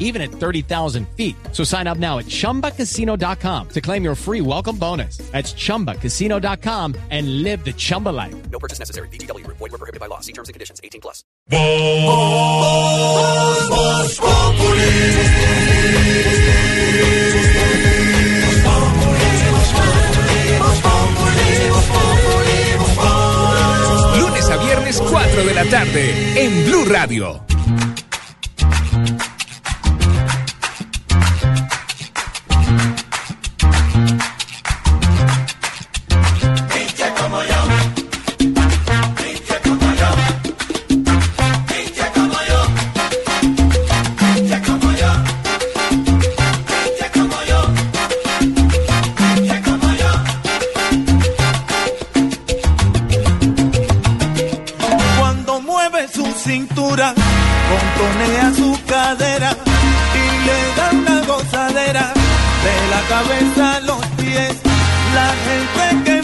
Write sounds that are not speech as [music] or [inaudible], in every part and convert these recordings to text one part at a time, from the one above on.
even at 30,000 feet. So sign up now at chumbacasino.com to claim your free welcome bonus. That's chumbacasino.com and live the Chumba life. No purchase necessary. BGW. Void were prohibited by law. See terms and conditions. 18 plus. Lunes a viernes 4 de la tarde en Blue Radio. Cabeza los pies. La gente que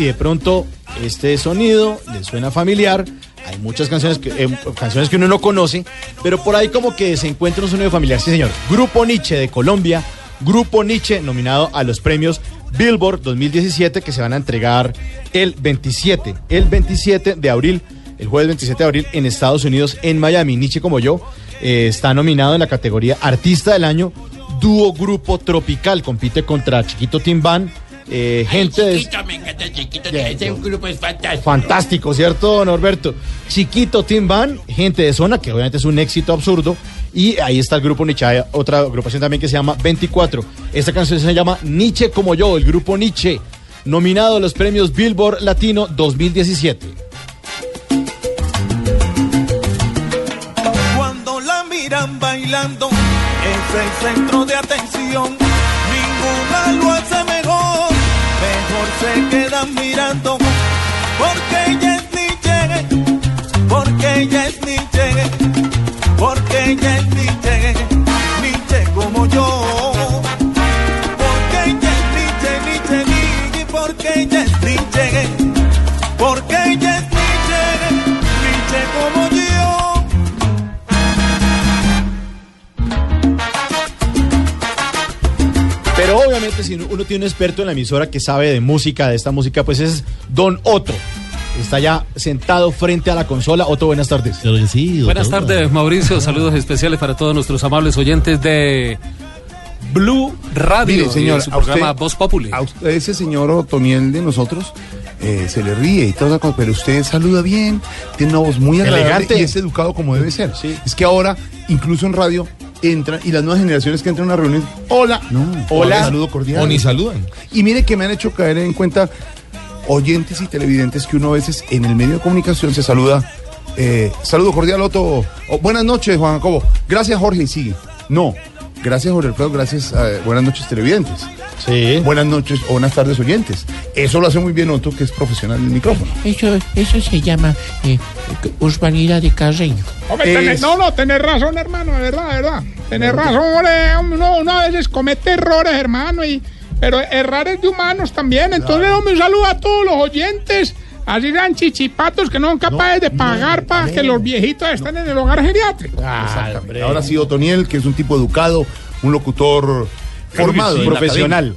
y de pronto este sonido le suena familiar. Hay muchas canciones que, eh, canciones que uno no conoce, pero por ahí como que se encuentra un sonido familiar. Sí, señor. Grupo Nietzsche de Colombia, Grupo Nietzsche nominado a los premios Billboard 2017 que se van a entregar el 27, el 27 de abril, el jueves 27 de abril en Estados Unidos, en Miami. Nietzsche como yo eh, está nominado en la categoría Artista del Año, Dúo Grupo Tropical. Compite contra Chiquito Timbán. eh, gente de... Chiquito, me encanta chiquito. Ese grupo es fantástico. Fantástico, ¿cierto, Norberto? Chiquito Tim Van, gente de zona, que obviamente es un éxito absurdo. Y ahí está el grupo Nietzsche, hay otra agrupación también que se llama 24. Esta canción se llama Nietzsche como yo, el grupo Nietzsche, nominado a los premios Billboard Latino 2017. Cuando la miran bailando, es el centro de atención. Ninguna lo hace mejor, mejor se quedan mirando. Porque ella es Nietzsche, porque ella es Nietzsche, porque ella es Nietzsche, Pero obviamente si uno tiene un experto en la emisora que sabe de música, de esta música, pues es Don Otto. Está ya sentado frente a la consola. Otto, buenas tardes. Buenas tardes, Mauricio. Saludos especiales para todos nuestros amables oyentes de Blue Radio, Mire, señor, y su a usted- programa Voz Populi. A usted, ese señor Otoniel de nosotros eh, se le ríe y toda cosa, pero usted saluda bien, tiene una voz muy agradable Elegante. y es educado como debe ser. Sí. Es que ahora, incluso en radio, entran y las nuevas generaciones que entran a una reunión, hola, no, hola. saludo cordial. O ni saludan. Y mire que me han hecho caer en cuenta oyentes y televidentes que uno a veces en el medio de comunicación se saluda. eh, saludo cordial, Otto. O, buenas noches, Juan Jacobo. Gracias, Jorge, y sigue. No. Gracias, Jorge Alfredo. Gracias. eh, buenas noches, televidentes. Sí. Buenas noches o buenas tardes, oyentes. Eso lo hace muy bien Otto, que es profesional del micrófono. Eso, eso se llama eh, urbanidad de Carreño. Hombre, tenés- no, no, tenés razón, hermano, de verdad, de verdad. Tenés razón, hombre, uno, uno a veces comete errores, hermano, y, pero errar es de humanos también. Entonces, hombre, un saludo a todos los oyentes, así sean chichipatos que no son capaces de pagar para que los viejitos estén en el hogar geriátrico. Exactamente. Ahora sí, Otoniel, que es un tipo educado, un locutor formado, en la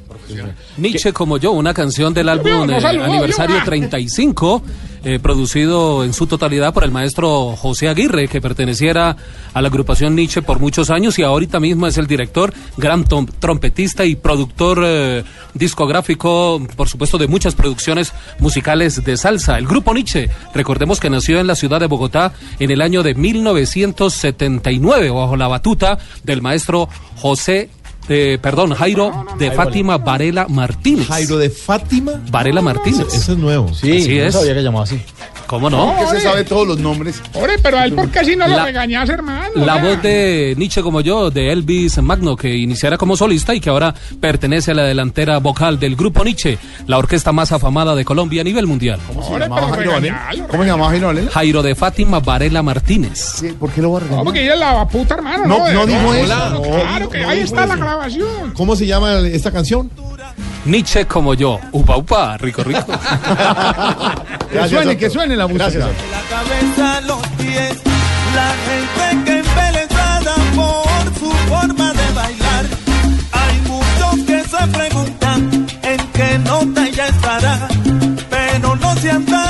Nietzsche como yo, una canción del álbum no eh, aniversario vio. 35, eh, producido en su totalidad por el maestro José Aguirre, que perteneciera a la agrupación Nietzsche por muchos años y ahorita mismo es el director, gran trompetista y productor eh, discográfico, por supuesto, de muchas producciones musicales de salsa. El grupo Nietzsche, recordemos que nació en la ciudad de Bogotá en el año de 1979, bajo la batuta del maestro José eh, perdón, Jairo de Fátima Varela Martínez. Jairo de Fátima. Varela Martínez. Ese es nuevo. Sí, Así no es. sabía que llamaba así. ¿Cómo no? Que se sabe todos los nombres. Ore, pero a él, ¿por qué si no lo regañas, hermano? La Ya. voz de Nietzsche como yo, de Elvis Magno, que iniciara como solista y que ahora pertenece a la delantera vocal del grupo Nietzsche, la orquesta más afamada de Colombia a nivel mundial. Ore, pero Jairo Varela? regañalo. ¿Cómo se llamaba Jairo? Jairo de Fátima Varela Martínez. Sí, ¿Por qué lo va a regañar? porque ella es la puta, hermano. No, no dijo eso. Claro, que no ahí está la eso. Grabación. ¿Cómo se llama esta canción? Nietzsche como yo, upa upa, rico rico. [laughs] Que suene, que suene la música. Gracias, la cabeza, los pies, la gente que embelesada por su forma de bailar. Hay muchos que se preguntan en qué nota ella estará, pero no se han dado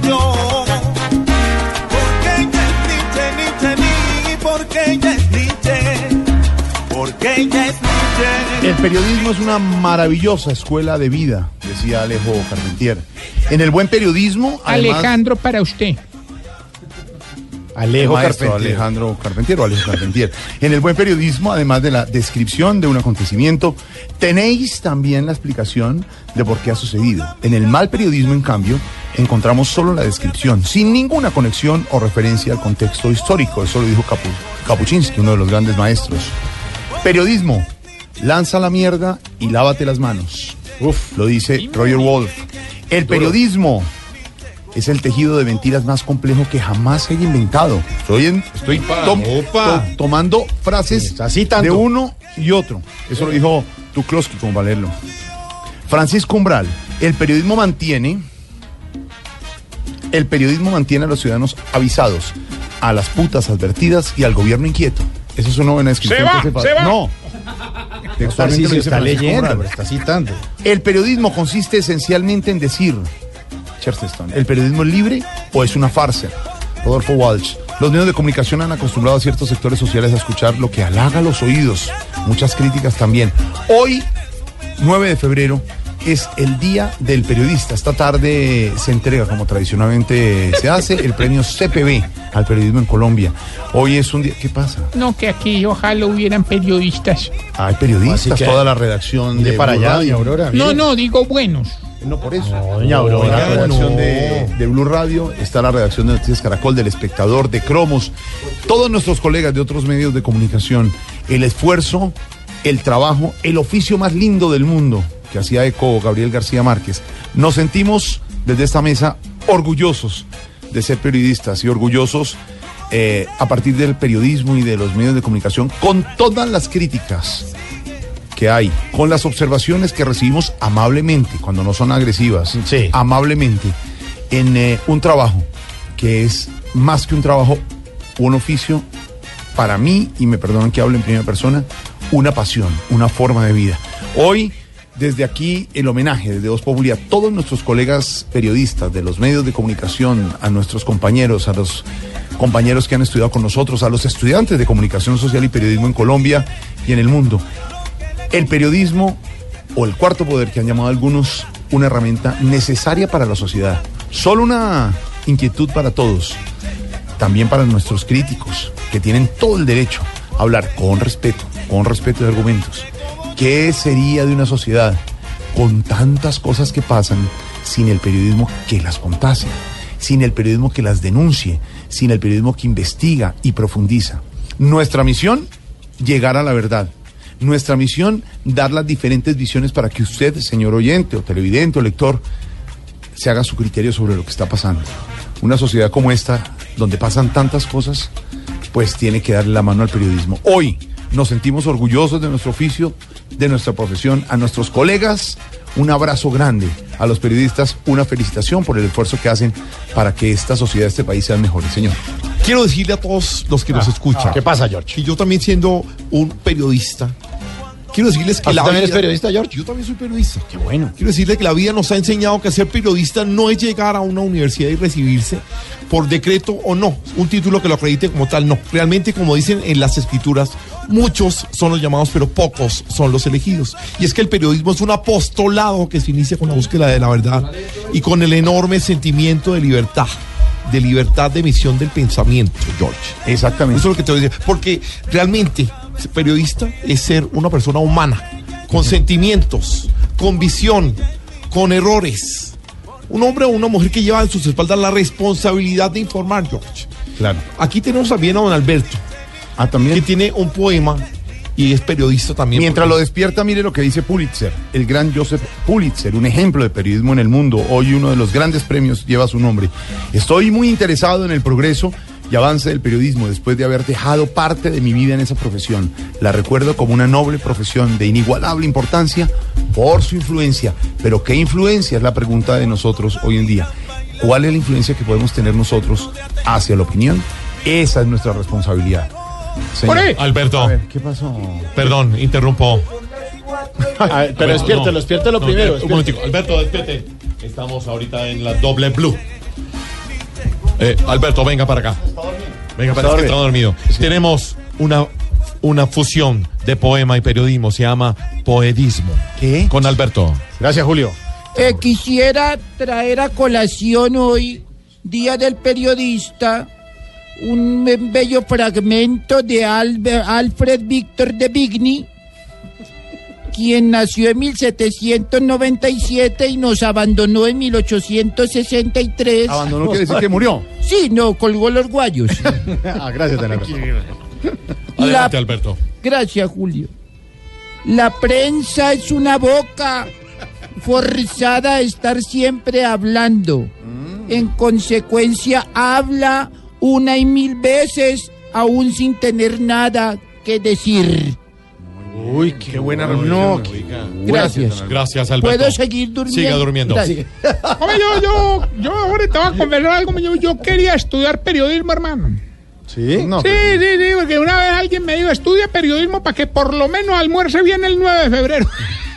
como yo. Porque ella es Nietzsche, Nietzsche, ni porque ella es Nietzsche, porque ella es Nietzsche. El periodismo es una maravillosa escuela de vida, decía Alejo Carpentier. En el buen periodismo, además, Alejandro, para usted. Alejo Maestro Carpentier. Alejandro Carpentier o Alejo Carpentier. En el buen periodismo, además de la descripción de un acontecimiento, tenéis también la explicación de por qué ha sucedido. En el mal periodismo, en cambio, encontramos solo la descripción, sin ninguna conexión o referencia al contexto histórico. Eso lo dijo Kapu Kapuczynski, uno de los grandes maestros. Periodismo, lanza la mierda y lávate las manos. Uf, lo dice Roger Wolf. El periodismo es el tejido de mentiras más complejo que jamás se haya inventado. Estoy, en- estoy tom- opa. to- tomando frases citando. de uno y otro. Eso lo dijo Tuklowski, como para leerlo. Francisco Umbral, el periodismo mantiene, el periodismo mantiene a los ciudadanos avisados, a las putas advertidas y al gobierno inquieto. Eso es una buena descripción. Se va, que se va. No. Textualmente está leyendo, Umbral. pero está citando. El periodismo consiste esencialmente en decir, Chesterton, ¿el periodismo es libre o es una farsa? Rodolfo Walsh. Los medios de comunicación han acostumbrado a ciertos sectores sociales a escuchar lo que halaga los oídos. Muchas críticas también. Hoy, 9 de febrero, es el Día del Periodista. Esta tarde se entrega, como tradicionalmente se hace, el premio CPB al periodismo en Colombia. Hoy es un día... ¿Qué pasa? No, que aquí ojalá hubieran periodistas. Hay periodistas, toda la redacción De de para allá, doña Aurora. No, no, digo buenos. No, por eso. No, doña Aurora. En la redacción no. de, de Blue Radio está la redacción de Noticias Caracol, del Espectador, de Cromos, todos nuestros colegas de otros medios de comunicación. El esfuerzo, el trabajo, el oficio más lindo del mundo que hacía eco Gabriel García Márquez. Nos sentimos desde esta mesa orgullosos de ser periodistas y orgullosos eh, a partir del periodismo y de los medios de comunicación con todas las críticas que hay, con las observaciones que recibimos amablemente, cuando no son agresivas, Sí. amablemente, en eh, un trabajo que es más que un trabajo, un oficio, para mí, y me perdonan que hable en primera persona, una pasión, una forma de vida. Hoy, desde aquí, el homenaje desde Voz Populi a todos nuestros colegas periodistas de los medios de comunicación, a nuestros compañeros, a los compañeros que han estudiado con nosotros, a los estudiantes de comunicación social y periodismo en Colombia y en el mundo el periodismo o el cuarto poder que han llamado algunos una herramienta necesaria para la sociedad. Solo una inquietud para todos, también para nuestros críticos, que tienen todo el derecho a hablar con respeto, con respeto de argumentos. ¿Qué sería de una sociedad con tantas cosas que pasan sin el periodismo que las contase, sin el periodismo que las denuncie, sin el periodismo que investiga y profundiza? Nuestra misión, llegar a la verdad. Nuestra misión, dar las diferentes visiones para que usted, señor oyente o televidente o lector, se haga su criterio sobre lo que está pasando. Una sociedad como esta, donde pasan tantas cosas, pues tiene que darle la mano al periodismo. Hoy nos sentimos orgullosos de nuestro oficio, de nuestra profesión, a nuestros colegas, un abrazo grande, a los periodistas, una felicitación por el esfuerzo que hacen para que esta sociedad, este país sean mejores, señor. Quiero decirle a todos los que nos escuchan. ¿Qué pasa, George? Y yo también siendo un periodista, quiero decirles que ¿Ah, la también vida- periodista, George? Yo también soy periodista. Qué bueno. Quiero decirle que la vida nos ha enseñado que ser periodista no es llegar a una universidad y recibirse por decreto o no, un título que lo acredite como tal, no. Realmente, como dicen en las escrituras, muchos son los llamados, pero pocos son los elegidos. Y es que el periodismo es un apostolado que se inicia con la búsqueda de la verdad y con el enorme sentimiento de libertad, de libertad de emisión del pensamiento, George. Exactamente. Eso es lo que te voy a decir. Porque realmente, periodista es ser una persona humana, con sentimientos, con visión, con errores. Un hombre o una mujer que lleva en sus espaldas la responsabilidad de informar, George. Claro. Aquí tenemos también a don Alberto, Ah, que también. tiene un poema y es periodista también. Mientras lo despierta, mire lo que dice Pulitzer, el gran Joseph Pulitzer, un ejemplo de periodismo en el mundo. Hoy uno de los grandes premios lleva su nombre. Estoy muy interesado en el progreso y avance del periodismo después de haber dejado parte de mi vida en esa profesión. La recuerdo como una noble profesión de inigualable importancia por su influencia. Pero ¿qué influencia es la pregunta de nosotros hoy en día? ¿Cuál es la influencia que podemos tener nosotros hacia la opinión? Esa es nuestra responsabilidad. Señor. Por ahí. Alberto, A ver, ¿qué pasó? perdón, interrumpo. [laughs] Ver, pero despiértelo, No. despiértelo No, primero. Un momentico, Alberto, despierte. Estamos ahorita en la doble blue. Eh, Alberto, venga para acá. Venga para acá, que está dormido. Tenemos una, una fusión de poema y periodismo, se llama poedismo. ¿Qué? Con Alberto. Gracias, Julio. Eh, quisiera traer a colación hoy, Día del Periodista, un be- bello fragmento de Albe- Alfred Víctor de Vigny, quien nació en 1797 y nos abandonó en 1863. Abandonó quiere decir que murió. [laughs] Sí, no, colgó los guayos. [laughs] Ah, gracias, Alberto. Adelante, La- Alberto. Gracias, Julio. La prensa es una boca forzada a estar siempre hablando. En consecuencia, habla una y mil veces, aún sin tener nada que decir. Uy, qué buena No, Gracias. Gracias, Alberto. ¿Puedo seguir durmiendo? Siga durmiendo. Gracias. Hombre, yo, yo, yo ahora te voy a confesar algo. Yo, yo quería estudiar periodismo, hermano. Sí, No, Sí, sí, sí, porque una vez alguien me dijo, estudia periodismo para que por lo menos almuerce bien el 9 de febrero.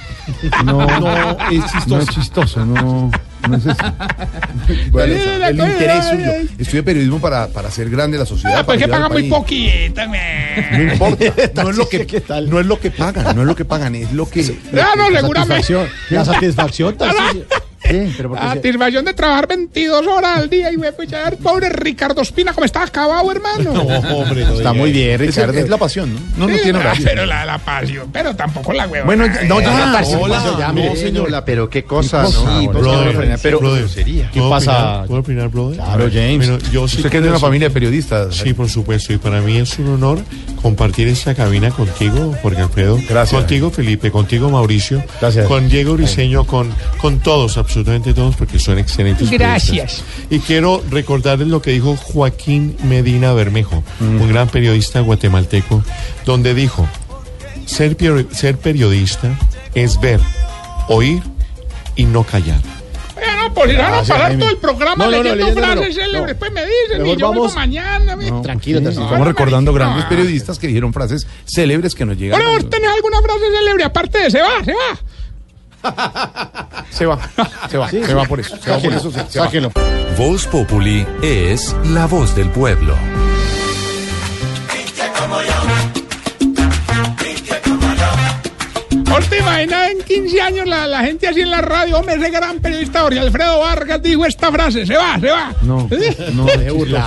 [laughs] no, No, es chistoso. No es chistoso, no, no [laughs] es eso. Bueno, Sí, el la interés suyo. Estudia periodismo para, para hacer grande la sociedad. Ah, pues para que ayudar paga al muy poquito, [laughs] No me. importa, [laughs] no es lo que no es lo que pagan, no es lo que pagan, es lo que Ah, no, seguramente. Satisfacción. La satisfacción, [laughs] Se- Satisfacción de trabajar 22 horas al día y me fui a ver, pobre Ricardo Espina, como está acabado, hermano. No, hombre, no Está muy bien, es, Ricardo. es la pasión, ¿no? No, no Sí, tiene ah, horario. Pero la, la pasión, pero tampoco la hueva. Bueno, ya- no, ya, Hola, ya, no, mire, señor. pero qué cosa, cosa, ¿no? sí, Pues, brother, no, pero brother. sería. ¿Qué pasa? ¿Puedo opinar, brother? Claro, James. Bueno, yo sí Usted que es de una familia de periodistas. Sí, por supuesto. Y para mí es un honor compartir esta cabina contigo, Jorge Alfredo. Gracias. Contigo, Felipe. Contigo, Mauricio. Gracias. Con Diego Briseño, con, con todos, absolutamente todos, porque son excelentes. Gracias. Y quiero recordarles lo que dijo Joaquín Medina Bermejo, Mm. un gran periodista guatemalteco, donde dijo: ser, ser periodista es ver, oír y no callar. No, si van a Jaime. todo el programa No, no, leyendo frases no. célebres, pues me dicen, y yo vengo vamos- mañana. me- No, Tranquilo. Estamos recordando grandes no. periodistas que dijeron frases célebres que nos llegan. Bueno, ¿vos tenés alguna frase célebre aparte de se va, se va? [laughs] Se va, se va, se va por eso. Se va por eso. se- se va. Sáquenlo. Voz Populi es la voz del pueblo. ¿Vos te imaginas en 15 años la, la gente así en la radio? Hombre, ese gran periodista Jorge Alfredo Vargas dijo esta frase, se va, se va. No, [laughs] no, De burlar,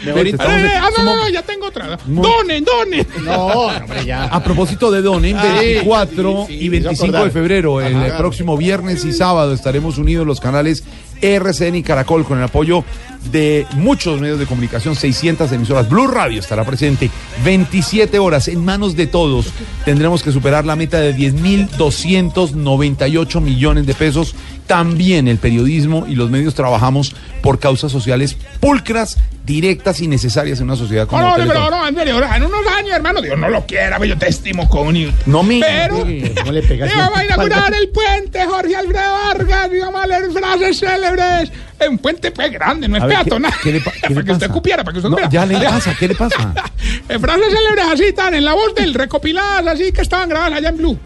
Espere, Ah, ah, no, no, no, ya tengo otra. Donen, donen. No, hombre, ya. A propósito de Donen, 24 y 25 de febrero, el eh, próximo viernes y sábado estaremos unidos los canales RCN y Caracol con el apoyo de muchos medios de comunicación, 600 emisoras. Blue Radio estará presente 27 horas en manos de todos. Tendremos que superar la meta de 10.298 millones de pesos. También el periodismo y los medios trabajamos por causas sociales pulcras, directas y necesarias en una sociedad como No, no, pero no, en serio, en unos años, hermano, Dios no lo quiera, pues yo te estimo con No me... Pero, ¿Cómo le pegas y vamos a inaugurar el puente Jorge Alfredo Vargas, y vamos a leer frases célebres. Es un puente pues grande, no es A ver, ¿qué- peatonal. qué le [laughs] para que usted cupiera, para que usted No, ya le pasa, ¿qué le pasa? [laughs] Frases célebres así, tan en la voz del recopiladas así que estaban grabadas allá en Blue.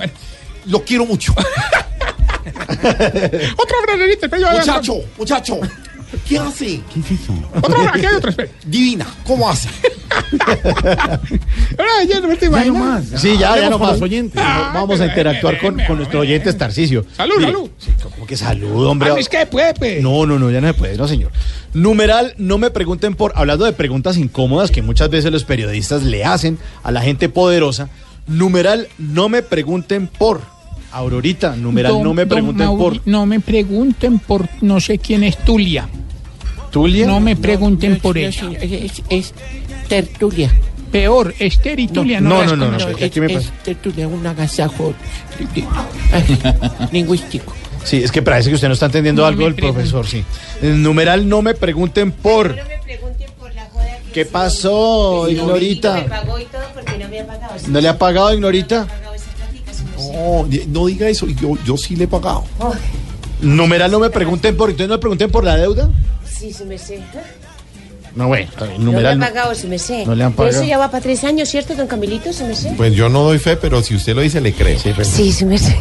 Lo quiero mucho. [laughs] [laughs] otra yo- muchacho, muchacho. ¿Qué hace? ¿Qué es eso? Otra, aquí hay otra, espera. Divina, ¿cómo hace? [laughs] Pero ya no te imaginas. Sí, ya, ya no más. los oyentes. Ah, Vamos a interactuar con, con nuestro oyente Estarcicio. Salud, salud. ¿Cómo que salud, hombre? Es que puede, pues. No, no, no, ya no se puede, no, señor. Numeral, no me pregunten por, hablando de preguntas incómodas que muchas veces los periodistas le hacen a la gente poderosa. Numeral, no me pregunten por. Aurorita, numeral, Don- no me pregunten Mauri- por. No me pregunten por no sé quién es Tulia. Tulia. No me pregunten por no, eso. Es, es tertulia. Peor, Esther y Tulia no, no, no, no, no, es, ¿qué me es pasa? tertulia, un agasajo [laughs] lingüístico. Sí, es que parece que usted no está entendiendo No algo me del profesor, sí. El numeral, no me pregunten por. ¿Qué pasó, Ignorita? pagó y todo porque no me ha pagado. ¿No le ha pagado, Ignorita? No, no diga eso, yo, yo sí le he pagado. Numeral, no me pregunten por. Entonces no me pregunten por la deuda. Sí, sí me sé. No, bueno, No numeral. me ha no. pagado, sí me sé. No le han pagado. eso ya va para tres años, ¿cierto, don Camilito? ¿Sí me sé? Pues yo no doy fe, pero si usted lo dice, le creo. Sí, sí me sé.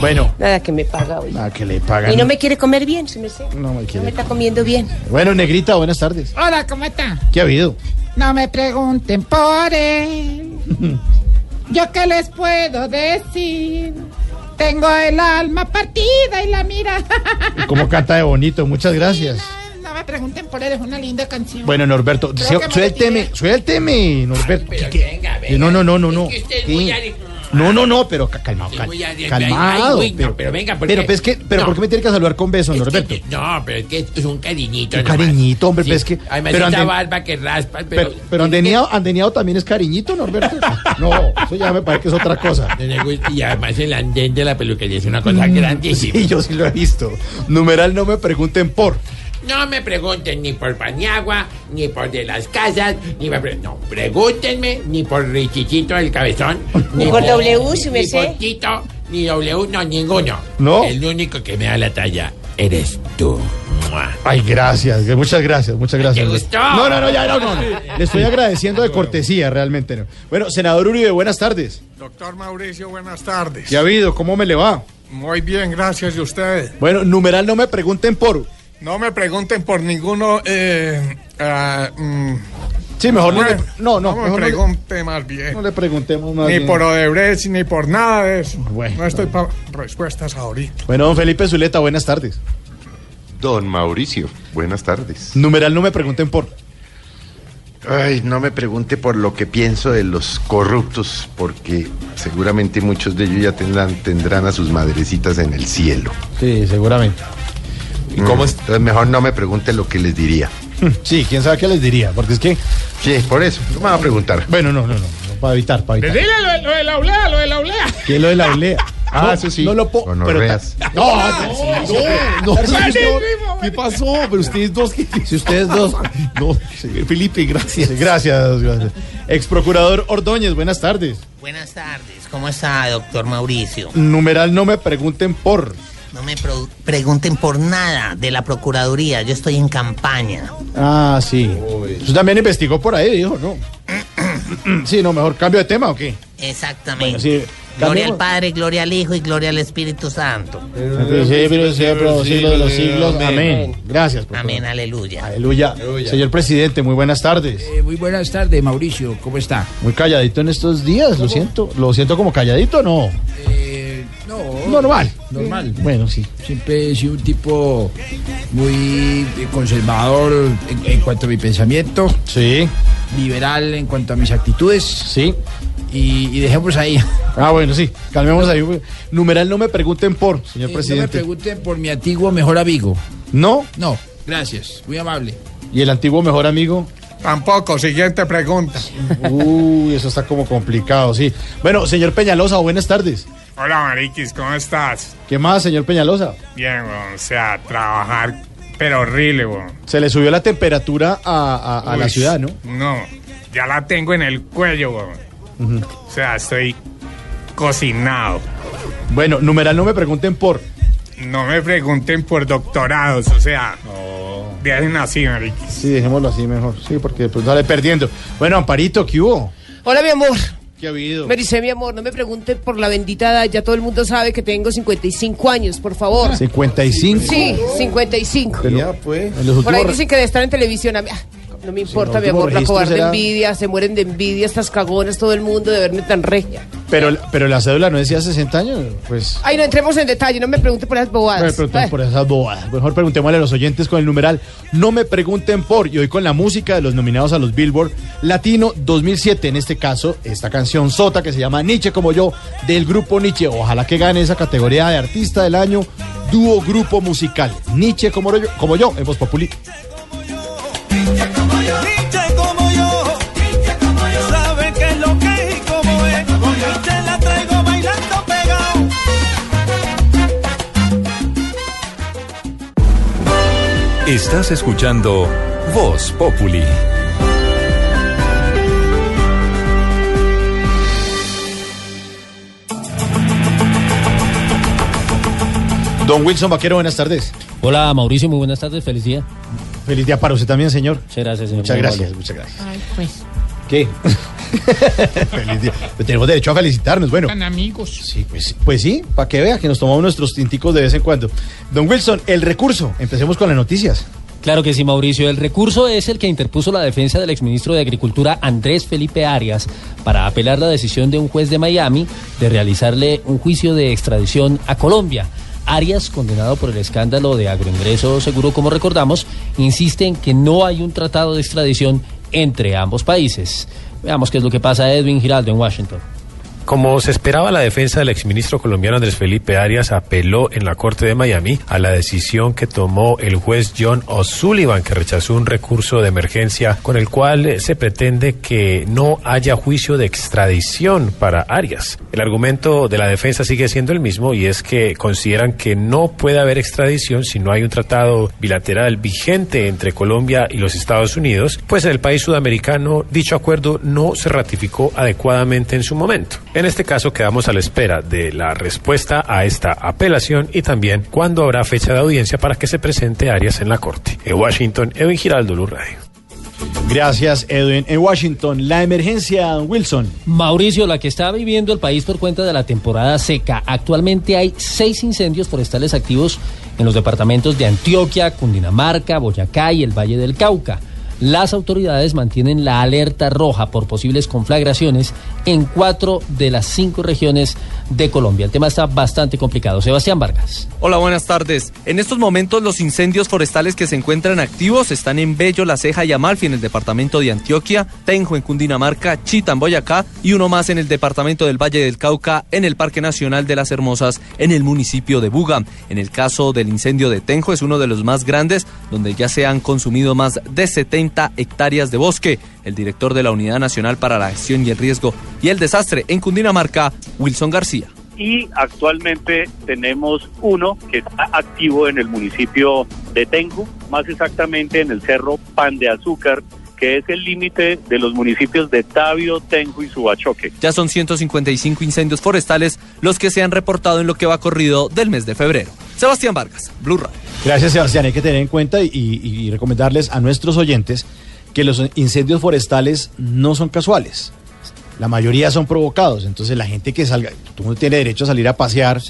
Bueno, [laughs] Nada que me paga hoy. nada, que le pagan. Y no me quiere comer bien, sí me sé. No me No quiere. me está comiendo bien. Bueno, Negrita, buenas tardes. Hola, ¿cómo está? ¿Qué ha habido? No me pregunten por él. [laughs] Yo qué les puedo decir. Tengo el alma partida y la mira. [laughs] ¿Cómo canta de bonito? Muchas gracias. No me pregunten por él, es una linda canción. Bueno, Norberto, suélteme, suélteme, Norberto. Eh, No, no, no, no, no. ¿Qué? No, no, no, pero ca- calmado, cal- calmado. Ay, uy, no, pero, pero venga, ¿por pero, qué? pues, que, pero No. ¿por qué me tiene que saludar con besos, Es que- Norberto? no, pero es que es un cariñito. Un nomás. cariñito, hombre, Sí. pues, es que- Además, pero esta anden- barba que raspa, pero. Pero, andeniado, andeniado también es cariñito, Norberto. No, eso ya me parece que es otra cosa. Y además el andén de la peluquería es una cosa grandísima. Sí, yo sí lo he visto. Numeral, no me pregunten por. No me pregunten ni por Paniagua, ni por de las casas, ni me pre- no, pregúntenme ni por Richichito el Cabezón, [laughs] Ni por W, si me ni sé. por Tito, ni W, no, ninguno. ¿No? El único que me da la talla eres tú. Ay, gracias, muchas gracias, muchas gracias. ¿Te gustó? No, no, no, ya, no, no. no. Le estoy agradeciendo de cortesía, realmente. No. Bueno, senador Uribe, buenas tardes. Doctor Mauricio, buenas tardes. ¿Qué ha habido? ¿Cómo me le va? Muy bien, gracias. ¿Y usted? Bueno, numeral, no me pregunten por. No me pregunten por ninguno. Eh, ah, mm, Sí, mejor no le- no, no, me mejor no le- pregunte más bien. No le preguntemos más ni bien. por Odebrecht, ni por nada de eso. Bueno. no estoy para respuestas ahorita. Bueno, don Felipe Zuleta, buenas tardes. Don Mauricio, buenas tardes. Numeral, no me pregunten por. Ay, no me pregunte por lo que pienso de los corruptos, porque seguramente muchos de ellos ya tendrán, tendrán a sus madrecitas en el cielo. Sí, seguramente. ¿Y cómo Entonces mejor no me pregunte lo que les diría. [laughs] Sí, quién sabe qué les diría, porque es que. Sí, por eso, no me va a preguntar. Bueno, no, no, no, no, para evitar, para evitar. Dile lo, de- lo de la olea, lo de la olea. ¿Qué es lo de la olea? [laughs] Ah, No, eso sí. No lo puedo. [laughs] No, no, no, no, No, ¿Qué pasó? Pero ustedes dos, ¿qué? Si ustedes dos. No, Felipe, gracias. Sí, gracias, gracias. Ex procurador Ordóñez, buenas tardes. Buenas tardes, ¿cómo está, doctor Mauricio? Numeral, no me pregunten por. No me pregunten por nada de la Procuraduría, yo estoy en campaña. Ah, sí. Usted también investigó por ahí, dijo, ¿no? [clears throat] sí, no, mejor cambio de tema o qué? Exactamente. Bueno, sí. Gloria al. Padre, gloria al Hijo y gloria al Espíritu Santo. Sí, pero sea por los siglos de los siglos. Amén. Gracias. Amén, aleluya. Aleluya. Señor presidente, muy buenas tardes. Eh, muy buenas tardes, Mauricio. ¿Cómo está? Muy calladito en estos días, lo siento. Lo siento como calladito, ¿no? Eh, no. Normal. Normal. Bueno, sí. Siempre he sido un tipo muy eh, conservador en, en cuanto a mi pensamiento. Sí. Liberal en cuanto a mis actitudes. Sí. Y, y dejemos ahí. Ah, bueno, sí. Calmemos ahí. Numeral, no me pregunten por, señor Eh, no me presidente. pregunten por mi antiguo mejor amigo. ¿No? No, gracias. Muy amable. ¿Y el antiguo mejor amigo? Tampoco, siguiente pregunta. Uy, eso está como complicado, sí. Bueno, señor Peñalosa, buenas tardes. Hola, Mariquis, ¿cómo estás? ¿Qué más, señor Peñalosa? Bien, o sea, trabajar, pero horrible, weón. Se le subió la temperatura a, a- a la ciudad, ¿no? No, ya la tengo en el cuello, weón. O sea, estoy cocinado. Bueno, numeral, no me pregunten por. No me pregunten por doctorados, o sea, dejen así, Mariquis. Sí, dejémoslo así mejor. Sí, porque pues sale perdiendo. Bueno, Amparito, ¿qué hubo? Hola, mi amor. ¿Qué ha habido? Me dice, mi amor, no me pregunte por la bendita edad. Ya todo el mundo sabe que tengo 55 años, por favor. 55. Sí, 55. Pero, pues. en los Por ahí dicen que de estar en televisión. a mí- No me importa, mi amor, la cobarde será- envidia, se mueren de envidia estas cagonas, todo el mundo de verme tan regia. Pero, pero la cédula no decía 60 años, pues... Ay, no entremos en detalle, no me pregunte por esas bobadas. Me preguntan Ay. por esas bobadas. Mejor preguntémosle a los oyentes con el numeral. No me pregunten por. Y hoy con la música de los nominados a los Billboard Latino 2007. En este caso, esta canción sota que se llama Nietzsche como yo, del grupo Nietzsche. Ojalá que gane esa categoría de artista del año, dúo grupo musical. Nietzsche como yo, como yo en Voz Populi. Estás escuchando Voz Populi. Don Wilson Vaquero, buenas tardes. Hola Mauricio, muy buenas tardes, feliz día. Feliz día para usted también, señor. Muchas gracias, señor. Muchas gracias, muchas gracias. Ay, pues. ¿Qué? [laughs] Feliz día. Pues tenemos derecho a felicitarnos, bueno. Tan amigos. Sí, pues, pues sí, para que vea que nos tomamos nuestros tinticos de vez en cuando. Don Wilson, el recurso. Empecemos con las noticias. Claro que sí, Mauricio. El recurso es el que interpuso la defensa del exministro de Agricultura Andrés Felipe Arias para apelar la decisión de un juez de Miami de realizarle un juicio de extradición a Colombia. Arias, condenado por el escándalo de agroingreso seguro, como recordamos, insiste en que no hay un tratado de extradición entre ambos países. Veamos qué es lo que pasa a Edwin Giraldo en Washington. Como se esperaba, la defensa del exministro colombiano Andrés Felipe Arias apeló en la Corte de Miami a la decisión que tomó el juez John O'Sullivan, que rechazó un recurso de emergencia con el cual se pretende que no haya juicio de extradición para Arias. El argumento de la defensa sigue siendo el mismo y es que consideran que no puede haber extradición si no hay un tratado bilateral vigente entre Colombia y los Estados Unidos, pues en el país sudamericano dicho acuerdo no se ratificó adecuadamente en su momento. En este caso quedamos a la espera de la respuesta a esta apelación y también cuándo habrá fecha de audiencia para que se presente Arias en la Corte. En Washington, Edwin Giraldo, Luz Radio. Gracias, Edwin. En Washington, la emergencia, don Wilson. Mauricio, la que está viviendo el país por cuenta de la temporada seca. Actualmente hay seis incendios forestales activos en los departamentos de Antioquia, Cundinamarca, Boyacá y el Valle del Cauca. Las autoridades mantienen la alerta roja por posibles conflagraciones en cuatro de las cinco regiones de Colombia. El tema está bastante complicado. Sebastián Vargas. Hola, buenas tardes. En estos momentos los incendios forestales que se encuentran activos están en Bello, La Ceja y Amalfi en el departamento de Antioquia, Tenjo en Cundinamarca, Chita en Boyacá y uno más en el departamento del Valle del Cauca en el Parque Nacional de las Hermosas en el municipio de Buga. En el caso del incendio de Tenjo es uno de los más grandes donde ya se han consumido más de 70 hectáreas de bosque. El director de la Unidad Nacional para la Gestión y el Riesgo y el Desastre en Cundinamarca, Wilson García. y actualmente tenemos uno que está activo en el municipio de Tengu, más exactamente en el cerro Pan de Azúcar, que es el límite de los municipios de Tabio, Tengu y Subachoque. Ya son 155 incendios forestales los que se han reportado en lo que va corrido del mes de febrero. Sebastián Vargas, Blue Radio. Gracias, Sebastián. Hay que tener en cuenta y, y- y recomendarles a nuestros oyentes que los incendios forestales no son casuales. La mayoría son provocados. Entonces, la gente que salga, todo mundo tiene derecho a salir a pasear,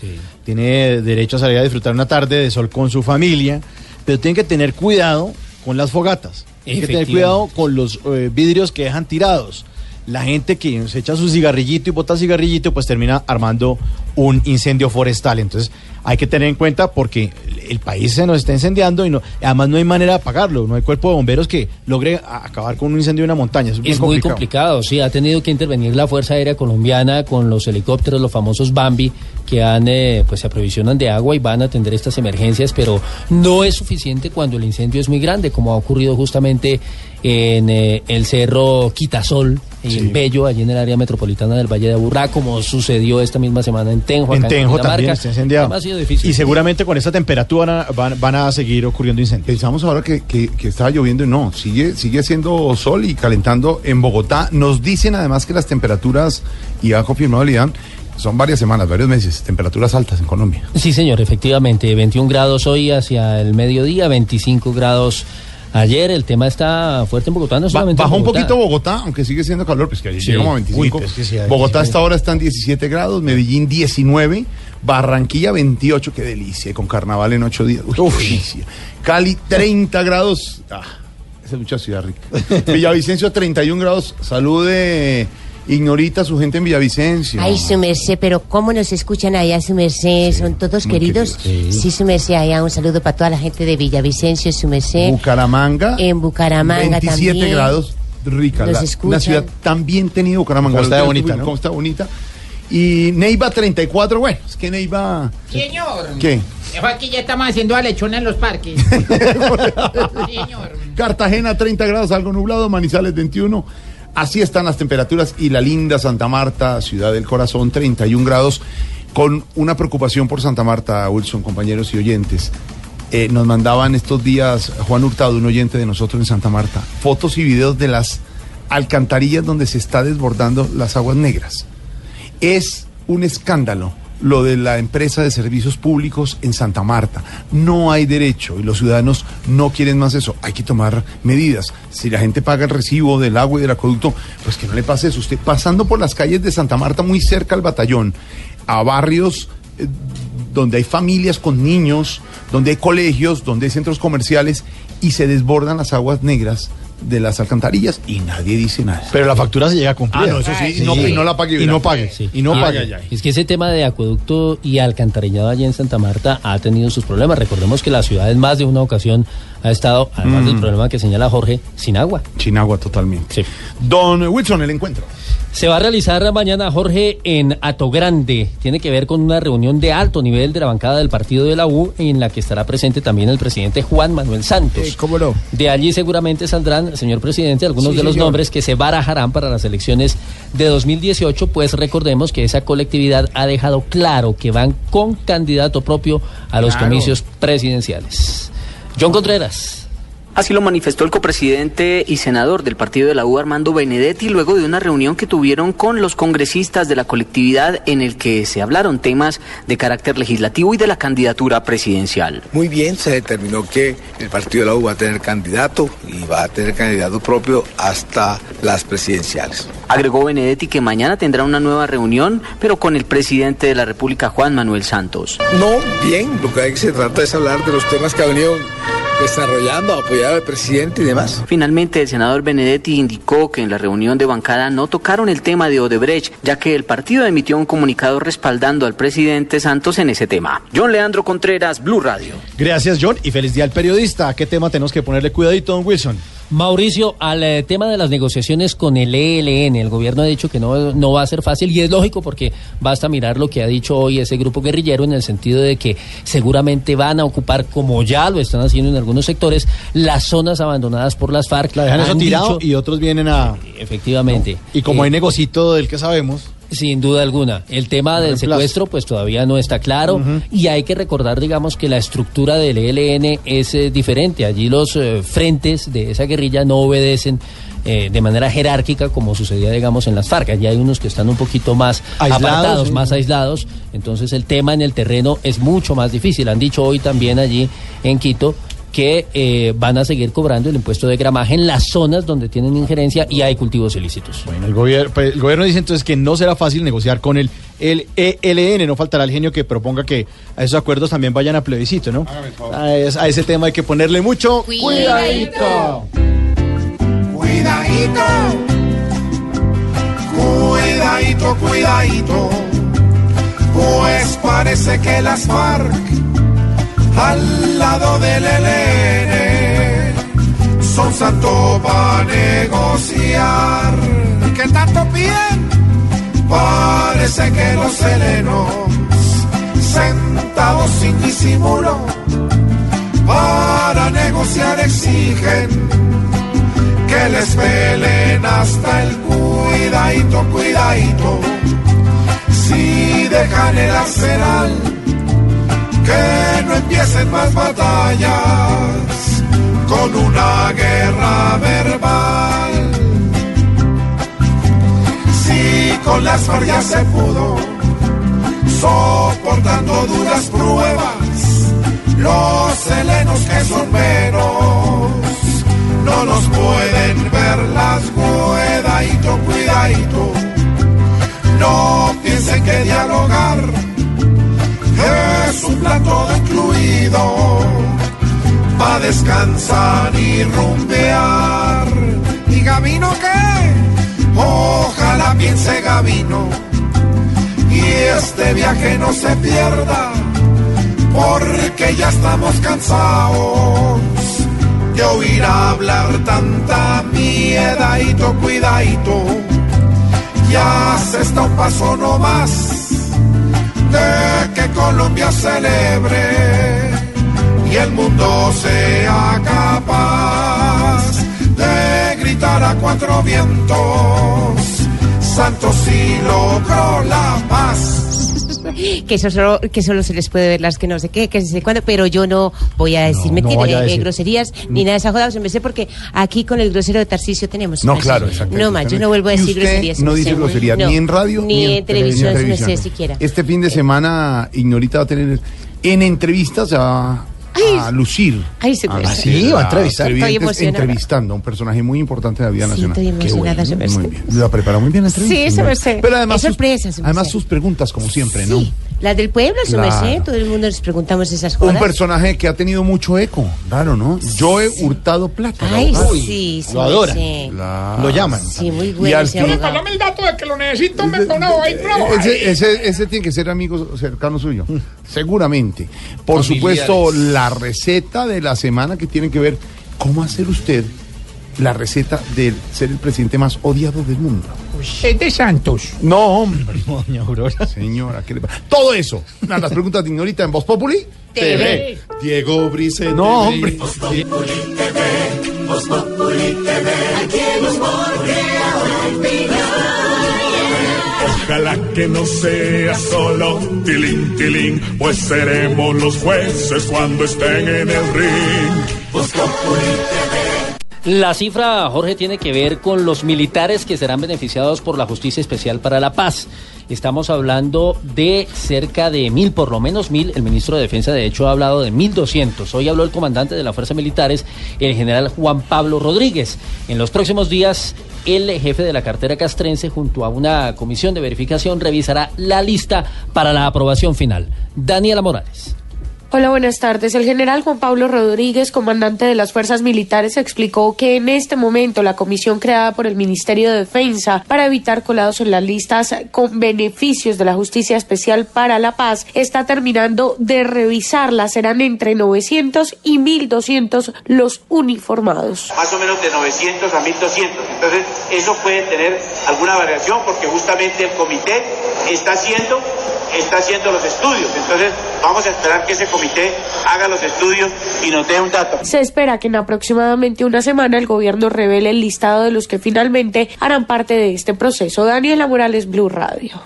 tiene derecho a salir a disfrutar una tarde de sol con su familia, pero tienen que tener cuidado con las fogatas. Tienen que tener cuidado con los eh, vidrios que dejan tirados. La gente que se echa su cigarrillito y bota cigarrillito, pues termina armando un incendio forestal. Entonces, hay que tener en cuenta porque el país se nos está incendiando y no, además no hay manera de apagarlo. No hay cuerpo de bomberos que logre acabar con un incendio de una montaña. Es, muy complicado. complicado, sí, ha tenido que intervenir la Fuerza Aérea Colombiana con los helicópteros, los famosos Bambi, que han, eh, pues se aprovisionan de agua y van a atender estas emergencias, pero no es suficiente cuando el incendio es muy grande, como ha ocurrido justamente en eh, el cerro Quitasol, y en Bello, allí en el área metropolitana del Valle de Aburrá, como sucedió esta misma semana en Tenjo, En Tenjo Cundinamarca. también está incendiado. Ha sido difícil. Y seguramente con esta temperatura van a, van, van a seguir ocurriendo incendios. Pensamos ahora que, que, que estaba lloviendo y no, sigue, sigue haciendo sol y calentando en Bogotá. Nos dicen además que las temperaturas, y ha confirmado el IDAN, son varias semanas, varios meses, temperaturas altas en Colombia. Sí, señor, efectivamente. 21 grados hoy hacia el mediodía, 25 grados ayer. El tema está fuerte en Bogotá, no Ba- en bajó un poquito Bogotá, aunque sigue siendo calor, pues que ayer Sí. llegamos a 25. Uy, pues que sí, ahí Bogotá hasta ahora están 17 grados, Medellín 19, Barranquilla 28, qué delicia, y con carnaval en 8 días. Uy, qué delicia. Cali 30 grados. Ah, Esa es mucha ciudad rica. [laughs] Villavicencio 31 grados. Salude Ignorita a su gente en Villavicencio. Ay, su merced, pero ¿cómo nos escuchan allá, su merced? ¿Son todos queridos? queridos. Sí. su merced, allá un saludo para toda la gente de Villavicencio, su merced. Bucaramanga. En Bucaramanga 27 también. grados, rica. Los la- escuchan. una ciudad tan bien tenida, Bucaramanga. Costa Los- bonita, ¿no? Costa bonita. Y Neiva 34, bueno, es que Neiva... Señor. ¿Qué? Aquí ya estamos haciendo alechona en los parques. [laughs] Señor. Cartagena 30 grados, algo nublado, Manizales 21. Así están las temperaturas y la linda Santa Marta, ciudad del corazón, 31 grados, con una preocupación por Santa Marta, Wilson, compañeros y oyentes. Eh, nos mandaban estos días Juan Hurtado, un oyente de nosotros en Santa Marta, fotos y videos de las alcantarillas donde se está desbordando las aguas negras. Es un escándalo lo de la empresa de servicios públicos en Santa Marta. No hay derecho y los ciudadanos no quieren más eso. Hay que tomar medidas. Si la gente paga el recibo del agua y del acueducto, pues que no le pase eso. Usted pasando por las calles de Santa Marta, muy cerca al batallón, a barrios eh, donde hay familias con niños, donde hay colegios, donde hay centros comerciales y se desbordan las aguas negras de las alcantarillas y nadie dice nada. Pero la factura se llega a cumplir. Ah, no, eso sí, y no- y no la pague. Y no pague. Y no Ay, pague. Es que ese tema de acueducto y alcantarillado allí en Santa Marta ha tenido sus problemas. Recordemos que la ciudad en más de una ocasión ha estado, además Mm. del problema que señala Jorge, sin agua. Sin agua totalmente. Don Wilson, el encuentro. Se va a realizar mañana, Jorge, en Atogrande. Tiene que ver con una reunión de alto nivel de la bancada del partido de la U, en la que estará presente también el presidente Juan Manuel Santos. ¿Cómo no? De allí seguramente saldrán, señor presidente, algunos Sí, de los señor. nombres que se barajarán para las elecciones de 2018, pues recordemos que esa colectividad ha dejado claro que van con candidato propio a los Claro. comicios presidenciales. John Contreras. Así lo manifestó el copresidente y senador del partido de la U, Armando Benedetti, luego de una reunión que tuvieron con los congresistas de la colectividad en el que se hablaron temas de carácter legislativo y de la candidatura presidencial. Muy bien, se determinó que el partido de la U va a tener candidato y va a tener candidato propio hasta las presidenciales. Agregó Benedetti que mañana tendrá una nueva reunión, pero con el presidente de la República, Juan Manuel Santos. No, bien, lo que hay que se trata es hablar de los temas que ha venido desarrollando, apoyar al presidente y demás. Finalmente, el senador Benedetti indicó que en la reunión de bancada no tocaron el tema de Odebrecht, ya que el partido emitió un comunicado respaldando al presidente Santos en ese tema. John Leandro Contreras, Blue Radio. Gracias, John, y feliz día al periodista. ¿A qué tema tenemos que ponerle cuidadito, don Wilson? Mauricio, al eh, tema de las negociaciones con el ELN, el gobierno ha dicho que no, no va a ser fácil y es lógico porque basta mirar lo que ha dicho hoy ese grupo guerrillero en el sentido de que seguramente van a ocupar, como ya lo están haciendo en algunos sectores, las zonas abandonadas por las FARC. La dejan eso tirado dicho- y otros vienen a... Efectivamente. Y como Eh, hay negocito del que sabemos... Sin duda alguna. El tema del secuestro pues todavía no está claro y hay que recordar digamos que la estructura del ELN es eh, diferente. Allí los eh, frentes de esa guerrilla no obedecen eh, de manera jerárquica como sucedía digamos en las FARC. Allí hay unos que están un poquito más Aislados, apartados, sí. más aislados. Entonces el tema en el terreno es mucho más difícil. Han dicho hoy también allí en Quito que eh, van a seguir cobrando el impuesto de gramaje en las zonas donde tienen injerencia y hay cultivos ilícitos. Bueno, el, gobierno el gobierno dice entonces que no será fácil negociar con el, el ELN. No faltará el genio que proponga que a esos acuerdos también vayan a plebiscito, ¿no? A, es- a ese tema hay que ponerle mucho cuidadito. Cuidadito, cuidadito, cuidadito, pues parece que las FARC al lado del ELN son santo para negociar. ¿Y qué tanto piden? Parece que los helenos, sentados sin disimulo, para negociar exigen que les pelen hasta el cuidadito, cuidadito. Si dejan el arsenal, que no empiecen más batallas con una guerra verbal. Si con las FARC ya se pudo, soportando duras pruebas, los helenos que son menos no nos pueden ver las cuidadito, cuidadito. No piensen que dialogar es un plan todo incluido, pa' descansar y rumbear. camino que ojalá piense Gavino y este viaje no se pierda porque ya estamos cansados de oír hablar tanta miedadito, cuidadito. Ya se está un paso no más de que Colombia celebre y el mundo sea capaz de gritar a cuatro vientos. Santos sí logró la paz. Que eso solo, que solo se les puede ver las que no sé qué, que no sé cuándo, pero yo no voy a decir no a eh, decir. groserías, ni nada de esa joda, me sé porque aquí con el grosero de Tarcisio tenemos. No, claro, exactamente. No más, yo no vuelvo a decir usted groserías. No dice sé. grosería No, ni en radio ni, en televisión, no sé televisión. siquiera. Este fin de semana, Ignorita va a tener en entrevistas va a lucir. Ay, se puede a ser. lucir Sí, va a entrevistar. Estoy emocionada. entrevistando a un personaje muy importante de la vida Sí, nacional. estoy Qué emocionada, se me muy bien. La prepara muy bien la entrevista. Sí, se me hace. Pero además, Es sus- sorpresa, me además sus preguntas, como siempre, ¿no? Las del pueblo, me Claro. todo el mundo nos preguntamos esas Un cosas. personaje que ha tenido mucho eco, raro, ¿no? Joe Hurtado Plata. la Ay, sí, sí, lo adora. sí. Claro. Lo llaman. Sí, muy Y bueno al fin- abogado. Pásame el dato de que lo necesito, me ahí, bravo. Ese, ese, ese tiene que ser amigo cercano suyo, [laughs] seguramente. Por supuesto, la receta de la semana que tiene que ver cómo hacer usted la receta de ser el presidente más odiado del mundo. Es de Santos. No, hombre. Doña Aurora. Señora, ¿qué le pasa? Todo eso. Las preguntas de Ignorita en Voz Populi. TV. Diego Brice. No, hombre. Ojalá que no sea solo tilín, tilín, pues seremos los jueces cuando estén en el ring. La cifra, Jorge, tiene que ver con los militares que serán beneficiados por la Justicia Especial para la Paz. Estamos hablando de cerca de mil, por lo menos mil. El ministro de Defensa, de hecho, ha hablado de mil doscientos. Hoy habló el comandante de la Fuerza Militares, el general Juan Pablo Rodríguez. En los próximos días, el jefe de la cartera castrense, junto a una comisión de verificación, revisará la lista para la aprobación final. Daniela Morales. Hola, buenas tardes. El general Juan Pablo Rodríguez, comandante de las fuerzas militares, explicó que en este momento la comisión creada por el Ministerio de Defensa para evitar colados en las listas con beneficios de la Justicia Especial para la Paz está terminando de revisarla. Serán entre 900 y 1.200 los uniformados. más o menos de 900 a 1200. Entonces, eso puede tener alguna variación porque justamente el comité está haciendo, está haciendo los estudios. Entonces, vamos a esperar que ese comité haga los estudios y nos dé un dato. Se espera que en aproximadamente una semana el gobierno revele el listado de los que finalmente harán parte de este proceso. Daniela Morales, Blue Radio.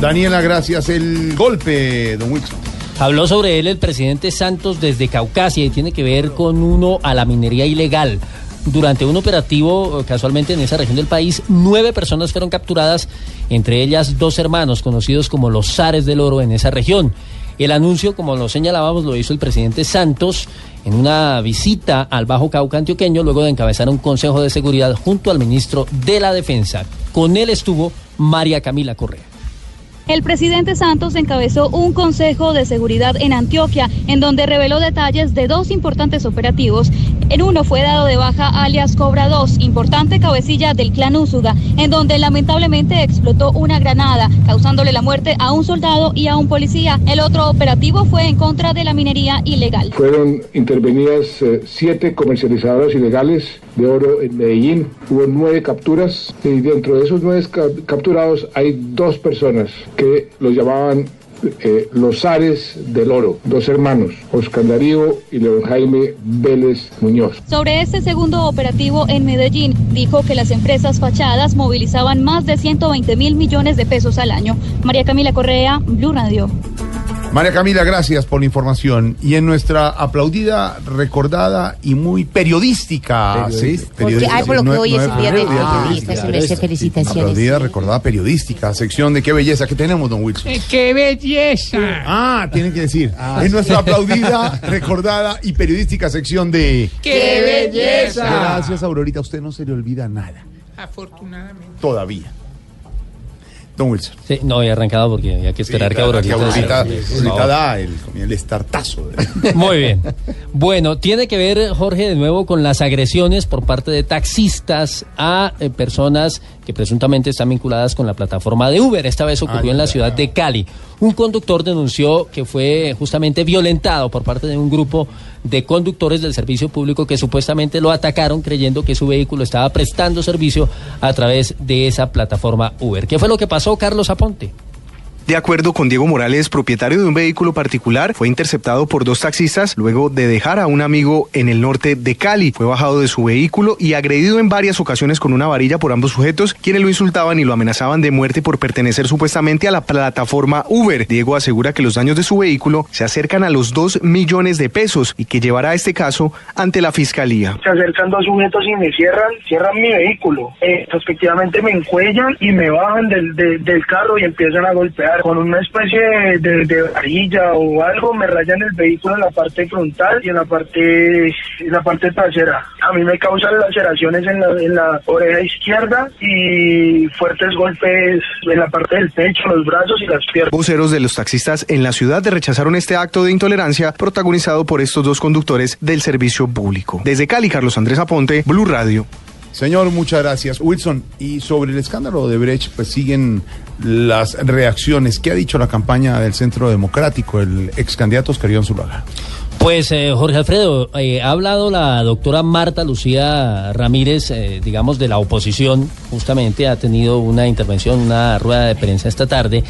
Daniela, gracias. El golpe, don Wilson. Habló sobre él el presidente Santos desde Caucasia y tiene que ver con uno a la minería ilegal. Durante un operativo, casualmente en esa región del país, nueve personas fueron capturadas, entre ellas dos hermanos conocidos como los zares del oro en esa región. El anuncio, como lo señalábamos, lo hizo el presidente Santos en una visita al Bajo Cauca antioqueño, luego de encabezar un consejo de seguridad junto al ministro de la Defensa. Con él estuvo María Camila Correa. El presidente Santos encabezó un consejo de seguridad en Antioquia, en donde reveló detalles de dos importantes operativos. En uno fue dado de baja alias Cobra 2, importante cabecilla del clan Úsuga, en donde lamentablemente explotó una granada, causándole la muerte a un soldado y a un policía. El otro operativo fue en contra de la minería ilegal. Fueron intervenidas eh, siete comercializadoras ilegales de oro en Medellín. Hubo nueve capturas y dentro de esos nueve ca- capturados hay dos personas que los llamaban eh, los zares del oro, dos hermanos, Oscar Darío y León Jaime Vélez Muñoz. Sobre este segundo operativo en Medellín, dijo que las empresas fachadas movilizaban más de 120 mil millones de pesos al año. María Camila Correa, Blue Radio. María Camila, gracias por la información. Y en nuestra aplaudida, recordada y muy periodística. ¿sí? Porque, ay, por lo que No- hoy no es el día del Ah, periodista, felicitaciones. Aplaudida, recordada, periodística. Sección de qué belleza que tenemos, don Wilson. Eh, ¡Qué belleza! Ah, tienen que decir. en nuestra [laughs] aplaudida, recordada y periodística sección de... ¡Qué belleza! Gracias, Aurorita. A usted no se le olvida nada. Afortunadamente. Todavía. Don Wilson. Sí, no había arrancado porque había que esperar que claro, Aurorita... que no. da el, el estartazo. [laughs] Muy bien. Bueno, tiene que ver, Jorge, de nuevo con las agresiones por parte de taxistas a eh, personas que presuntamente están vinculadas con la plataforma de Uber. Esta vez ocurrió en la ciudad de Cali. Un conductor denunció que fue justamente violentado por parte de un grupo de conductores del servicio público que supuestamente lo atacaron creyendo que su vehículo estaba prestando servicio a través de esa plataforma Uber. ¿Qué fue lo que pasó, Carlos Aponte? De acuerdo con Diego Morales, propietario de un vehículo particular, fue interceptado por dos taxistas luego de dejar a un amigo en el norte de Cali. Fue bajado de su vehículo y agredido en varias ocasiones con una varilla por ambos sujetos, quienes lo insultaban y lo amenazaban de muerte por pertenecer supuestamente a la plataforma Uber. Diego asegura que los daños de su vehículo se acercan a los 2 millones de pesos y que llevará este caso ante la fiscalía. se acercan dos sujetos y me cierran, cierran mi vehículo. Eh, respectivamente me encuellan y me bajan del, de- del carro y empiezan a golpear con una especie de, de- de varilla o algo, me rayan el vehículo en la parte frontal y en la parte, en la parte trasera. A mí me causan laceraciones en la, en la oreja izquierda y fuertes golpes en la parte del pecho, los brazos y las piernas. Voceros de los taxistas en la ciudad rechazaron este acto de intolerancia protagonizado por estos dos conductores del servicio público. Desde Cali, Carlos Andrés Aponte, Blue Radio. Señor, muchas gracias. Wilson, y sobre el escándalo de Brecht, pues siguen las reacciones. ¿Qué ha dicho la campaña del Centro Democrático, el ex candidato Oscar Iván Zuluaga? Pues eh, Jorge Alfredo, eh, ha hablado la doctora Marta Lucía Ramírez, eh, digamos, de la oposición, justamente ha tenido una intervención, una rueda de prensa esta tarde,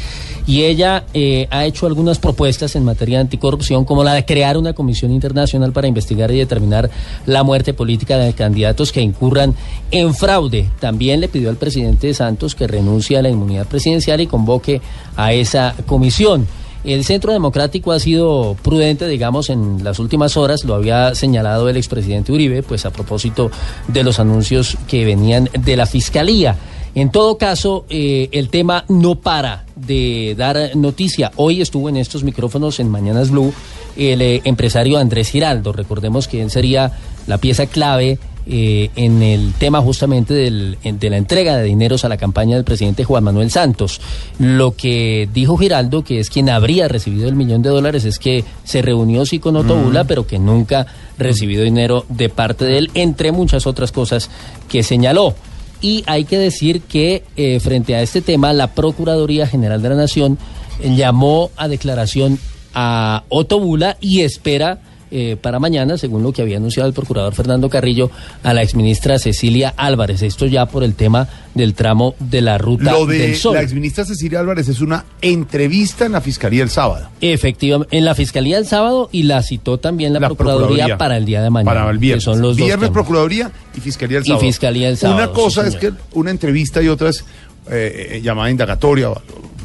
y ella eh, ha hecho algunas propuestas en materia de anticorrupción, como la de crear una comisión internacional para investigar y determinar la muerte política de candidatos que incurran en fraude. También le pidió al presidente Santos que renuncie a la inmunidad presidencial y convoque a esa comisión. El Centro Democrático ha sido prudente, digamos, en las últimas horas, lo había señalado el expresidente Uribe, pues a propósito de los anuncios que venían de la Fiscalía. En todo caso, eh, el tema no para de dar noticia. Hoy estuvo en estos micrófonos en Mañanas Blue el eh, empresario Andrés Giraldo. Recordemos que él sería la pieza clave eh, en el tema justamente del- de la entrega de dineros a la campaña del presidente Juan Manuel Santos. Lo que dijo Giraldo, que es quien habría recibido el millón de dólares, es que se reunió sí con Otto Mm. Bula, pero que nunca recibió dinero de parte de él, entre muchas otras cosas que señaló. Y hay que decir que eh, frente a este tema, la Procuraduría General de la Nación eh, llamó a declaración a Otto Bula y espera eh, para mañana, según lo que había anunciado el procurador Fernando Carrillo, a la exministra Cecilia Álvarez. Esto ya por el tema del tramo de la ruta Lo de del Sol. la exministra Cecilia Álvarez es una entrevista en la Fiscalía el sábado. Efectivamente, en la Fiscalía el sábado y la citó también la, Procuraduría, Procuraduría. para el día de mañana. Para el que viernes. son los viernes. Procuraduría y Fiscalía el Y sábado. Fiscalía el sábado, Una cosa sí, es que una entrevista y otra es eh, eh, llamada indagatoria,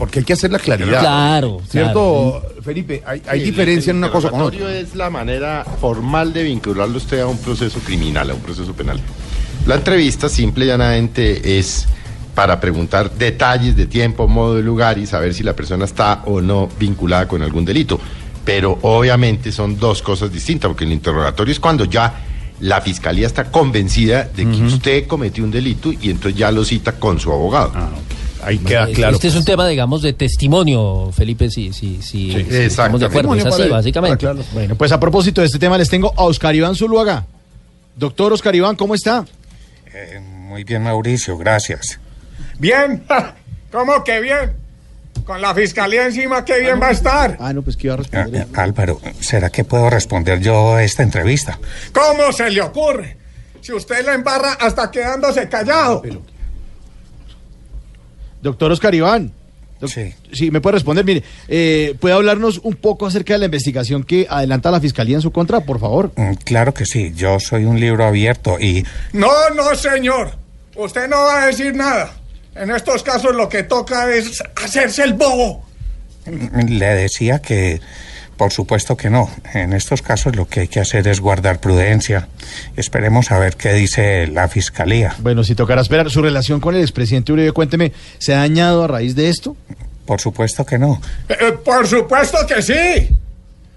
porque hay que hacer la claridad. Claro, ¿Cierto, Felipe? Hay, hay diferencia el en una cosa con otra. interrogatorio es la manera formal de vincularlo usted a un proceso criminal, a un proceso penal. La entrevista simple y llanamente es para preguntar detalles de tiempo, modo y lugar y saber si la persona está o no vinculada con algún delito. Pero obviamente son dos cosas distintas, porque el interrogatorio es cuando ya la fiscalía está convencida de que usted cometió un delito y entonces ya lo cita con su abogado. Ahí Este es un tema, digamos, de testimonio, Felipe, si, si, si, si estamos de acuerdo. Es así, básicamente. Bueno, pues a propósito de este tema les tengo a Oscar Iván Zuluaga. Doctor Oscar Iván, ¿cómo está? Muy bien, Mauricio, gracias. Bien, [laughs] ¿cómo que bien? Con la fiscalía encima, qué bien va a estar. Ah, no, pues que iba a responder. Eh, Álvaro, ¿será que puedo responder yo a esta entrevista? ¿Cómo se le ocurre? Si usted la embarra hasta quedándose callado. Doctor Oscar Iván. Doc- sí. me puede responder. Mire, eh, ¿puede hablarnos un poco acerca de la investigación que adelanta la Fiscalía en su contra, por favor? Mm, Claro que sí, yo soy un libro abierto y No, no, señor. Usted no va a decir nada. En estos casos lo que toca es hacerse el bobo. mm, le decía que, por supuesto que no. En estos casos lo que hay que hacer es guardar prudencia. Esperemos a ver qué dice la fiscalía. Bueno, si tocará esperar, ¿su relación con el expresidente Uribe, cuénteme, ¿se ha dañado a raíz de esto? Por supuesto que no. Eh, por supuesto que sí.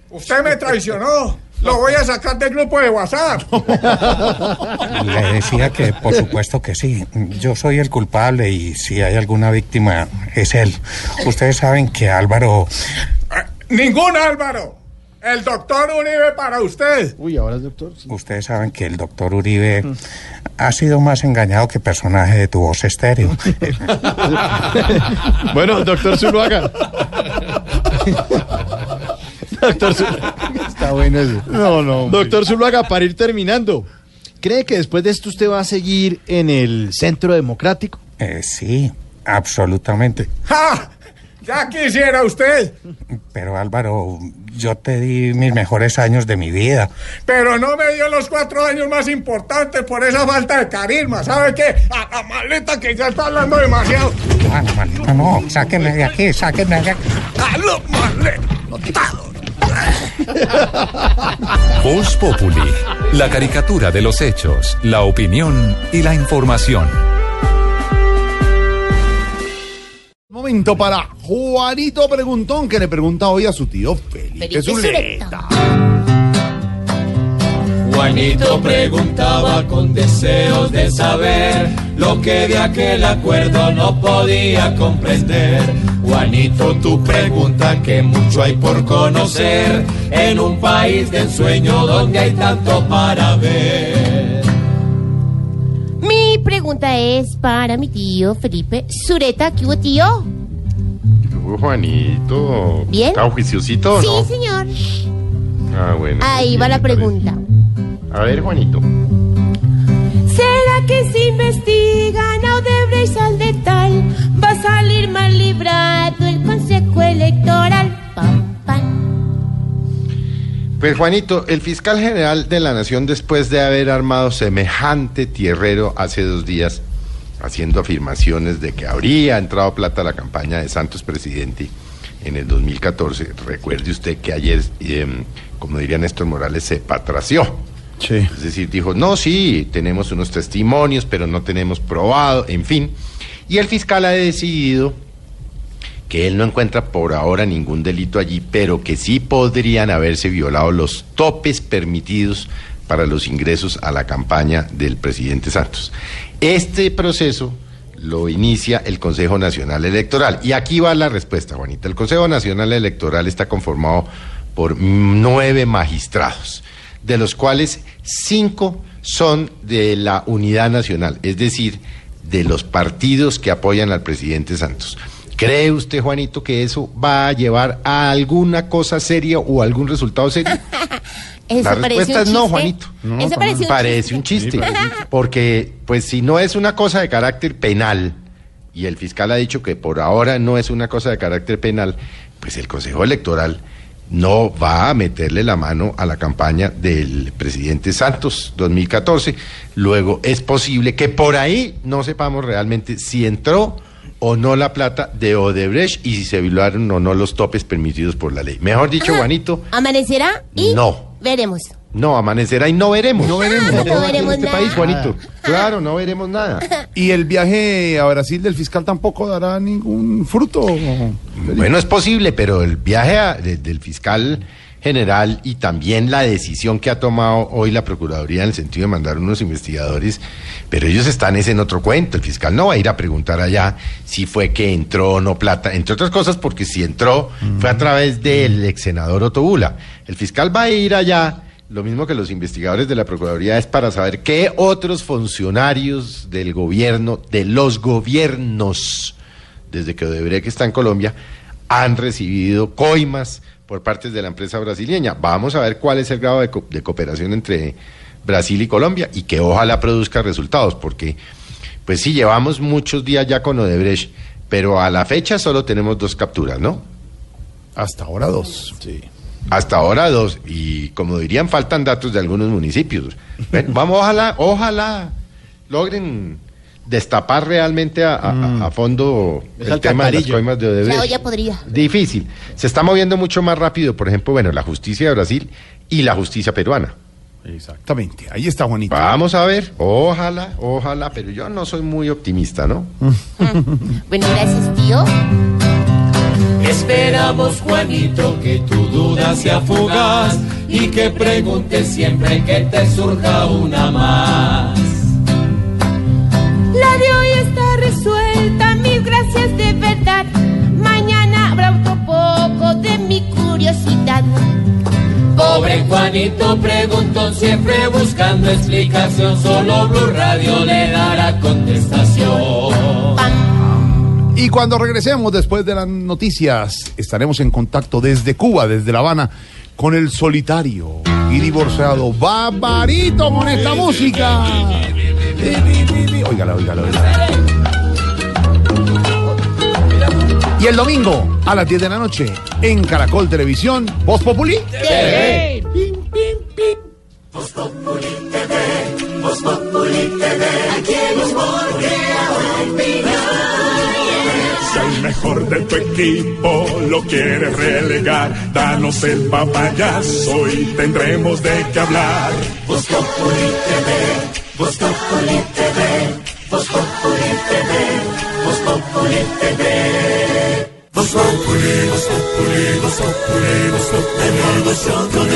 Usted me traicionó. Lo voy a sacar del grupo de WhatsApp. [laughs] Le decía que por supuesto que sí. Yo soy el culpable y si hay alguna víctima es él. Ustedes saben que Álvaro... Ningún Álvaro. El doctor Uribe para usted. Uy, ahora es doctor. Ustedes saben que el doctor Uribe ha sido más engañado que personaje de tu voz estéreo. [laughs] bueno, doctor Zuluaga. [laughs] doctor Zuluaga. Está bueno eso. No, no. Doctor Zuluaga, para ir terminando, ¿cree que después de esto usted va a seguir en el Centro Democrático? Eh, sí, absolutamente. ¡Ja! Ya quisiera usted. Pero Álvaro, yo te di mis mejores años de mi vida. Pero no me dio los cuatro años más importantes por esa falta de carisma. ¿Sabe qué? A la maleta que ya está hablando demasiado. Ah, no, maleta, no, sáquenme de aquí, sáquenme de aquí. ¡A la maleta! Voz Populi, la caricatura de los hechos, la opinión y la información. Momento para Juanito Preguntón, que le pregunta hoy a su tío Felipe Zuleta. Juanito preguntaba con deseos de saber lo que de aquel acuerdo no podía comprender. Juanito, tu pregunta que mucho hay por conocer en un país de ensueño donde hay tanto para ver. Pregunta es para mi tío Felipe Zureta. ¿Qué hubo, tío? Juanito. ¿Bien? ¿Está juiciosito o Sí, no? señor. Ah, bueno. Ahí va la pregunta. A ver, Juanito. ¿Será que si investigan a Odebrecht al detal va a salir mal librado el Consejo Electoral? Pues Juanito, el fiscal general de la Nación, después de haber armado semejante tierrero hace dos días, haciendo afirmaciones de que habría entrado plata a la campaña de Santos presidente en el 2014, recuerde usted que ayer, em, como diría Néstor Morales, se patració. Es decir, dijo, no, sí, tenemos unos testimonios, pero no tenemos probado, en fin. Y el fiscal ha decidido que él no encuentra por ahora ningún delito allí, pero que sí podrían haberse violado los topes permitidos para los ingresos a la campaña del presidente Santos. Este proceso lo inicia el Consejo Nacional Electoral. Y aquí va la respuesta, Juanita. El Consejo Nacional Electoral está conformado por nueve magistrados, de los cuales cinco son de la Unidad Nacional, es decir, de los partidos que apoyan al presidente Santos. ¿Cree usted, Juanito, que eso va a llevar a alguna cosa seria o algún resultado serio? [laughs] Eso La parece respuesta un es no. Juanito. Eso parece un Parece chiste. un chiste. Sí, parece un Porque, pues, si no es una cosa de carácter penal, y el fiscal ha dicho que por ahora no es una cosa de carácter penal, pues el Consejo Electoral no va a meterle la mano a la campaña del presidente Santos 2014. Luego es posible que por ahí no sepamos realmente si entró o no la plata de Odebrecht y si se violaron o no los topes permitidos por la ley. Mejor dicho, Juanito, Amanecerá y no. veremos. No, amanecerá y no veremos. No veremos. No No veremos en este nada. país, Juanito. Claro, no veremos nada. ¿Y el viaje a Brasil del fiscal tampoco dará ningún fruto? Bueno, es posible, pero el viaje a- de- del fiscal general y también la decisión que ha tomado hoy la Procuraduría en el sentido de mandar unos investigadores, pero ellos están es en otro cuento. El fiscal no va a ir a preguntar allá si fue que entró o no plata, entre otras cosas porque si entró fue a través del ex senador Otobula. El fiscal va a ir allá. Lo mismo que los investigadores de la Procuraduría es para saber qué otros funcionarios del gobierno, de los gobiernos, desde que Odebrecht está en Colombia, han recibido coimas por parte de la empresa brasileña. Vamos a ver cuál es el grado de, co- de cooperación entre Brasil y Colombia y que ojalá produzca resultados, porque pues sí, llevamos muchos días ya con Odebrecht, pero a la fecha solo tenemos dos capturas, ¿no? Hasta ahora dos. Sí. Hasta ahora dos, y como dirían, faltan datos de algunos municipios. Ven, vamos, ojalá, ojalá logren destapar realmente a, a- a fondo Es el tema de las coimas de Odebrecht. La olla podrida. Difícil. Se está moviendo mucho más rápido, por ejemplo, bueno, la justicia de Brasil y la justicia peruana. Exactamente. Ahí está Juanito. Vamos a ver, ojalá, ojalá, pero yo no soy muy optimista, ¿no? [laughs] Bueno, gracias, tío. Esperamos, Juanito, que tu duda sea fugaz y que preguntes siempre que te surja una más. De hoy está resuelta, mil gracias de verdad. Mañana habrá otro poco de mi curiosidad. Pobre Juanito preguntó siempre buscando explicación, solo Blue Radio le dará contestación. Y cuando regresemos después de las noticias, estaremos en contacto desde Cuba, desde La Habana, con el solitario y divorciado Barbarito con esta música. Óigala, óigala, óigala. Y el domingo a las 10 de la noche en Caracol Televisión, Voz Populi. TV. Pim, pim, pim. Voz Populi TV, Voz Populi TV, aquí Voz Si el mejor de tu equipo lo quieres relegar, danos el papayazo y tendremos de qué hablar. Voz Populi TV, Voz Populi TV, Voz Populi TV, Voz Populi TV. Voz Populi, Voz Populi, Voz Populi, Voz Populi, Voz Populi,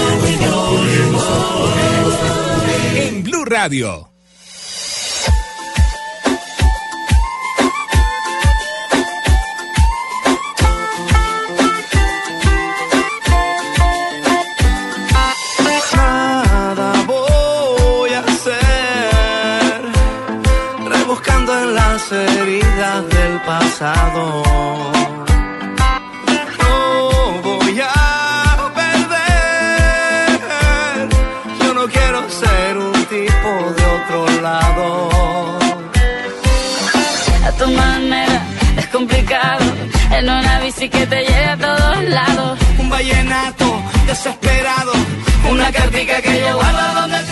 Voz Populi, En Blue Radio. Las heridas del pasado. No voy a perder, yo no quiero ser un tipo de otro lado. A tu manera es complicado. En una bici que te lleve a todos lados. Un vallenato desesperado, Una cartica que yo guardo donde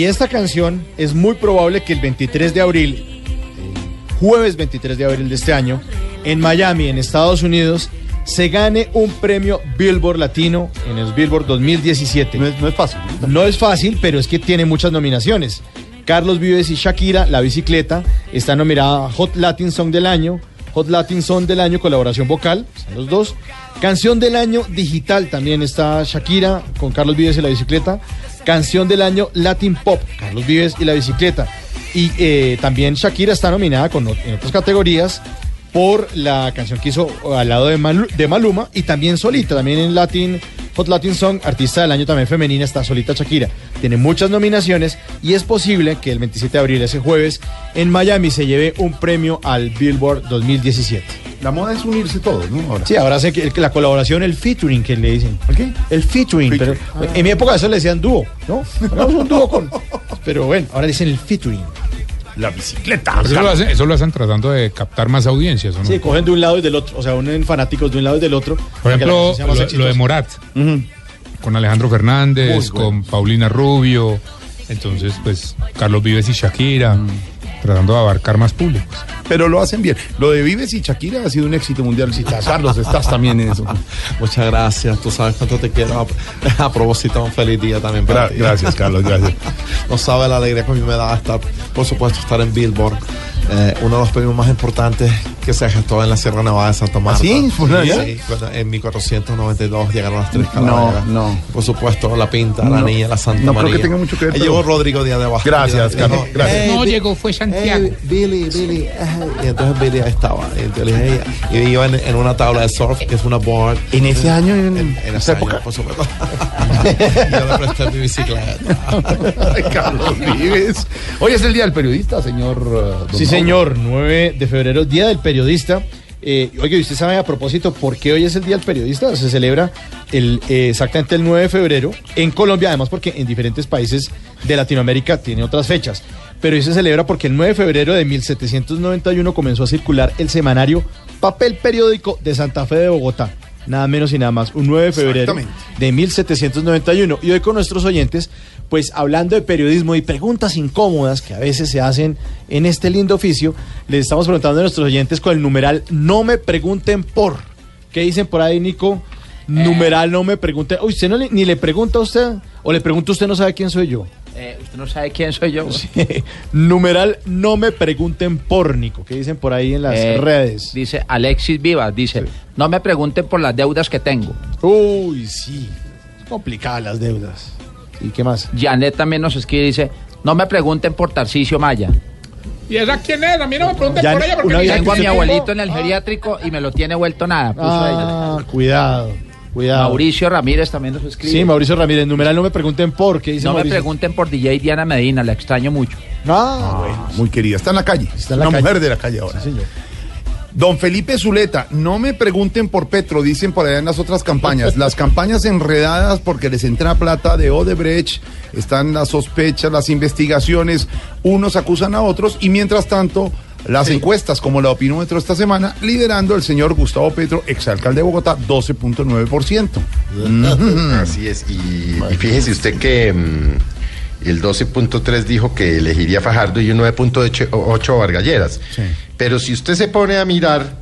Y esta canción es muy probable que el 23 de abril, jueves 23 de abril de este año, en Miami, en Estados Unidos, se gane un premio Billboard Latino en el Billboard 2017. No es, fácil. ¿no? es fácil, pero es que tiene muchas nominaciones. Carlos Vives y Shakira, La Bicicleta, está nominada Hot Latin Song del Año, Hot Latin Song del Año, colaboración vocal, están los dos. Canción del Año Digital también está Shakira con Carlos Vives y La Bicicleta. Canción del Año Latin Pop, Carlos Vives y La Bicicleta. Y eh, también Shakira está nominada con, en otras categorías por la canción que hizo al lado de, Malu- de Maluma y también solita, también en Latin, Hot Latin Song, artista del año también femenina, está solita Shakira. Tiene muchas nominaciones y es posible que el 27 de abril, ese jueves, en Miami se lleve un premio al Billboard 2017. La moda es unirse todos, ¿no? Ahora. Sí, ahora sé que la colaboración, el featuring que le dicen. ¿El qué? El featuring. pero en mi época eso le decían dúo, ¿no? [laughs] Un dúo con. Pero bueno, ahora dicen el featuring. La bicicleta. Eso, lo hacen, eso lo hacen tratando de captar más audiencias, ¿o no? Sí, cogen de un lado y del otro. O sea, unen fanáticos de un lado y del otro. Por ejemplo, lo, de Morat, con Alejandro Fernández, Muy bueno. con Paulina Rubio, entonces, pues, Carlos Vives y Shakira, Mm. Tratando de abarcar más públicos. Pero lo hacen bien. Lo de Vives y Shakira ha sido un éxito mundial. Si estás, Carlos, estás también en eso. [laughs] Muchas gracias, tú sabes cuánto te quiero. A, a propósito, un feliz día también para Gra- ti. gracias, Carlos, gracias. [laughs] No sabes la alegría que a mí me da estar, por supuesto, estar en Billboard, eh, uno de los premios más importantes que se gestó en la Sierra Nevada de Santa Marta. ¿Ah, sí? ¿Fue allá? Sí, cuando en 1492 llegaron las tres No, calaveras. no. Por supuesto, la Pinta, la No, Niña, la Santa no creo María. que tenga mucho que ver, Ahí pero- Llegó Rodrigo Díaz de Abajo. Gracias, Carlos, gracias. "Hey, No llegó, fue Santiago. Hey, Billy, Billy. Y entonces Billy ahí estaba. Y entonces le dije, y iba en, en una tabla de surf, que es una board. En ese año, en, En esa esa época. época, por supuesto. y [laughs] yo le presté mi bicicleta. [laughs] Carlos Vives. Hoy es el día del periodista, señor. don Sí, Mauro. Señor, 9 de febrero, Día del Periodista. Eh, oye, ¿usted sabe a propósito por qué hoy es el Día del Periodista? Se celebra el, eh, exactamente el 9 de febrero en Colombia, además porque en diferentes países de Latinoamérica tiene otras fechas. pero hoy se celebra porque el 9 de febrero de 1791 comenzó a circular el semanario Papel Periódico de Santa Fe de Bogotá. Nada menos y nada más, un 9 de febrero de 1791. Y hoy con nuestros oyentes, pues hablando de periodismo y preguntas incómodas que a veces se hacen en este lindo oficio, les estamos preguntando a nuestros oyentes con el numeral No me pregunten por. ¿Qué dicen por ahí, Nico? Numeral no me pregunten. Uy, ¿usted no le- ni le pregunta a usted? ¿O le pregunta a usted no sabe quién soy yo? Eh, ¿Usted no sabe quién soy yo? [laughs] Numeral no me pregunten por, Nico. ¿Qué dicen por ahí en las Eh, redes? Dice Alexis Vivas, dice, no me pregunten por las deudas que tengo. Uy, sí. Complicadas las deudas. ¿Y qué más? Janet también nos escribe, dice, no me pregunten por Tarcisio Maya. ¿Y esa quién es? A mí no me pregunten por ella porque Tengo a mi abuelito en el geriátrico y me lo tiene vuelto nada. puso Ah, ella. cuidado, cuidado. Mauricio Ramírez también nos escribe. Sí, Mauricio Ramírez. Numeral no me pregunten por. ¿Qué dice No me pregunten por DJ Diana Medina, la extraño mucho. Ah, bueno. Muy querida. Está en la calle. Está en la Una calle. mujer de la calle ahora. Don Felipe Zuleta, no me pregunten por Petro, dicen por allá en las otras campañas. Las campañas enredadas porque les entra plata de Odebrecht, están las sospechas, las investigaciones, unos acusan a otros y mientras tanto las encuestas como la opinómetro esta semana, liderando el señor Gustavo Petro, exalcalde de Bogotá, 12.9%. [laughs] Así es. Y, y fíjese usted que mm, el 12.3 dijo que elegiría Fajardo y un 9.8 a Vargalleras. Pero si usted se pone a mirar,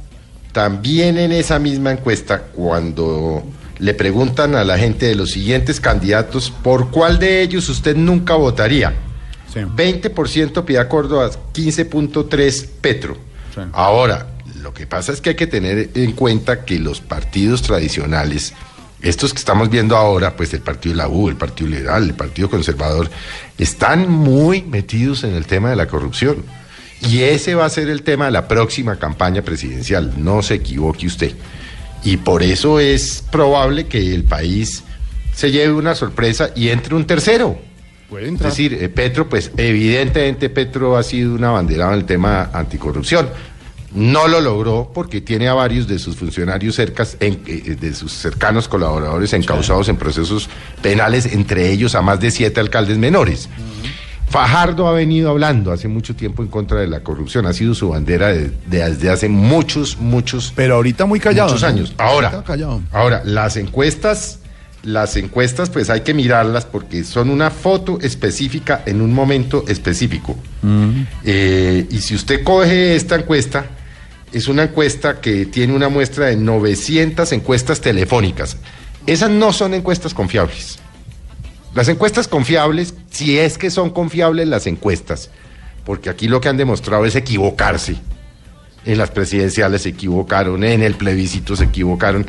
también en esa misma encuesta, cuando le preguntan a la gente de los siguientes candidatos, ¿por cuál de ellos usted nunca votaría? 20% Piedad Córdoba, 15.3 Petro. Ahora, lo que pasa es que hay que tener en cuenta que los partidos tradicionales, estos que estamos viendo ahora, pues el Partido de la U, el Partido Liberal, el Partido Conservador, están muy metidos en el tema de la corrupción. Y ese va a ser el tema de la próxima campaña presidencial, no se equivoque usted. Y por eso es probable que el país se lleve una sorpresa y entre un tercero. Es decir, eh, Petro, pues evidentemente Petro ha sido un abanderado en el tema anticorrupción. No lo logró porque tiene a varios de sus funcionarios cercas, en- eh, de sus cercanos colaboradores encausados en procesos penales, entre ellos a más de siete alcaldes menores. Fajardo ha venido hablando hace mucho tiempo en contra de la corrupción, ha sido su bandera de- de- desde hace muchos, muchos. Pero ahorita muy callado. Muchos ¿no? años. Ahora, callado. Ahora, las encuestas, las encuestas, pues hay que mirarlas porque son una foto específica en un momento específico. Eh, y si usted coge esta encuesta, es una encuesta que tiene una muestra de 900 encuestas telefónicas. Esas no son encuestas confiables. Las encuestas confiables, si es que son confiables las encuestas, porque aquí lo que han demostrado es equivocarse. En las presidenciales se equivocaron, en el plebiscito se equivocaron.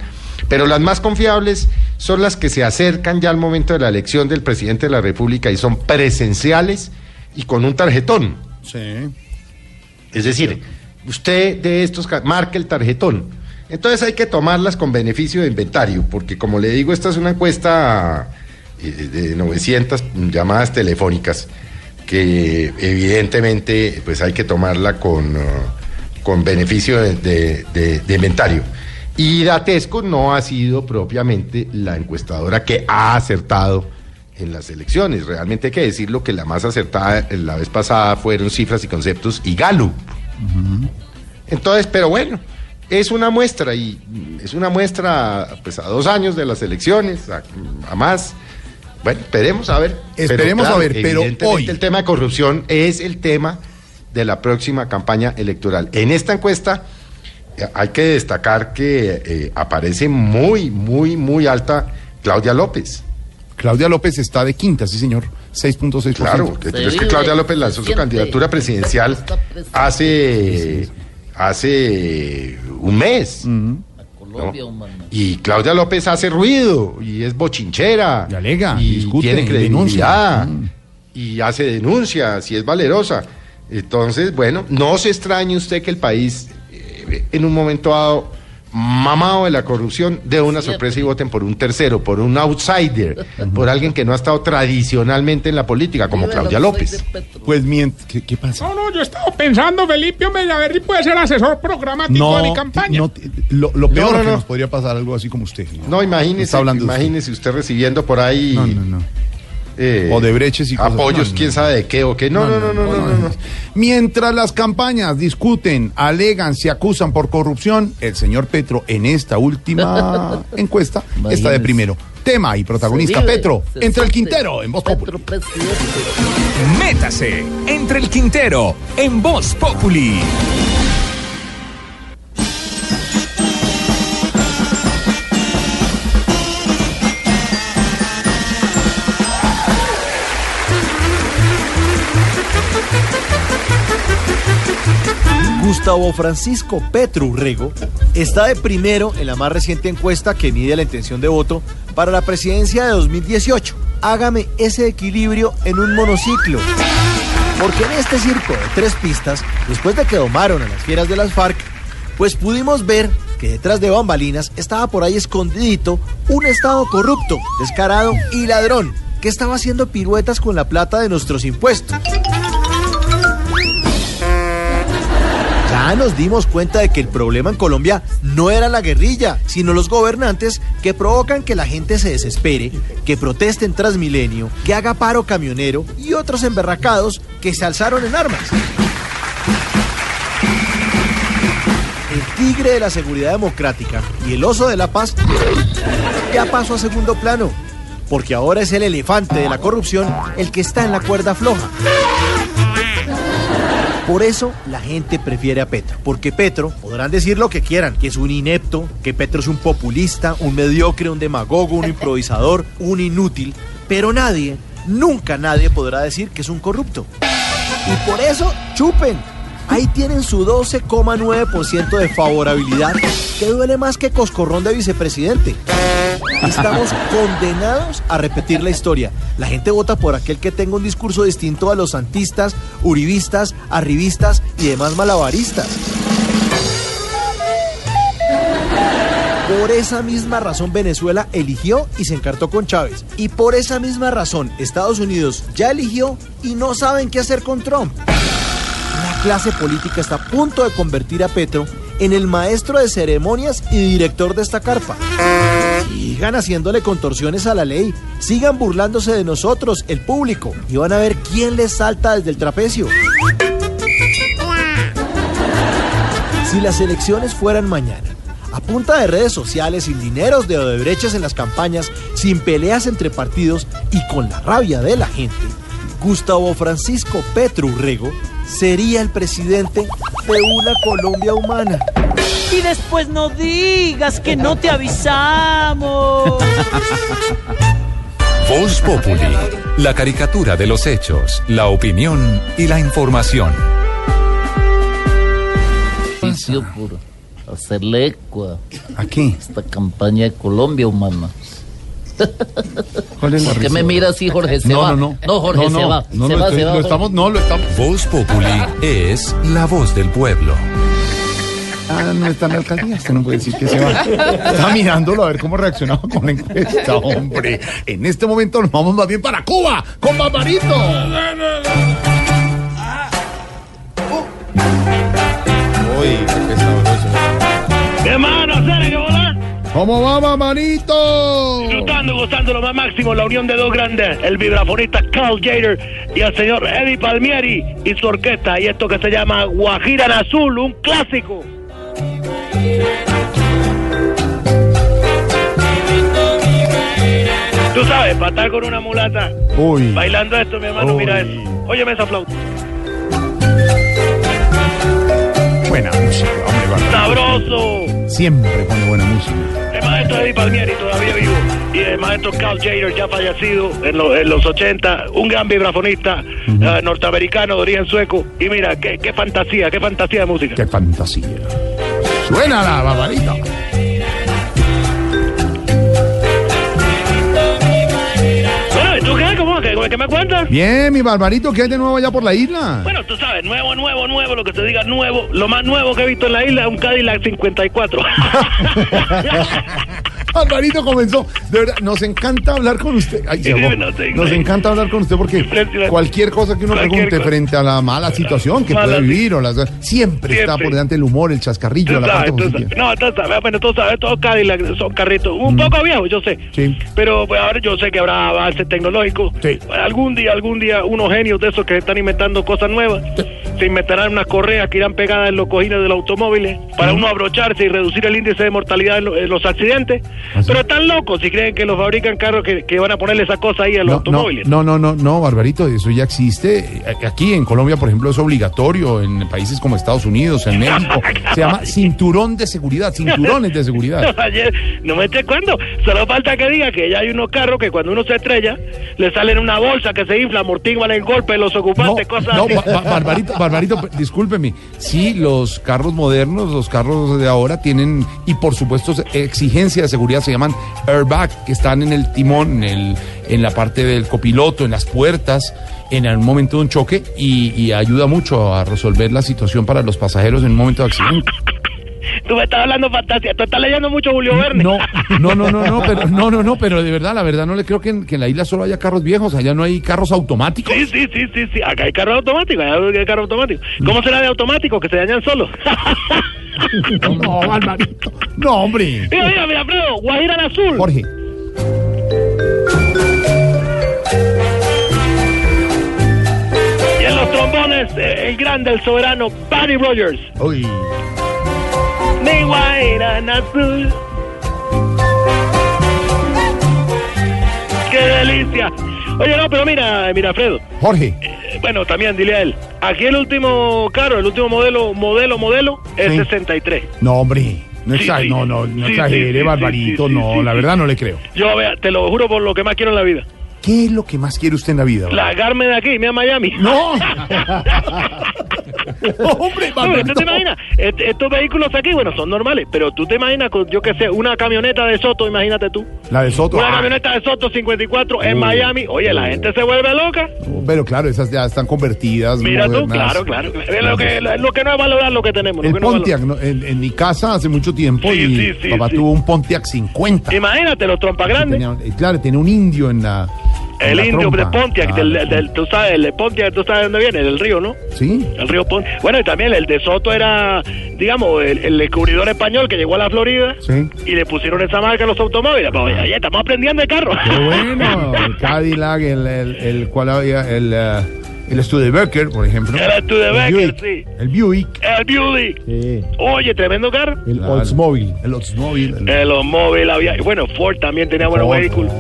Pero las más confiables son las que se acercan ya al momento de la elección del presidente de la República y son presenciales y con un tarjetón. Sí. Es decir, usted de estos ca- marca el tarjetón. Entonces hay que tomarlas con beneficio de inventario, porque como le digo, esta es una encuesta de 900 llamadas telefónicas que evidentemente pues hay que tomarla con, uh, con beneficio de, de- de- de inventario. Y Datesco no ha sido propiamente la encuestadora que ha acertado en las elecciones. Realmente hay que decirlo que la más acertada la vez pasada fueron cifras y conceptos y Gallup. Entonces, pero bueno, es una muestra y es una muestra pues a dos años de las elecciones, a, a más. Bueno, esperemos a ver. Pero, Esperemos a ver, pero evidentemente hoy- el tema de corrupción es el tema de la próxima campaña electoral. En esta encuesta eh, hay que destacar que eh, aparece muy, muy, muy alta Claudia López. Claudia López está de quinta, sí, señor. 6.6%. Claro, es que Claudia López lanzó su candidatura presidencial hace, hace un mes. ¿No? Y Claudia López hace ruido y es bochinchera. Y alega, y discute, tiene credibilidad. denuncia. Y hace denuncias y es valerosa. Entonces, bueno, no se extrañe usted que el país, eh, en un momento dado, mamado de la corrupción, dé una sorpresa y voten por un tercero, por un outsider, por alguien que no ha estado tradicionalmente en la política, como Claudia López. Pues mientras. ¿qué, qué pasa? No, no, yo he estado pensando, Felipe, hombre, a ver si puede ser asesor programático de mi campaña. no, lo, lo peor No, no, que no. nos podría pasar algo así como usted. No, imagínese, usted. imagínese usted recibiendo por ahí. Eh, O de breches y cosas. apoyos, No, no, quién sabe de qué o qué. No, no, no, no, no, no. no. Mientras las campañas discuten, alegan, se acusan por corrupción, el señor Petro en esta última [laughs] encuesta está de primero. Tema y protagonista vive, Petro, entre el. Quintero en Voz Populi. Métase entre el Quintero en Voz Populi. Gustavo Francisco Petro Urrego está de primero en la más reciente encuesta que mide la intención de voto para la presidencia de 2018. Hágame ese equilibrio en un monociclo. Porque en este circo de tres pistas, después de que domaron a las fieras de las FARC, pues pudimos ver que detrás de bambalinas estaba por ahí escondidito un Estado corrupto, descarado y ladrón, que estaba haciendo piruetas con la plata de nuestros impuestos. Ya nos dimos cuenta de que el problema en Colombia no era la guerrilla, sino los gobernantes que provocan que la gente se desespere, que protesten tras milenio, que haga paro camionero y otros emberracados que se alzaron en armas. El tigre de la seguridad democrática y el oso de la paz ya pasó a segundo plano, porque ahora es el elefante de la corrupción el que está en la cuerda floja. Por eso la gente prefiere a Petro, porque Petro, podrán decir lo que quieran, que es un inepto, que Petro es un populista, un mediocre, un demagogo, un improvisador, un inútil, pero nadie, nunca nadie podrá decir que es un corrupto. Y por eso, chupen. Ahí tienen su 12,9% de favorabilidad, que duele más que coscorrón de vicepresidente. Estamos [laughs] condenados a repetir la historia. La gente vota por aquel que tenga un discurso distinto a los santistas, uribistas, arribistas y demás malabaristas. Por esa misma razón Venezuela eligió y se encartó con Chávez. Y por esa misma razón Estados Unidos ya eligió y no saben qué hacer con Trump. La clase política está a punto de convertir a Petro en el maestro de ceremonias y director de esta carpa. Sigan haciéndole contorsiones a la ley, sigan burlándose de nosotros, el público, y van a ver quién les salta desde el trapecio. Si las elecciones fueran mañana, a punta de redes sociales, sin dineros de odebreches en las campañas, sin peleas entre partidos y con la rabia de la gente, Gustavo Francisco Petro Urrego sería el presidente de una Colombia humana. Y después no digas que no te avisamos. [laughs] Voz Populi, la caricatura de los hechos, la opinión y la información. Por hacerle eco a esta campaña de Colombia humana. ¿Cuál es la ¿Por qué me mira así, Jorge? Se No, va. no, no. No, Jorge, No, se no. va. No, se va, estoy- se va. lo estamos- no, lo estamos. Voz Populi es la voz del pueblo. Ah, no está en la alcaldía, usted no puede decir que se va. Está mirándolo a ver cómo reaccionaba con la encuesta, hombre. En este momento nos vamos más bien para Cuba, con Barbarito. Uy, qué sabroso. ¿Qué mano, que volar? ¿Cómo va, Barbarito? Disfrutando, gozando lo más máximo, la unión de dos grandes, el vibrafonista Carl Jader y el señor Eddie Palmieri y su orquesta, y esto que se llama Guajira en Azul, un clásico. Tú sabes, para estar con una mulata Uy. bailando esto, mi hermano, mira eso. Óyeme esa flauta. Buena música, ¡Sabroso! Siempre pone buena música. El maestro Eddie Palmieri todavía vivo y el maestro Carl Jader ya fallecido en, lo- en los 80, un gran vibrafonista eh, norteamericano de origen sueco. Y mira, qué, qué fantasía, qué fantasía de música. Qué fantasía. Suena la Barbarito. Bueno, ¿y tú qué? ¿Cómo? ¿Qué, qué me cuentas? Bien, mi Barbarito, ¿qué hay de nuevo allá por la isla? Bueno, tú sabes, nuevo, nuevo, nuevo, lo que te diga nuevo. Lo más nuevo que he visto en la isla es un Cadillac 54. [laughs] [laughs] Barbarito comenzó. De verdad, nos encanta hablar con usted. Ay, se Sí, nos encanta hablar con usted porque cualquier cosa que uno pregunte cosa. frente a la mala situación que Mala puede vivir o las siempre, está Siempre. por delante el humor, el chascarrillo, Tú la sabes, positiva. No, tú sabes, bueno, tú sabes, todos Cadillac son carritos un poco viejos, yo sé. Sí. Pero pues, ahora yo sé que habrá avance tecnológico. Algún día, algún día, unos genios de esos que están inventando cosas nuevas, se inventarán unas correas que irán pegadas en los cojines de los automóviles para uno abrocharse y reducir el índice de mortalidad en, lo- en Pero están locos si creen que los fabrican carros que, que van a ponerle esa cosa ahí a los No, no, automóviles. no, no, no, no, Barbarito, eso ya existe. Aquí en Colombia, por ejemplo, es obligatorio, en países como Estados Unidos, en México. Se llama cinturón de seguridad, cinturones de seguridad. [laughs] Ayer, no me eché cuando. Solo falta que diga que ya hay unos carros que cuando uno se estrella, le salen una bolsa que se infla, amortiguan el golpe de los ocupantes, cosas No, así. Ba- Ba- Barbarito, Barbarito, discúlpeme. Sí, los carros modernos, los carros de ahora tienen, y por supuesto, exigencia de seguridad, se llaman airbag, que están en el timón, en, el, en la parte del copiloto, en las puertas, en el momento de un choque, y, y ayuda mucho a resolver la situación para los pasajeros en un momento de accidente. [laughs] Tú me estás hablando fantasía. Tú estás leyendo mucho Julio Verne. No, [laughs] no, no, no, no, pero no, no, no, pero de verdad, la verdad no le creo que en, que en la isla solo haya carros viejos, allá no hay carros automáticos. Sí, sí, sí, sí, sí. Acá hay carros automáticos, acá hay carros automáticos. ¿Cómo será de automático que se dañan solos? [laughs] No, Barbarito. No, hombre. mira, mira, mira, Alfredo, Guajira en azul. Jorge. Y en los trombones, eh, el grande, el soberano, Buddy Rogers. Uy. Mi Guajira azul. ¡Qué delicia! Oye, no, pero mira, mira, Alfredo. Jorge. Eh, bueno, también dile a él. Aquí el último carro, el último modelo, modelo, modelo, es Sí. 63. No, hombre. No, Sí, exa- sí. no, no, no exagere, Barbarito. no, la verdad no le creo. Yo, vea, te lo juro por lo que más quiero en la vida. ¿Qué es lo que más quiere usted en la vida? Barbarito? Largarme de aquí, irme a Miami. No. [laughs] [laughs] Hombre, ¿Tú te imaginas? Est- estos vehículos aquí, bueno, son normales, pero tú te imaginas, con, yo qué sé, una camioneta de Soto, imagínate tú. La de Soto. Una ah, camioneta de Soto 54 en. Miami. Oye, la gente se vuelve loca. Pero claro, esas ya están convertidas. Mira tú, modernas. claro, claro. Lo que, lo que no es valorar lo que tenemos. El que Pontiac, ¿no? en, en mi casa hace mucho tiempo Sí, y sí, sí, papá tuvo un Pontiac 50. valorar. Imagínate, los trompas grandes. Tenía- eh, claro, tenía un indio en la. El indio de. Pontiac, Ah, del, del- del- tú sabes, el de Pontiac, tú sabes de dónde viene, del río, ¿no? Sí. El río Pontiac. Bueno, y también el de Soto era, digamos, el, el descubridor español que llegó a la Florida Sí. y le pusieron esa marca a los automóviles. Pues, oye, estamos aprendiendo de carro. Qué bueno. [laughs] El Cadillac, el, el, el, cual había, el, eh, el Studebaker, por ejemplo. El Studebaker, Buick. sí. El Buick. El Beauty. Oye, tremendo carro. El Oldsmobile. El Oldsmobile. el- El Oldsmobile había. y Bueno, Ford también tenía buenos vehículos.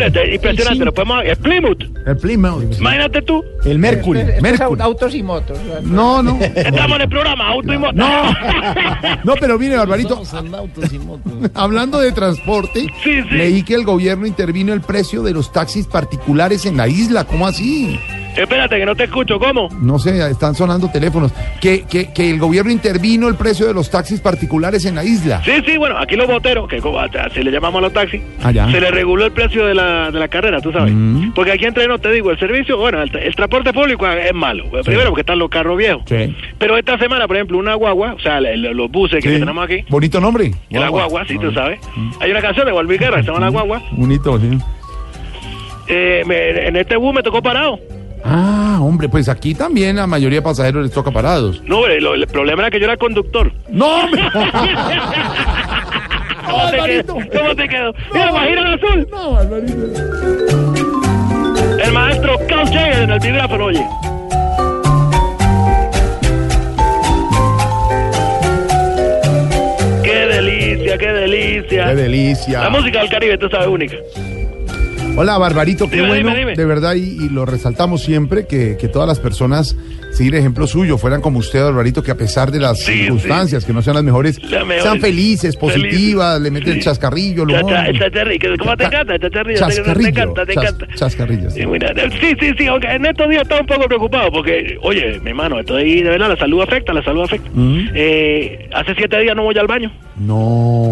este, impresionante. Lo podemos, el Plymouth. El Plymouth. Imagínate tú. El Mercury. Mercury. autos y motos. No, no. Estamos en el programa Auto y Moto. No. [laughs] No, pero mire, Barbarito, [laughs] hablando de transporte, Sí, sí. leí que el gobierno intervino el precio de los taxis particulares en la isla. ¿Cómo así? Espérate, que no te escucho. ¿Cómo? No sé, están sonando teléfonos. Que, que, que el gobierno intervino el precio de los taxis particulares en la isla. Sí, sí, bueno, aquí los boteros, que así le llamamos a los taxis, Allá. se le reguló el precio de la, de la carrera, tú sabes. Mm. Porque aquí entre nos te digo, el servicio, bueno, el, el transporte público es malo. Primero porque están los carros viejos. Sí. Pero esta semana, por ejemplo, una guagua, o sea, el- los buses que tenemos aquí, Bonito nombre. la guagua, sí, tú sabes. Hay una canción de Guerra que se llama La Guagua. Bonito, sí. Eh, me- en este bus me tocó parado. Ah, hombre, pues aquí también la mayoría de pasajeros les toca parados. No, hombre, lo- el problema era que yo era conductor. ¡No, hombre! [laughs] ¿Cómo, te quedó? ¿Cómo te quedó? Mira, Guajira en azul. No, Barbarito. El maestro Carl Jagger en el vibráfono, oye. ¡Qué delicia, qué delicia! ¡Qué delicia! La música del Caribe, tú sabes, única. Hola, Barbarito, qué Dime, bueno, dime, dime. de verdad, y, y lo resaltamos siempre, que, que todas las personas, seguir ejemplo suyo, fueran como usted, Barbarito, que a pesar de las Sí, circunstancias, que no sean las mejores, Las mejores. sean felices, Felices. positivas, le meten el Sí. chascarrillo, el el chacharrillo, ¿cómo te encanta? El te- Chascarrillo, encanta, te chas- encanta. chascarrillo, sí. Sí, mira, sí, aunque en estos días estaba un poco preocupado porque, oye, mi hermano, estoy de verdad, la salud afecta, la salud afecta. Mm. Eh, hace siete días no voy al baño. No,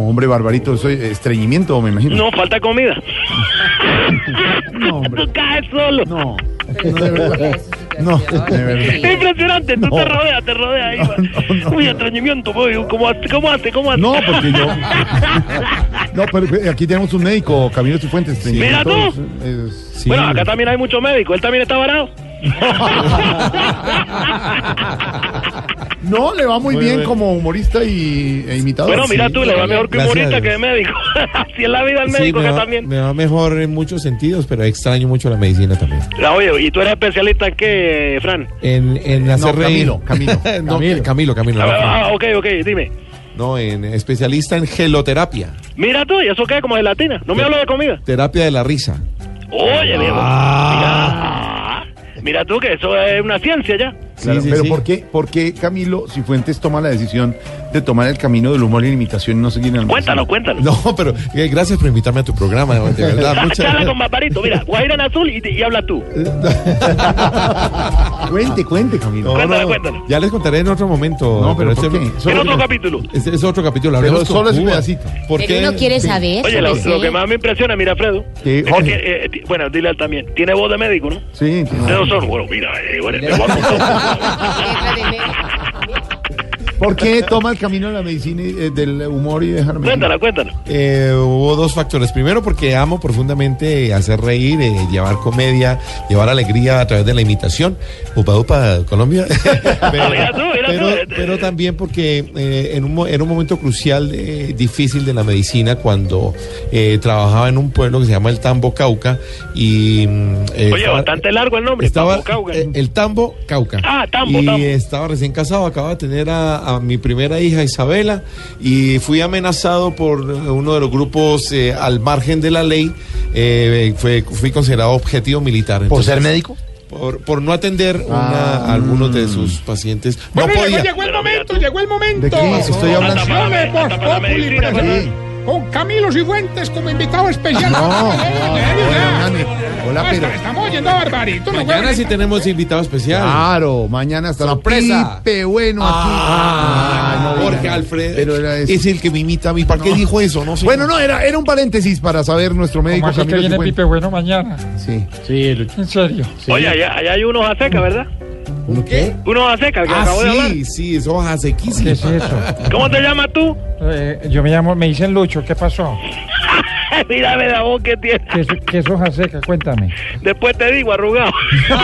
hombre, Barbarito, eso es estreñimiento, me imagino. No, falta comida. [laughs] No, hombre. Tú caes solo. No, no de verdad. No, [laughs] de verdad. Es impresionante, tú te rodeas, te rodeas ahí. va. Uy, estreñimiento, voy. ¿Cómo hace? ¿Cómo hace? ¿Cómo hace? No, porque yo. No, pero aquí tenemos un médico, Camilo Cifuentes. Mira tú. Eh, sí. Bueno, acá también hay muchos médicos. Él también está varado. [laughs] [laughs] No, le va muy, Muy bien bien. como humorista y, e imitador. Bueno, mira Sí. tú, le va mejor que humorista a que de médico. [laughs] Así es la vida del Sí, médico me que va, también. me va mejor en muchos sentidos, pero extraño mucho la medicina también. La, oye, ¿y tú eres especialista en qué, Fran? En, en hacer No, reír. Camilo, Camilo. [laughs] No, Camilo, Camilo. Ah, no, ah, ok, ok, dime. No, en especialista en geloterapia. Mira tú, ¿y eso qué? Como de latina. No me hablo de comida. Terapia de la risa. Oye, viejo. Ah. Mira, mira tú que eso es una ciencia ya. Claro, sí, pero sí. ¿por, qué, ¿por qué Camilo Cifuentes toma la decisión de tomar el camino del humor y la imitación y no seguir en el Cuéntanos, cuéntanos. No, pero eh, gracias por invitarme a tu programa, de verdad. [laughs] muchas Charla con Barbarito, mira, Guajira en azul y, y habla tú. [laughs] Cuente, cuente, Camilo. No, Cuéntale, no, cuéntale. Ya les contaré en otro momento. No, pero ¿por este- qué? solo En otro capítulo. Es, es otro capítulo. Pero solo es un pedacito. ¿Por Pero qué? uno quiere Sí. saber. Oye, lo, que más me impresiona, mira, que, eh, bueno, dile a él también. Tiene voz de médico, ¿no? Sí. Ustedes son, bueno, mira, eh, bueno, [laughs] te voy a contar. ¿Por qué toma el camino de la medicina y eh, del humor y dejar Cuéntala, cuéntala. Eh, hubo dos factores. Primero, porque amo profundamente hacer reír, eh, llevar comedia, llevar alegría a través de la imitación. Upa, upa, Colombia. [laughs] pero, Mira tú, mira pero, tú. pero también porque eh, en un, era un momento crucial, eh, difícil de la medicina, cuando eh, trabajaba en un pueblo que se llama el Tambo Cauca. Y, mm, eh, Oye, estaba- bastante largo el nombre. estaba Tambo Cauca. eh, el Tambo Cauca. Ah, Tambo, y Tambo. estaba recién casado, acaba de tener a, a mi primera hija Isabela y fui amenazado por uno de los grupos eh, al margen de la ley. eh, fue, fui considerado objetivo militar. ¿Por Entonces, ser médico? Por, por no atender una- Ah. a algunos de sus pacientes. No Bueno, llegó, podía. llegó el momento, llegó el momento. ¿De qué? Estoy hablando- Con Camilo Cifuentes como invitado especial. No, Ah, [laughs] no, en serio, hola, Ah, pero- Estamos oyendo a Barbarito. no Mañana sí tenemos invitado especial. Claro, mañana estará Sorpresa. Pipe bueno aquí. Ah, no Jorge. Alfredo Pero era eso. es el que me imita a mí. ¿Para qué dijo eso? No sé. Bueno, no, era, era un paréntesis para saber nuestro médico ¿Cómo así que Camilo viene. Pipe Bueno mañana? Sí. En serio. Oye, allá, allá hay unos a seca, ¿verdad? ¿Un qué? Unos a seca, que Ah, acabo de hablar. sí, sí, eso hoja ¿Qué sequísima. es eso? ¿Cómo te llamas tú? Eh, yo me llamo, me dicen Lucho, ¿qué pasó? [laughs] Mírame la voz que tiene. ¿Qué es, qué es hoja seca? Cuéntame. Después te digo, arrugado. [laughs]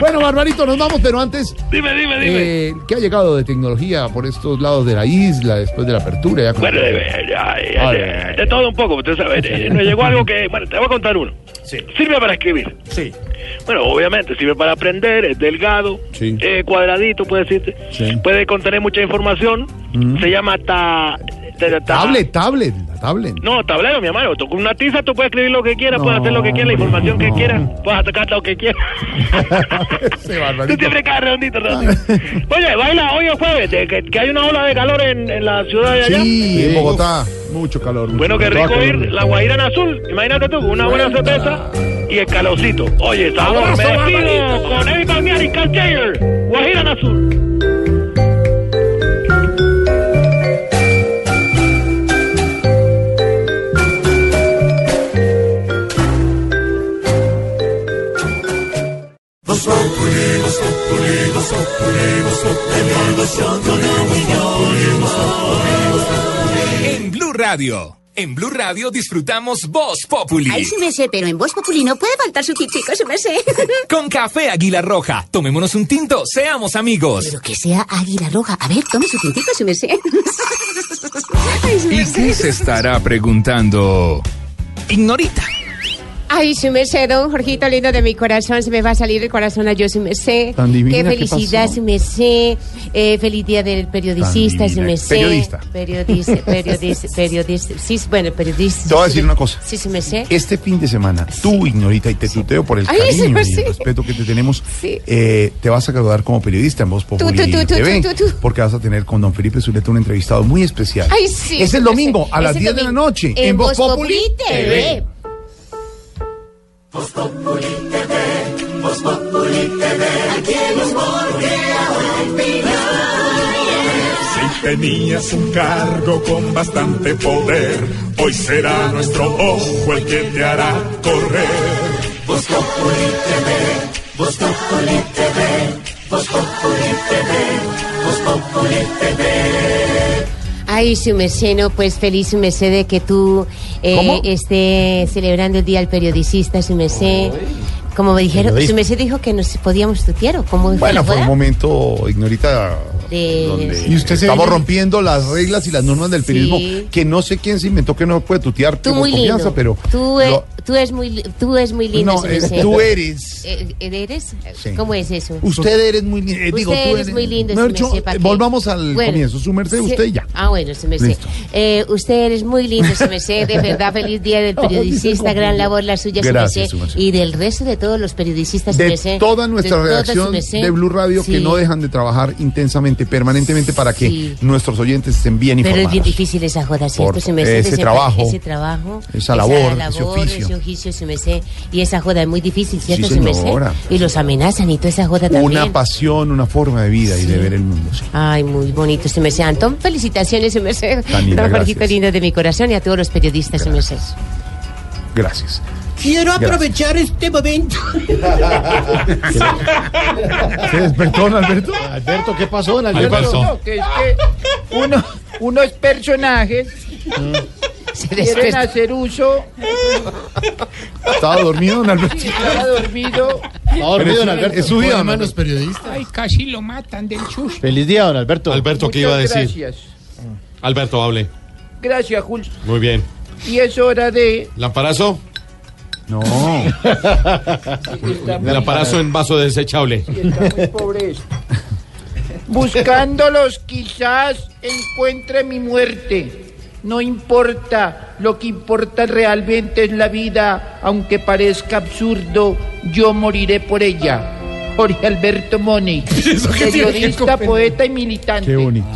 Bueno, Barbarito, nos vamos, pero antes, dime, dime, dime. eh, ¿qué ha llegado de tecnología por estos lados de la isla después de la apertura? Ya Bueno, eh, de, de todo un poco, usted sabe. eh, Nos llegó algo que, bueno, te voy a contar uno. Sirve para escribir. Sí. Bueno, obviamente sirve para aprender, es delgado, Sí. eh, cuadradito, puede decirte. Sí. Puede contener mucha información. Se llama ta, ta- ta- Tablet, tablet, la tablet. No, tablero, mi hermano. Tú Con una tiza tú puedes escribir lo que quieras, No, puedes hacer lo que quieras, la información que quieras, puedes sacar lo que quieras. [laughs] [laughs] Ese Tú siempre caes redondito, redondito. Oye, baila hoy es jueves, de que, que hay una ola de calor en, en la ciudad de allá. Sí, en Bogotá. Mucho calor. mucho Bueno, qué rico ir, la Guaira en azul. Imagínate tú, una buena cerveza y el calorcito. Oye, sabor, me despido con Eddie Palmieri y Carl Jager. Guajira en azul. En Blue Radio. En Blue Radio disfrutamos Voz Populi. Ay, sí me sé, pero en Voz Populi no puede faltar su tintico, sí me sé. [laughs] Con café Águila Roja. Tomémonos un tinto, seamos amigos. Pero que sea águila roja. A ver, tome su tintico, sí me sé. [laughs] Ay, sí me ¿Y sé. qué se estará preguntando? Ignorita. Ay, su merced, don Jorgito lindo de mi corazón, se me va a salir el corazón a yo, su merced. Tan divina, Qué ¿qué felicidad, pasó? su merced. Eh, feliz día del periodicista, su divina. merced. Periodista. Periodista, [laughs] periodista, periodista. Sí, bueno, periodista. Te voy a decir una cosa. Sí, su merced. Este fin de semana, tú, Ignorita, y te tuteo por el Ay, cariño sí, y sí. el respeto que te tenemos, Sí. eh, te vas a graduar como periodista en Voz Populi tú, tú, tú, TV, tú, tú, tú. porque vas a tener con don Felipe Zuleta un entrevistado muy especial. Ay, sí. Es el domingo a las Es el 10 de la noche en, Voz Populi TV. Si tenías un cargo con bastante poder, hoy será nuestro ojo el que te hará correr. Voz Voz Populi TV, Voz Populi TV, Voz Populi TV, Voz Populi TV. Ay, su merced, no, pues feliz su merced de que tú eh, ¿Cómo? esté celebrando el Día del Periodista, su merced. Como me dijeron, su merced dijo que nos podíamos tutear, ¿o cómo Bueno, fue un momento, ignorita, De- donde Y usted estamos rompiendo las reglas y las normas del periodismo, Sí. que no sé quién se inventó que no puede tutear Tú muy confianza, lindo. pero tú, e- lo- tú es muy, tú es muy lindo. No, eh, tú eres. Eh, ¿Eres? Sí. ¿Cómo es eso? usted eres muy lindo. Digo, tú eres eres muy lindo, Mejor su dicho, merced, ¿pa' eh, volvamos al Bueno, comienzo. Su merced, usted ya. Ah, bueno, su merced. Eh, usted eres muy lindo, su merced. De verdad, feliz día del [laughs] periodista. Gran labor la suya, su Gracias, merced. su merced. Y del resto de todos los periodistas, de toda nuestra De redacción de Blue Radio que no dejan de trabajar intensamente, permanentemente para que Sí. nuestros oyentes estén bien Pero es informados. bien difícil esa joda, ¿cierto? Por ese trabajo, Ese trabajo. esa labor, esa ese oficio. ese oficio, su merced. Y esa joda es muy difícil, ¿cierto, Sí, señora. Y los amenazan y toda esa joda también. Una pasión, una forma de vida y de ver el mundo. Ay, muy bonito, su merced. Antón, felicitaciones, Don Jorgito gracias. lindo de mi corazón y a todos los periodistas, su merced. Gracias. Quiero Gracias. aprovechar este momento. ¿Se despertó, don Alberto? Alberto, ¿qué pasó, don Alberto. Alberto? No, que es que uno, unos personajes quieren hacer uso, ¿Estaba dormido, don Alberto? estaba dormido. Está dormido, don Alberto. Es su día, don Hermanos Alberto. periodistas. Ay, casi lo matan del susto. Feliz día, don Alberto. Alberto, ¿qué iba a decir? Gracias. Alberto, hable. Gracias, Julio. Muy bien. Y es hora de... ¿Lamparazo? No. [laughs] Está muy- Lamparazo en vaso desechable. y está muy pobre esto. Buscándolos quizás encuentre mi muerte. No importa, lo que importa realmente es la vida, aunque parezca absurdo, yo moriré por ella. Jorge Alberto Moni, [laughs] periodista, poeta y militante. Qué bonito.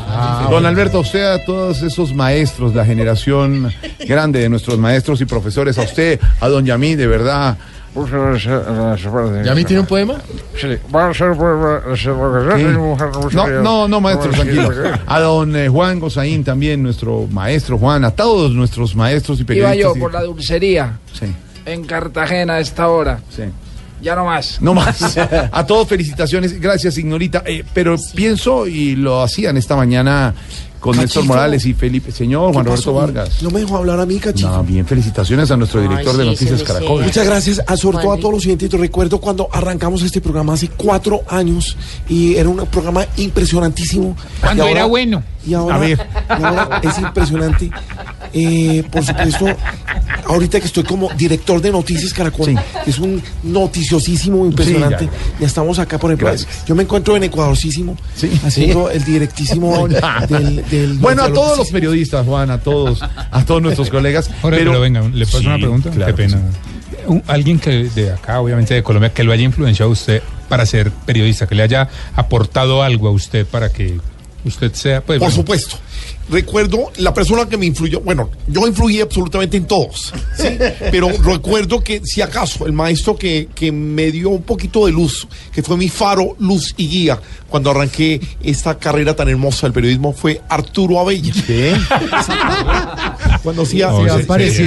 Don Alberto, a usted, a todos esos maestros, la generación grande de nuestros maestros y profesores, a usted, a don Yamí, de verdad. ¿Yamí tiene un poema? Sí, va a ser. No, no, no, maestro, tranquilo. A don eh, Juan Gozaín también, nuestro maestro Juan, a todos nuestros maestros y Iba periodistas. yo y- por la dulcería Sí, en Cartagena a esta hora. sí. Ya no más. No más. A todos felicitaciones. Gracias, Ignorita. Eh, pero pienso, y lo hacían esta mañana con Néstor Cachito. Morales y Felipe. Señor Juan Roberto Vargas. No me dejó hablar a mí, cachito. No, bien, felicitaciones a nuestro Ay, director de sí, Noticias. Caracol. Muchas gracias, a, sobre todo a todos los oyentes. Recuerdo cuando arrancamos este programa hace cuatro años y era un programa impresionantísimo. Cuando era bueno. Y ahora, A ver. y ahora es impresionante. Eh, por supuesto, ahorita que estoy como director de Noticias Caracol, Sí. es un noticiosísimo impresionante. Sí, ya. estamos acá, por ejemplo. Gracias. Yo me encuentro en Ecuadorcísimo, Sí. haciendo el directísimo [laughs] del, del- Bueno, a todos los periodistas, Juan, a todos, a todos nuestros [laughs] colegas. Jorge, pero, venga, ¿le Sí, una pregunta? claro Qué pena. Un- alguien que de acá, obviamente de Colombia, que lo haya influenciado a usted para ser periodista, que le haya aportado algo a usted para que usted sea, pues, Por bueno, supuesto. Recuerdo la persona que me influyó, bueno, yo influí absolutamente en todos, ¿sí? [laughs] pero recuerdo que si acaso el maestro que, que me dio un poquito de luz, que fue mi faro, luz y guía cuando arranqué esta carrera tan hermosa del periodismo fue Arturo Abella. ¿Qué? [laughs] Cuando hacía, No, me- pues sí,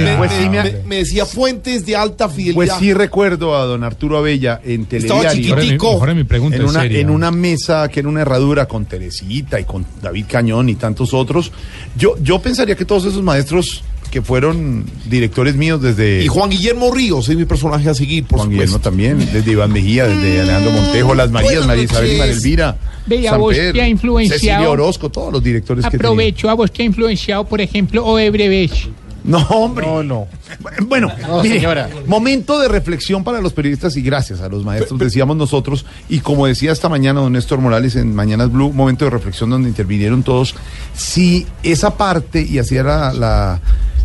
me- me- decía fuentes de alta fidelidad. Pues sí recuerdo a don Arturo Abella en Estaba Telediario. Mi, chiquitico. Jorge, mi pregunta En es una, seria. en una mesa que era una herradura con Teresita y con David Cañón y tantos otros. Yo, yo pensaría que todos esos maestros que fueron directores míos desde Y Juan Guillermo Ríos es mi personaje a seguir, por Juan supuesto. Guillermo también, desde Iván Mejía, desde Alejandro Montejo, Las Marías, María Isabel y. María Elvira. Ve, a vos Pedro, te ha influenciado. Cecilia Orozco, todos los directores que. Aprovecho a vos te ha influenciado, por ejemplo, Odebrecht. [laughs] No, hombre. No, no. Bueno, No, mire, señora. momento de reflexión para los periodistas y gracias a los maestros, decíamos nosotros, y como decía esta mañana don Néstor Morales en Mañanas Blue, momento de reflexión donde intervinieron todos, si esa parte, y así era la,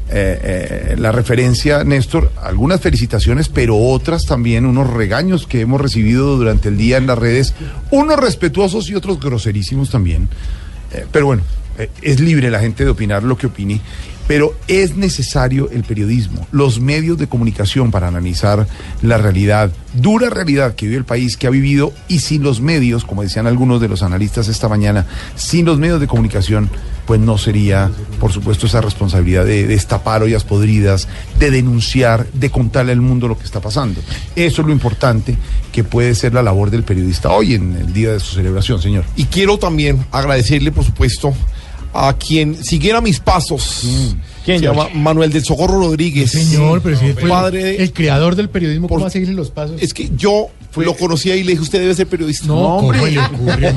eh, eh, la referencia, Néstor, algunas felicitaciones, pero otras también, unos regaños que hemos recibido durante el día en las redes, unos respetuosos y otros groserísimos también. Eh, pero bueno, eh, es libre la gente de opinar lo que opine, pero es necesario el periodismo, los medios de comunicación para analizar la realidad, dura realidad que vive el país, que ha vivido, y sin los medios, como decían algunos de los analistas esta mañana, sin los medios de comunicación, pues no sería, por supuesto, esa responsabilidad de, destapar ollas podridas, de denunciar, de contarle al mundo lo que está pasando. Eso es lo importante que puede ser la labor del periodista hoy en el día de su celebración, señor. Y quiero también agradecerle, por supuesto, a quien siguiera mis pasos. ¿Quién, Se llama? Manuel del Socorro Rodríguez. Señor, pero si fue padre de- el creador del periodismo, ¿cómo Por- va a seguirle los pasos? Es que yo lo conocí ahí y le dije, usted debe ser periodista. No, ¿cómo le ocurre? hombre?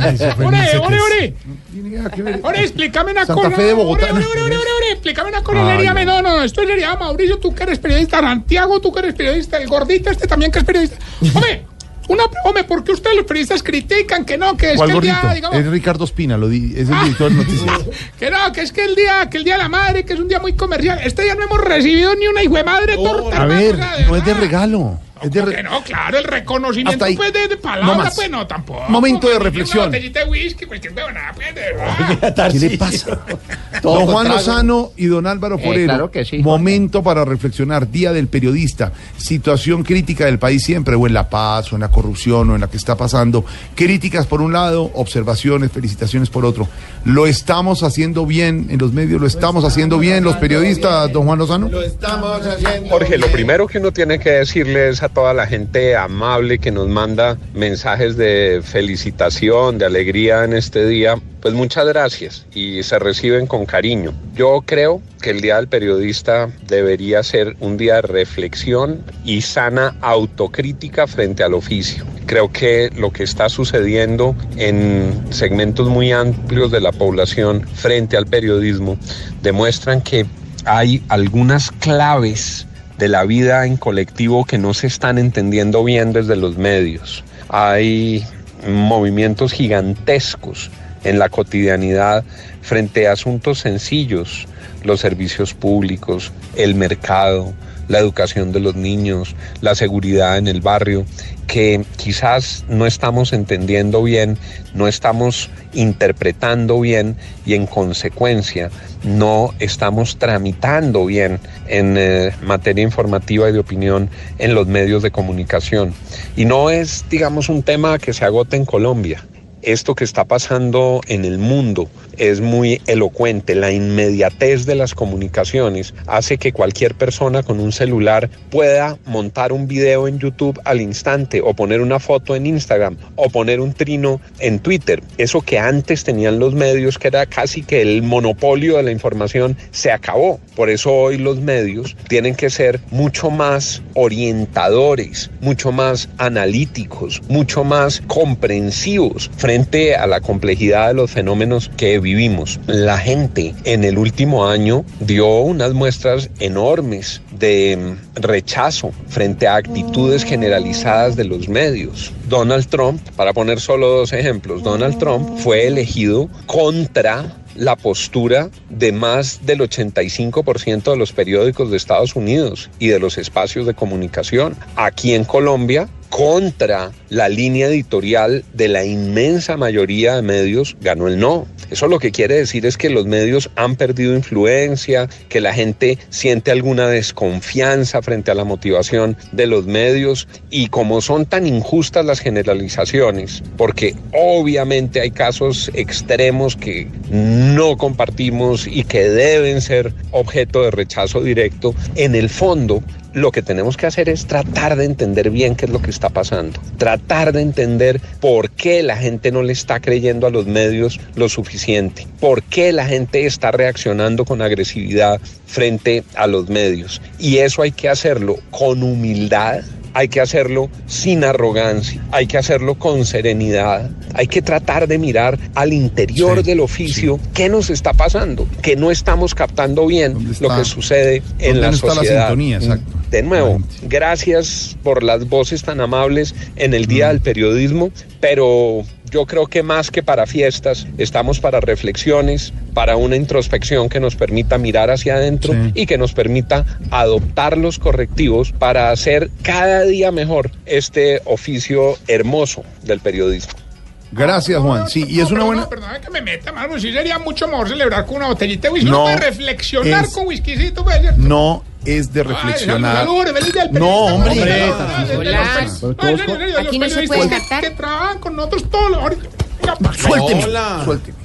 Ore, ore, 1700. ore. Ore, explícame una Santa cosa. Fe de Bogotá. Ore, ore, ore, explícame una cosa. Ay, Seríame, no. no, no, esto sería Mauricio, tú que eres periodista. Santiago, tú que eres periodista. El gordito este también que es periodista. Hombre, una, hombre, ¿por qué ustedes los periodistas critican que no, que es ¿Cuál que el día, digamos, Es Ricardo Espina, lo di- es el director de noticias. [laughs] que no, que es que el día, que el día de la madre, que es un día muy comercial. Este día no hemos recibido ni una hijo de madre torta. A ver, no es de regalo. Es de ¿Cómo re- que no, claro, el reconocimiento Hasta ahí. pues de, de No palabra, pues no, tampoco. Momento de Pues, reflexión. Una de whisky, cualquier huevonada, pues, de verdad. ¿Qué le pasa? [laughs] Don Juan. Lozano y don Álvaro Eh, Forero. claro que sí, Momento para reflexionar. Día del periodista. Situación crítica del país siempre, o en la paz, o en la corrupción, o en la que está pasando. Críticas por un lado, observaciones, felicitaciones por otro. ¿Lo estamos haciendo bien en los medios? ¿Lo estamos haciendo bien los periodistas, don Juan Lozano? estamos haciendo. Jorge, lo primero que uno tiene que decirle es a toda la gente amable que nos manda mensajes de felicitación, de alegría en este día, pues muchas gracias y se reciben con cariño. Yo creo que el Día del Periodista debería ser un día de reflexión y sana autocrítica frente al oficio. Creo que lo que está sucediendo en segmentos muy amplios de la población frente al periodismo demuestran que hay algunas claves de la vida en colectivo que no se están entendiendo bien desde los medios. Hay movimientos gigantescos en la cotidianidad frente a asuntos sencillos, los servicios públicos, el mercado, la educación de los niños, la seguridad en el barrio, que quizás no estamos entendiendo bien, no estamos interpretando bien y en consecuencia no estamos tramitando bien en eh, materia informativa y de opinión en los medios de comunicación. Y no es, digamos, un tema que se agote en Colombia. Esto que está pasando en el mundo es muy elocuente. La inmediatez de las comunicaciones hace que cualquier persona con un celular pueda montar un video en YouTube al instante o poner una foto en Instagram o poner un trino en Twitter. Eso que antes tenían los medios, que era casi que el monopolio de la información, se acabó. Por eso hoy los medios tienen que ser mucho más orientadores, mucho más analíticos, mucho más comprensivos frente a la complejidad de los fenómenos que vivimos. La gente en el último año dio unas muestras enormes de mm, rechazo frente a actitudes generalizadas de los medios. Donald Trump, para poner solo dos ejemplos, Donald Trump fue elegido contra la postura de más del 85% de los periódicos de Estados Unidos y de los espacios de comunicación. Aquí en Colombia, contra la línea editorial de la inmensa mayoría de medios, ganó el no. Eso lo que quiere decir es que los medios han perdido influencia, que la gente siente alguna desconfianza frente a la motivación de los medios y como son tan injustas las generalizaciones, porque obviamente hay casos extremos que no compartimos y que deben ser objeto de rechazo directo, en el fondo lo que tenemos que hacer es tratar de entender bien qué es lo que está pasando, tratar de entender por qué la gente no le está creyendo a los medios lo suficiente, por qué la gente está reaccionando con agresividad frente a los medios. Y eso hay que hacerlo con humildad, hay que hacerlo sin arrogancia, hay que hacerlo con serenidad, hay que tratar de mirar al interior del oficio qué nos está pasando, que no estamos captando bien lo que sucede en ¿Dónde la no está la sociedad. sintonía? Exacto. De nuevo, gracias por las voces tan amables en el Día del Periodismo, pero yo creo que más que para fiestas, estamos para reflexiones, para una introspección que nos permita mirar hacia adentro y que nos permita adoptar los correctivos para hacer cada día mejor este oficio hermoso del periodismo. Gracias, Juan. Sí, y es una buena. Perdón que me meta, mano. Sí sería mucho mejor celebrar con una botellita de whisky. No, reflexionar es- con whiskycito, pues, ¿cierto? No es de reflexionar. No, hombre. Aquí no se puede cantar. Que trabajan con nosotros todos los... Suélteme, suélteme.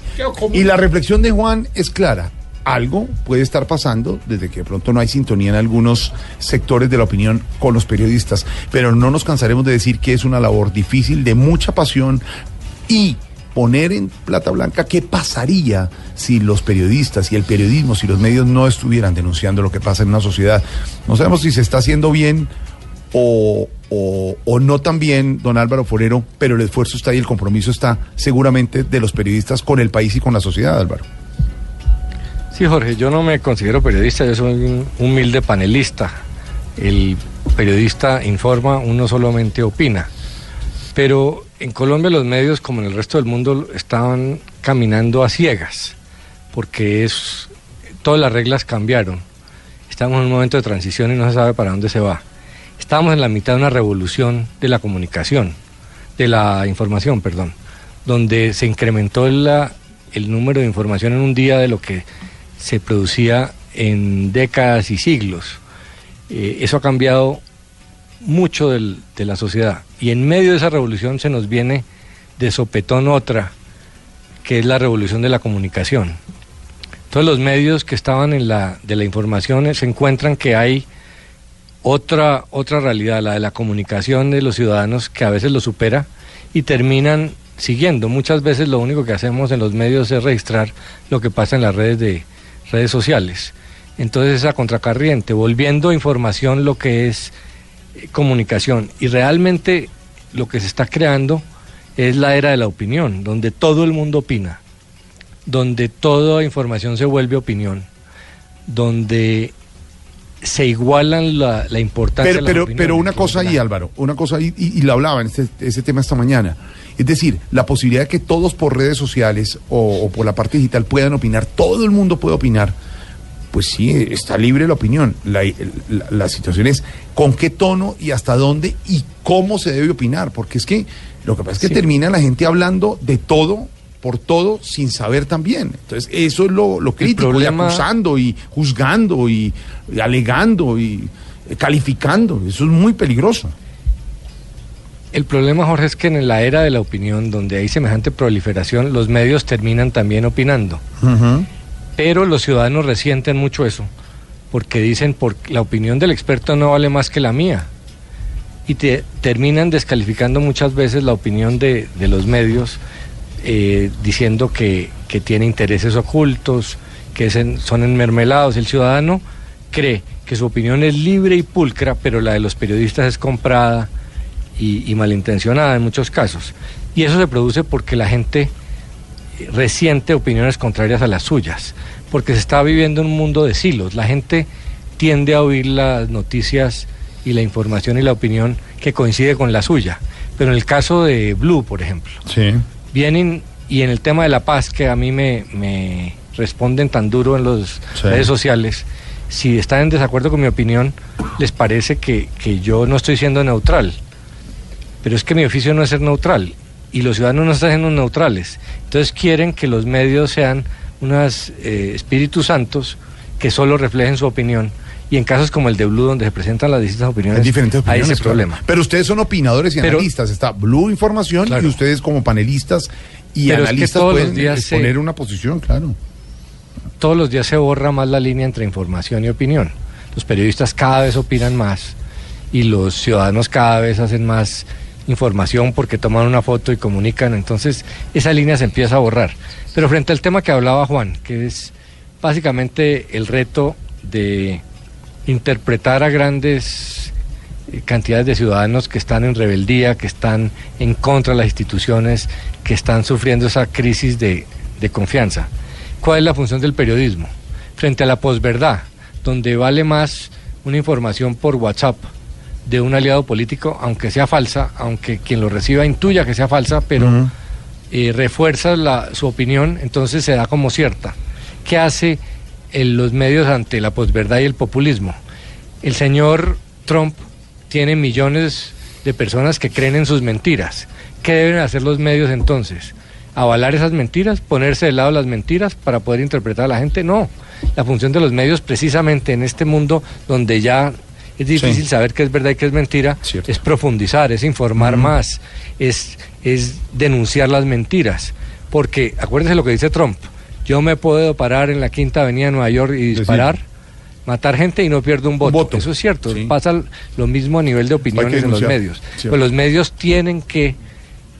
Y la reflexión de Juan es clara. Algo puede estar pasando desde que de pronto no hay sintonía en algunos sectores de la opinión con los periodistas, pero no nos cansaremos de decir que es una labor difícil, de mucha pasión y poner en plata blanca qué pasaría si los periodistas y el periodismo, si los medios no estuvieran denunciando lo que pasa en una sociedad. No sabemos si se está haciendo bien o, o, no tan bien, don Álvaro Forero, pero el esfuerzo está ahí, el compromiso está seguramente de los periodistas con el país y con la sociedad, Álvaro. Sí, Jorge, yo no me considero periodista, yo soy un humilde panelista. El periodista informa, uno solamente opina. Pero en Colombia los medios, como en el resto del mundo, estaban caminando a ciegas, porque es, todas las reglas cambiaron. Estamos en un momento de transición y no se sabe para dónde se va. Estamos en la mitad de una revolución de la comunicación, de la información, perdón, donde se incrementó la- el número de información en un día de lo que se producía en décadas y siglos. Eh, eso ha cambiado mucho del- de la sociedad. Y en medio de esa revolución se nos viene de sopetón otra, que es la revolución de la comunicación. Todos los medios que estaban en la de la información eh, se encuentran que hay otra otra realidad, la de la comunicación de los ciudadanos que a veces lo supera y terminan siguiendo. Muchas veces lo único que hacemos en los medios es registrar lo que pasa en las redes de redes sociales. Entonces esa contracorriente, volviendo información lo que es comunicación y realmente lo que se está creando es la era de la opinión, donde todo el mundo opina, donde toda información se vuelve opinión, donde se igualan la, la importancia Pero, de pero, pero una cosa ahí, Álvaro, una cosa ahí, y, y lo hablaba en este, ese tema esta mañana. Es decir, la posibilidad de que todos por redes sociales o, o por la parte digital puedan opinar, todo el mundo puede opinar, pues sí, está libre la opinión. La, la- la situación es con qué tono y hasta dónde y cómo se debe opinar, porque es que lo que pasa es que Sí. termina la gente hablando de todo por todo sin saber también. Entonces, eso es lo, lo crítico, problema- y acusando y juzgando y, y alegando y eh, calificando. Eso es muy peligroso. El problema, Jorge, es que en la era de la opinión, donde hay semejante proliferación, los medios terminan también opinando. Pero los ciudadanos resienten mucho eso, porque dicen, por, la opinión del experto no vale más que la mía. Y te, terminan descalificando muchas veces la opinión de, de los medios, eh, diciendo que, que tiene intereses ocultos, que en- son enmermelados. El ciudadano cree que su opinión es libre y pulcra, pero la de los periodistas es comprada y, y malintencionada en muchos casos. Y eso se produce porque la gente resiente opiniones contrarias a las suyas, porque se está viviendo en un mundo de silos. La gente tiende a oír las noticias y la información y la opinión que coincide con la suya. Pero en el caso de Blue, por ejemplo, vienen y en el tema de la paz que a mí me, me responden tan duro en las Sí. redes sociales, si están en desacuerdo con mi opinión, les parece que, que yo no estoy siendo neutral. Pero es que mi oficio no es ser neutral y los ciudadanos no están siendo neutrales. Entonces quieren que los medios sean unos eh, espíritus santos que solo reflejen su opinión. Y en casos como el de Blue, donde se presentan las distintas opiniones, Hay diferentes hay ese claro. problema. Pero ustedes son opinadores y Pero- analistas. Está Blue Información y ustedes como panelistas y Pero es que analistas todos los pueden días se- exponer una posición, claro. todos los días se borra más la línea entre información y opinión. Los periodistas cada vez opinan más y los ciudadanos cada vez hacen más información porque toman una foto y comunican. Entonces esa línea se empieza a borrar. Pero frente al tema que hablaba Juan, que es básicamente el reto de interpretar a grandes eh, cantidades de ciudadanos que están en rebeldía, que están en contra de las instituciones, que están sufriendo esa crisis de, confianza. ¿Cuál es la función del periodismo? Frente a la posverdad, donde vale más una información por WhatsApp de un aliado político, aunque sea falsa, aunque quien lo reciba intuya que sea falsa, pero eh, refuerza la- su opinión, entonces se da como cierta. ¿Qué hace en los medios ante la posverdad y el populismo? El señor Trump tiene millones de personas que creen en sus mentiras. ¿Qué deben hacer los medios entonces? ¿Avalar esas mentiras? ¿Ponerse de lado las mentiras para poder interpretar a la gente? No. La función de los medios precisamente en este mundo donde ya es difícil Sí. saber qué es verdad y qué es mentira, es profundizar, es informar más, es, es denunciar las mentiras. Porque acuérdense lo que dice Trump. Yo me puedo parar en la Quinta Avenida de Nueva York y disparar, matar gente y no pierdo un voto. Eso es cierto. Pasa lo mismo a nivel de opiniones en los medios. Sí. Pues los medios tienen que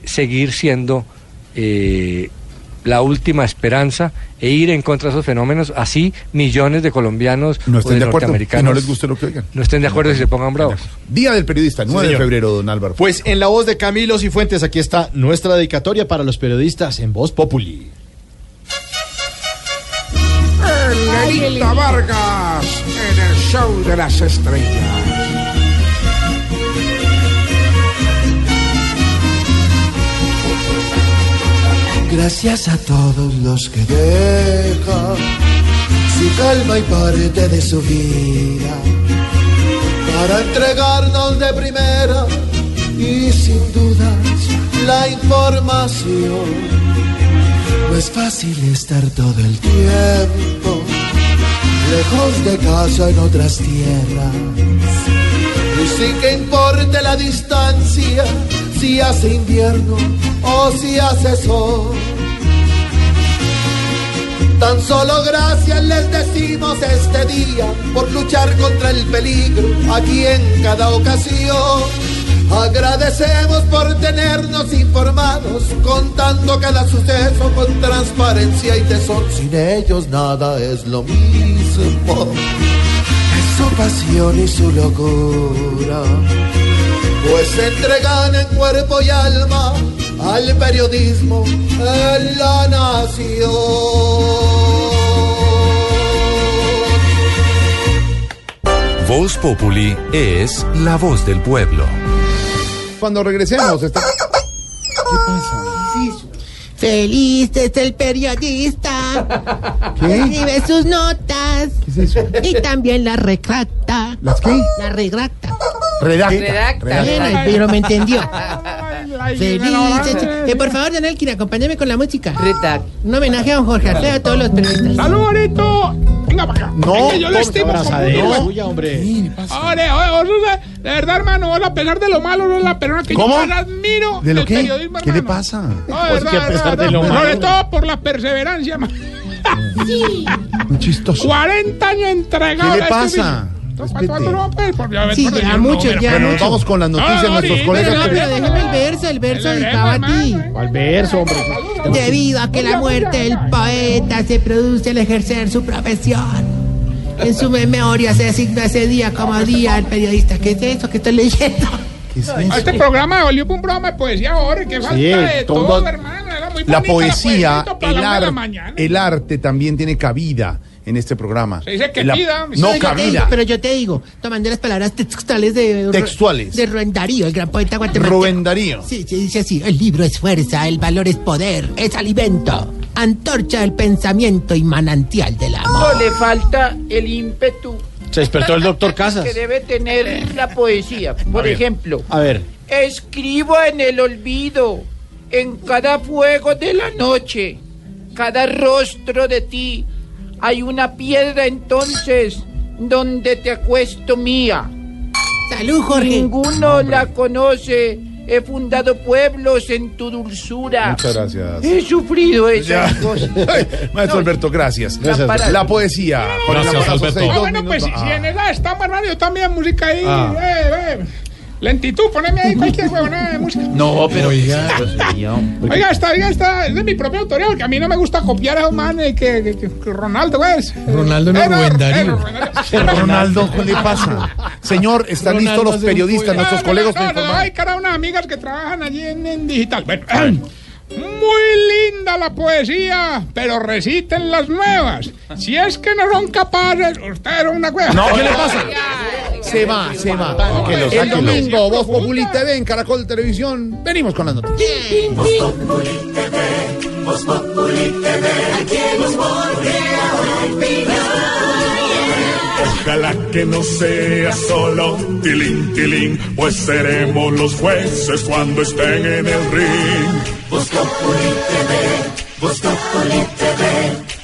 seguir siendo eh, la última esperanza e ir en contra de esos fenómenos. Así millones de colombianos No o estén de acuerdo. Y norteamericanos no les guste lo que oigan. no estén de acuerdo y se pongan bravos. Día del periodista, 9 de señor. febrero, don Álvaro. Pues en la voz de Camilo Cifuentes, aquí está nuestra dedicatoria para los periodistas en Voz Populi. Elita Vargas en el show de las estrellas. Gracias a todos los que dejan su calma y parte de su vida para entregarnos de primera y sin dudas la información. No es fácil estar todo el tiempo lejos de casa en otras tierras y sin que importe la distancia, si hace invierno o si hace sol. Tan solo gracias les decimos este día por luchar contra el peligro aquí en cada ocasión. Agradecemos por tenernos informados, contando cada suceso con transparencia y tesón. Sin ellos nada es lo mismo. Es su pasión y su locura. Pues se entregan en cuerpo y alma al periodismo en la nación. Voz Populi es la voz del pueblo. Cuando regresemos, está... Feliz es el periodista. ¿Qué? Escribe sus notas. ¿Qué es eso? Y también la retracta. ¿Las qué? La retracta. Redacta. Redacta. Bien, pero me entendió. Feliz. es- Eh, por favor, Daniel, Kira, acompáñame con la música. Un homenaje a don Jorge Alfredo, a todos los periodistas. ¡Salud, bonito! Venga para acá. No, Es que yo lo estimo como un- hombre. De, verdad, hermano, vos, a pesar de lo malo, sos la persona que ¿Cómo? yo más admiro ¿De lo del qué? periodismo, ¿Qué le hermano. pasa? No, de Pues que a de pesar verdad. de lo Sobre malo. todo por la perseverancia, hermano. Muy [laughs] chistoso. 40 años entregado. ¿Qué le a este pasa? Oficio. ¿Cuánto- cuánto no, pues? Sí, ya decir, mucho, mira, ya pero- mucho. Vamos con las noticias de nuestros colegas. No, pero déjeme el verso, el verso El dedicado a ti. ¿Cuál verso, hombre? Debido a que la muerte del poeta se produce al ejercer su profesión. En su memoria se designa ese día como día del periodista. ¿Qué es eso que estoy leyendo? A Este programa volvió un programa de poesía ahora, que falta de todo, todo- hermano. Era muy La poesía, el, la la ar- mañana. el arte también tiene cabida en este programa. Se dice que La- pida, No, te digo, pero yo te digo, tomando las palabras textuales de Textuales. de Rubén Darío, el gran poeta guatemalteco. Rubén Darío. Sí, sí, dice así, el libro es fuerza, el valor es poder, es alimento, antorcha del pensamiento y manantial del amor. No le falta el ímpetu Se despertó el doctor Casas. que debe tener la poesía. Por ver. ejemplo, A ver. escribo en el olvido, en cada fuego de la noche, cada rostro de ti. Hay una piedra entonces donde te acuesto mía. Salud, Jorge. Ninguno la conoce. He fundado pueblos en tu dulzura. Muchas gracias. He sufrido esas Ya. [laughs] cosas. Maestro Alberto, gracias. Gracias, La, poesía. Gracias, Alberto. Ah, bueno, pues si, si en esa estamos, hermano, yo también música ahí. Ah. eh, eh. Lentitud, poneme ahí cualquier huevonada de música. No, pero. Oiga, [laughs] esta, oiga, esta es de mi propia autoría, porque a mí no me gusta copiar a un man eh, que, que- que- que Ronaldo, pues. Ronaldo no, Eh, no, Rubén eh, Darío. Rubén Darío. Ronaldo, ¿qué le pasa? Señor, están listos los periodistas, nuestros No, colegas no, no, no, hay cara unas amigas que trabajan allí en, en digital. Bueno, [clears throat] muy linda la poesía, pero reciten las nuevas. Si es que no son capaces, ustedes son una cueva. No, ¿qué le pasa? Se va, se va. El domingo, Voz Populi TV en Caracol Televisión. Venimos con las noticias. Voz Populi TV, aquí en Ojalá que no sea solo tilín, tilín, pues seremos los jueces cuando estén en el ring. Voz Populi TV, Voz Populi TV,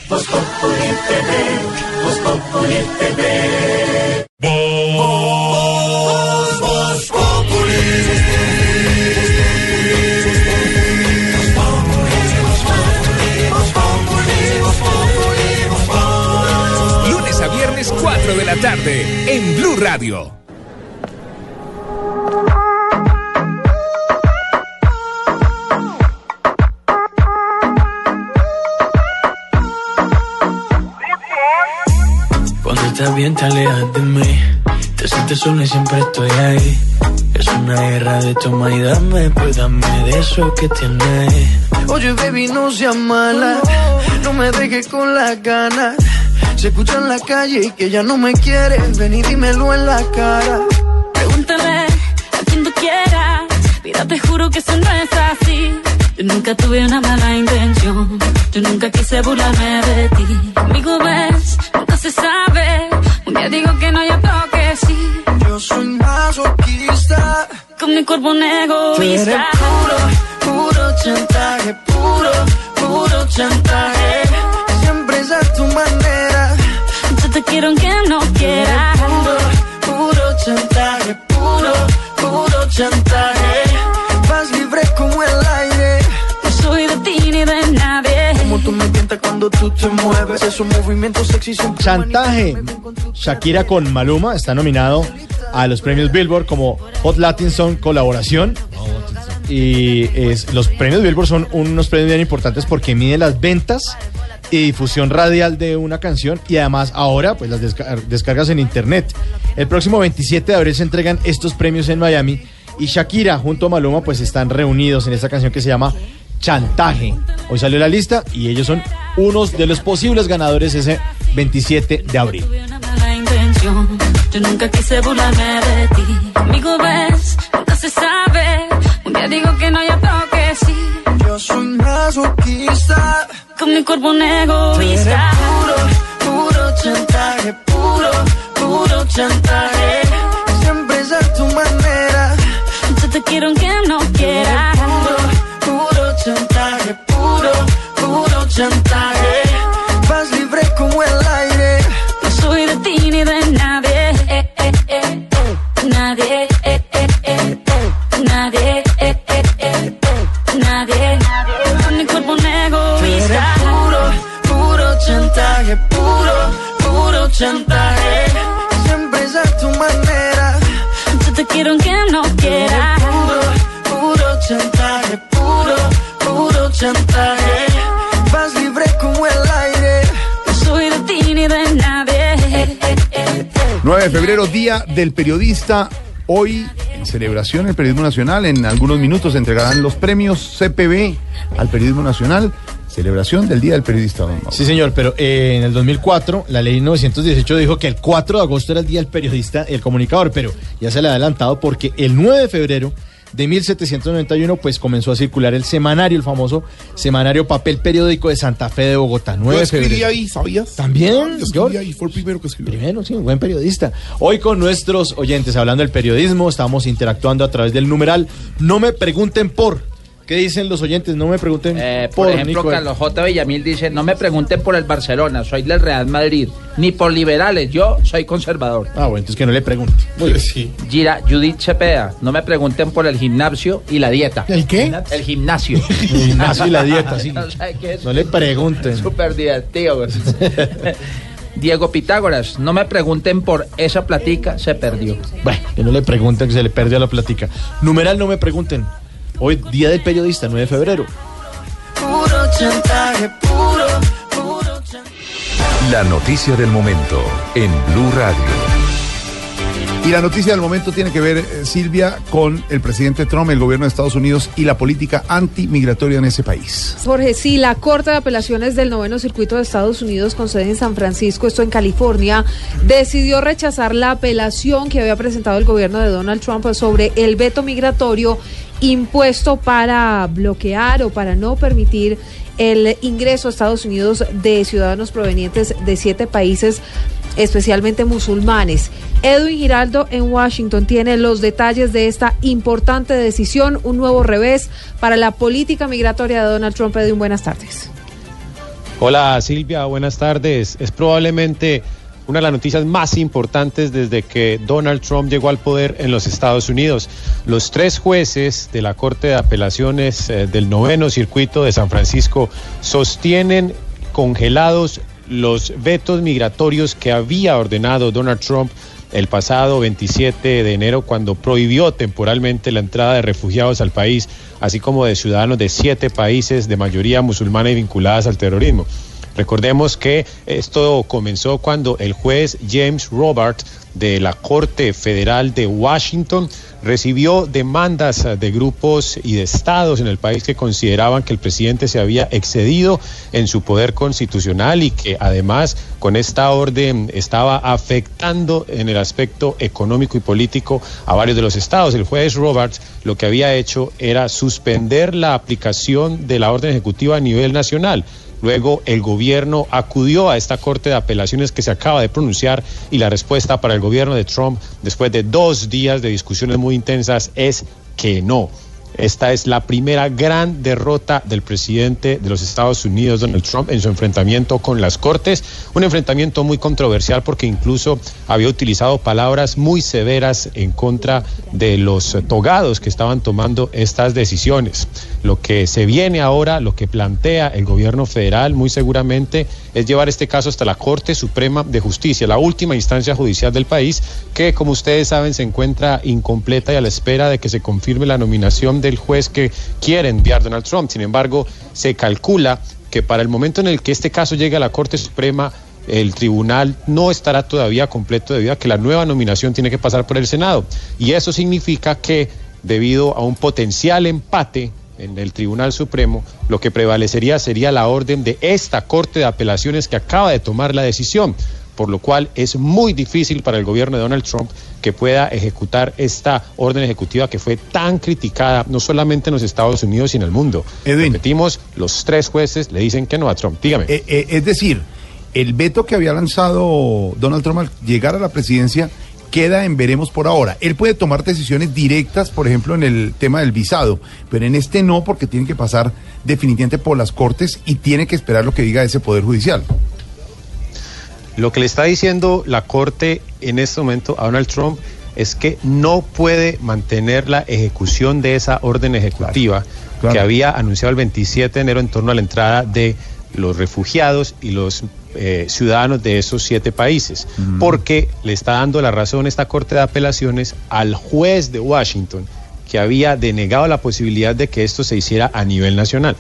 Voz Populi TV, Voz Populi TV. Voz, la tarde en Blue Radio. Cuando estás bien te alejas de mí. Te sientes sola y siempre estoy ahí. Es una guerra de toma y dame. Pues dame de eso que tienes. Oye baby no seas mala. No me dejes con las ganas Se escucha en la calle y que ya no me quieres Ven y dímelo en la cara Pregúntale a quien tú quieras. Mira, te juro que eso no es así. Yo nunca tuve una mala intención. Yo nunca quise burlarme de ti. Conmigo ves, nunca se sabe. Un día digo que no, y otro que sí. Yo soy masoquista Con mi cuerpo un Tú eres egoísta. puro, puro chantaje Puro, puro chantaje es a tu manera Yo te quiero aunque no quieras. Puro, puro chantaje Puro, puro chantaje Vas libre como el aire No soy de ti ni de nadie. Como tú me tientas cuando tú te mueves Esos movimientos sexy son Chantaje. Shakira con Maluma está nominado a los premios Billboard como Hot Latin Song Colaboración. Y los premios Billboard son unos premios bien importantes porque miden las ventas y difusión radial de una canción y además ahora pues las desca- descargas en internet. El próximo 27 de abril se entregan estos premios en Miami y Shakira junto a Maluma pues están reunidos en esta canción que se llama Chantaje. Hoy salió la lista y ellos son unos de los posibles ganadores ese 27 de abril. Yo nunca quise de ti. Conmigo ves, se sabe. Un día digo que no, y otro que sí. Yo soy masoquista Con mi cuerpo un egoísta. puro, puro chantaje Puro, puro chantaje Siempre es a tu manera Yo te quiero aunque no quieras. Puro, puro chantaje Puro, puro chantaje chantaje Puro, puro chantaje Siempre es a tu manera Yo te quiero aunque no quieras. Puro, puro chantaje Puro, puro chantaje Vas libre como el aire No soy de ti ni de nadie. Eh, eh, eh. 9 de febrero, Día del Periodista. Hoy, en celebración del Periodismo Nacional, en algunos minutos se entregarán los premios CPB al Periodismo Nacional. Celebración del Día del Periodista. Sí, señor, pero eh, en el 2004 la ley 918 dijo que el 4 de agosto era el día del periodista y el comunicador, pero ya se le ha adelantado porque el 9 de febrero de 1791 pues comenzó a circular el semanario, el famoso semanario papel periódico de Santa Fe de Bogotá. 9 Yo de escribí ahí, ¿sabías? También, Yo escribí ahí, fue el primero que escribió. Primero, sí, un buen periodista. Hoy con nuestros oyentes hablando del periodismo, estamos interactuando a través del numeral. No me pregunten por. ¿Qué dicen los oyentes? No me pregunten Eh, por, por. ejemplo, Nico. Carlos J. Villamil dice, no me pregunten por el Barcelona, soy del Real Madrid, ni por liberales, yo soy conservador. Ah, bueno, entonces que no le pregunte. Muy bien. Gira, Judith Cepeda, no me pregunten por el gimnasio y la dieta. ¿El qué? El gimnasio. [laughs] El gimnasio y la dieta, sí. [laughs] No sabe qué es. No le pregunten. Súper divertido. güey. [laughs] Diego Pitágoras, no me pregunten por esa platica, se perdió. Bueno, que no le pregunten que se le perdió la plática. Numeral, no me pregunten. Hoy, Día del Periodista, 9 de febrero. Puro chantaje Puro, puro chantaje La noticia del momento en Blue Radio. Y la noticia del momento tiene que ver, eh, Silvia, con el presidente Trump, el gobierno de Estados Unidos y la política antimigratoria en ese país. Jorge, sí, la Corte de Apelaciones del Noveno Circuito de Estados Unidos, con sede en San Francisco, esto en California, decidió rechazar la apelación que había presentado el gobierno de Donald Trump sobre el veto migratorio impuesto para bloquear o para no permitir el ingreso a Estados Unidos de ciudadanos provenientes de siete países especialmente musulmanes. Edwin Giraldo en Washington tiene los detalles de esta importante decisión, un nuevo revés para la política migratoria de Donald Trump. Edwin, buenas tardes. Hola Silvia, buenas tardes. Es probablemente una de las noticias más importantes desde que Donald Trump llegó al poder en los Estados Unidos. Los tres jueces de la Corte de Apelaciones eh, del noveno circuito de San Francisco sostienen congelados los vetos migratorios que había ordenado Donald Trump el pasado 27 de enero cuando prohibió temporalmente la entrada de refugiados al país, así como de ciudadanos de siete países de mayoría musulmana y vinculadas al terrorismo. Recordemos que esto comenzó cuando el juez James Robert de la Corte Federal de Washington recibió demandas de grupos y de estados en el país que consideraban que el presidente se había excedido en su poder constitucional y que además con esta orden estaba afectando en el aspecto económico y político a varios de los estados. El juez Roberts lo que había hecho era suspender la aplicación de la orden ejecutiva a nivel nacional. Luego el gobierno acudió a esta Corte de Apelaciones que se acaba de pronunciar y la respuesta para el gobierno de Trump después de dos días de discusiones muy intensas es que no. Esta es la primera gran derrota del presidente de los Estados Unidos, Donald Trump, en su enfrentamiento con las Cortes. Un enfrentamiento muy controversial porque incluso había utilizado palabras muy severas en contra de los togados que estaban tomando estas decisiones. Lo que se viene ahora, lo que plantea el gobierno federal muy seguramente es llevar este caso hasta la Corte Suprema de Justicia, la última instancia judicial del país, que como ustedes saben se encuentra incompleta y a la espera de que se confirme la nominación del juez que quiere enviar Donald Trump. Sin embargo, se calcula que para el momento en el que este caso llegue a la Corte Suprema, el tribunal no estará todavía completo debido a que la nueva nominación tiene que pasar por el Senado. Y eso significa que debido a un potencial empate en el Tribunal Supremo, lo que prevalecería sería la orden de esta Corte de Apelaciones que acaba de tomar la decisión, por lo cual es muy difícil para el gobierno de Donald Trump que pueda ejecutar esta orden ejecutiva que fue tan criticada no solamente en los Estados Unidos, sino en el mundo. Repetimos, los tres jueces le dicen que no a Trump. Dígame. Eh, eh, es decir, el veto que había lanzado Donald Trump al llegar a la presidencia queda en veremos por ahora. Él puede tomar decisiones directas, por ejemplo, en el tema del visado, pero en este no, porque tiene que pasar definitivamente por las cortes y tiene que esperar lo que diga ese Poder Judicial. Lo que le está diciendo la Corte en este momento a Donald Trump es que no puede mantener la ejecución de esa orden ejecutiva que había anunciado el 27 de enero en torno a la entrada de los refugiados y los eh, ciudadanos de esos siete países, porque le está dando la razón esta Corte de Apelaciones al juez de Washington que había denegado la posibilidad de que esto se hiciera a nivel nacional.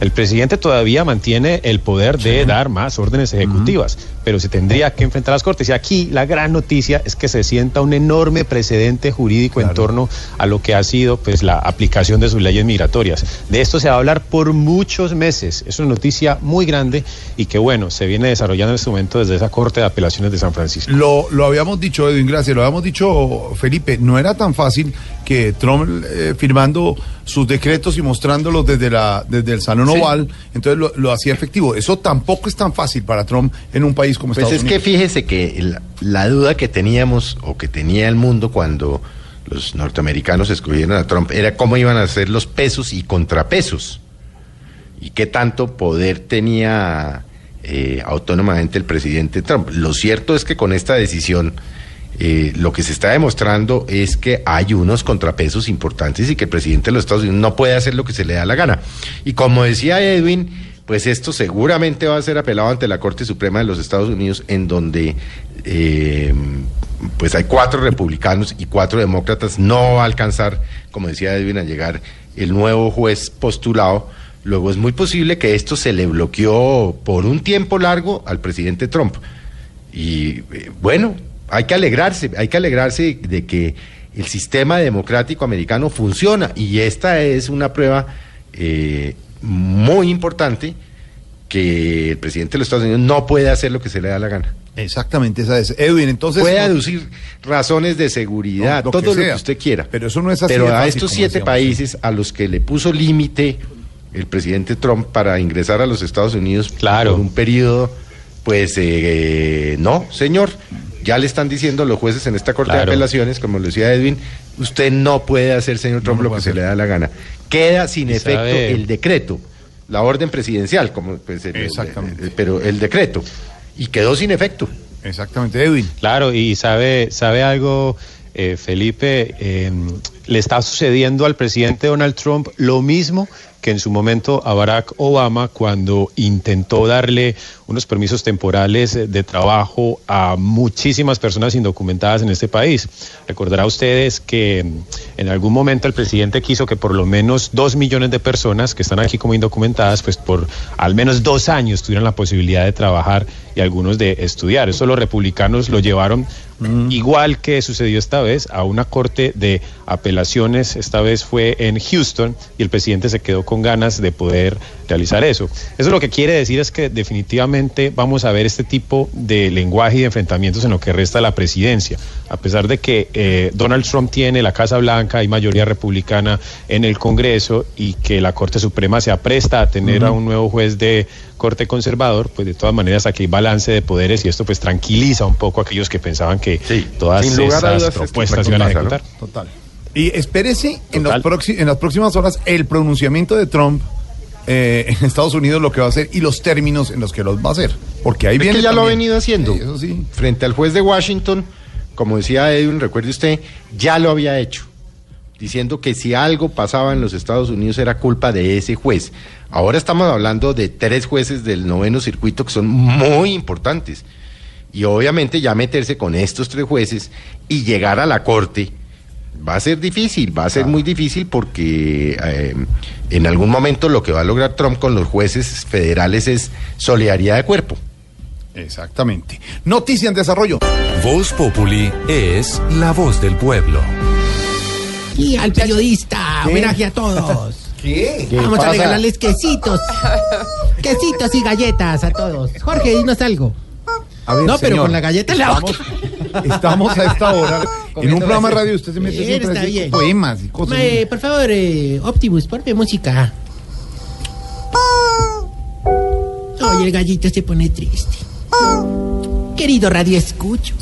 El presidente todavía mantiene el poder de dar más órdenes ejecutivas, pero se tendría que enfrentar a las cortes. Y aquí la gran noticia es que se sienta un enorme precedente jurídico en torno a lo que ha sido pues la aplicación de sus leyes migratorias. De esto se va a hablar por muchos meses. Es una noticia muy grande y que bueno, se viene desarrollando en este momento desde esa Corte de Apelaciones de San Francisco. Lo, lo habíamos dicho, Edwin, gracias, lo habíamos dicho, Felipe, no era tan fácil que Trump eh, firmando sus decretos y mostrándolos desde, la, desde el Salón Sí. Oval, entonces lo, lo hacía efectivo. Eso tampoco es tan fácil para Trump en un país como Pues Estados es que Unidos. fíjese que la, la duda que teníamos o que tenía el mundo cuando los norteamericanos escogieron a Trump era cómo iban a ser los pesos y contrapesos y qué tanto poder tenía eh, autónomamente el presidente Trump. Lo cierto es que con esta decisión eh, lo que se está demostrando es que hay unos contrapesos importantes y que el presidente de los Estados Unidos no puede hacer lo que se le da la gana. Y como decía Edwin, pues esto seguramente va a ser apelado ante la Corte Suprema de los Estados Unidos, en donde eh, pues hay cuatro republicanos y cuatro demócratas. No va a alcanzar, como decía Edwin, a llegar el nuevo juez postulado. Luego es muy posible que esto se le bloqueó por un tiempo largo al presidente Trump. Y eh, bueno, hay que alegrarse, hay que alegrarse de que el sistema democrático americano funciona y esta es una prueba eh, muy importante que el presidente de los Estados Unidos no puede hacer lo que se le da la gana. Exactamente, esa es. Edwin, entonces... Puede no- aducir razones de seguridad, No, lo que todo lo sea. que usted quiera. Pero eso no es así Pero de a fácil, estos siete decíamos. países a los que le puso límite el presidente Trump para ingresar a los Estados Unidos por un periodo, pues eh, no, señor. Ya le están diciendo los jueces en esta Corte Claro. de Apelaciones, como lo decía Edwin, usted no puede hacer, señor Trump, lo que se le da la gana. Queda sin efecto sabe- el decreto, la orden presidencial, como pues, el- el- Exactamente. el- pero el decreto. Y quedó sin efecto. Exactamente, Edwin. Claro, y sabe, sabe algo, eh, Felipe, eh, le está sucediendo al presidente Donald Trump lo mismo que en su momento a Barack Obama cuando intentó darle unos permisos temporales de trabajo a muchísimas personas indocumentadas en este país. Recordará ustedes que mm, en algún momento el presidente quiso que por lo menos dos millones de personas que están aquí como indocumentadas, pues por al menos dos años tuvieran la posibilidad de trabajar y algunos de estudiar. Eso los republicanos lo llevaron igual que sucedió esta vez a una corte de apelaciones, esta vez fue en Houston y el presidente se quedó con ganas de poder realizar eso. Eso lo que quiere decir es que definitivamente vamos a ver este tipo de lenguaje y de enfrentamientos en lo que resta de la presidencia, a pesar de que eh, Donald Trump tiene la Casa Blanca, hay mayoría republicana en el Congreso y que la Corte Suprema se apresta a tener a un nuevo juez de corte conservador, pues de todas maneras aquí hay balance de poderes y esto pues tranquiliza un poco a aquellos que pensaban que todas sin lugar a esas propuestas es iban a ejecutar. Total. Y espérese en, los en las próximas horas el pronunciamiento de Trump eh, en Estados Unidos, lo que va a hacer y los términos en los que los va a hacer. Porque ahí Es viene. que ya lo ha venido haciendo. Eso sí. Frente al juez de Washington, como decía Edwin, recuerde usted, ya lo había hecho. Diciendo que si algo pasaba en los Estados Unidos era culpa de ese juez. Ahora estamos hablando de tres jueces del noveno circuito que son muy importantes. Y obviamente ya meterse con estos tres jueces y llegar a la corte va a ser difícil, va a ser muy difícil porque eh, en algún momento lo que va a lograr Trump con los jueces federales es solidaridad de cuerpo. Exactamente. Noticia en desarrollo. Voz Populi es la voz del pueblo. Y al periodista, homenaje a todos. [laughs] ¿Qué? Vamos pasa? a regalarles quesitos. [laughs] Quesitos y galletas a todos. Jorge, dinos algo. A ver, no, pero con la galleta en la estamos, boca. [laughs] estamos a esta hora en un programa de radio. Usted se mete Bien, siempre está bien. poemas y cosas. Por favor, eh, Optimus, ponme música. Oye, el gallito se pone triste. Querido Radio Escucho,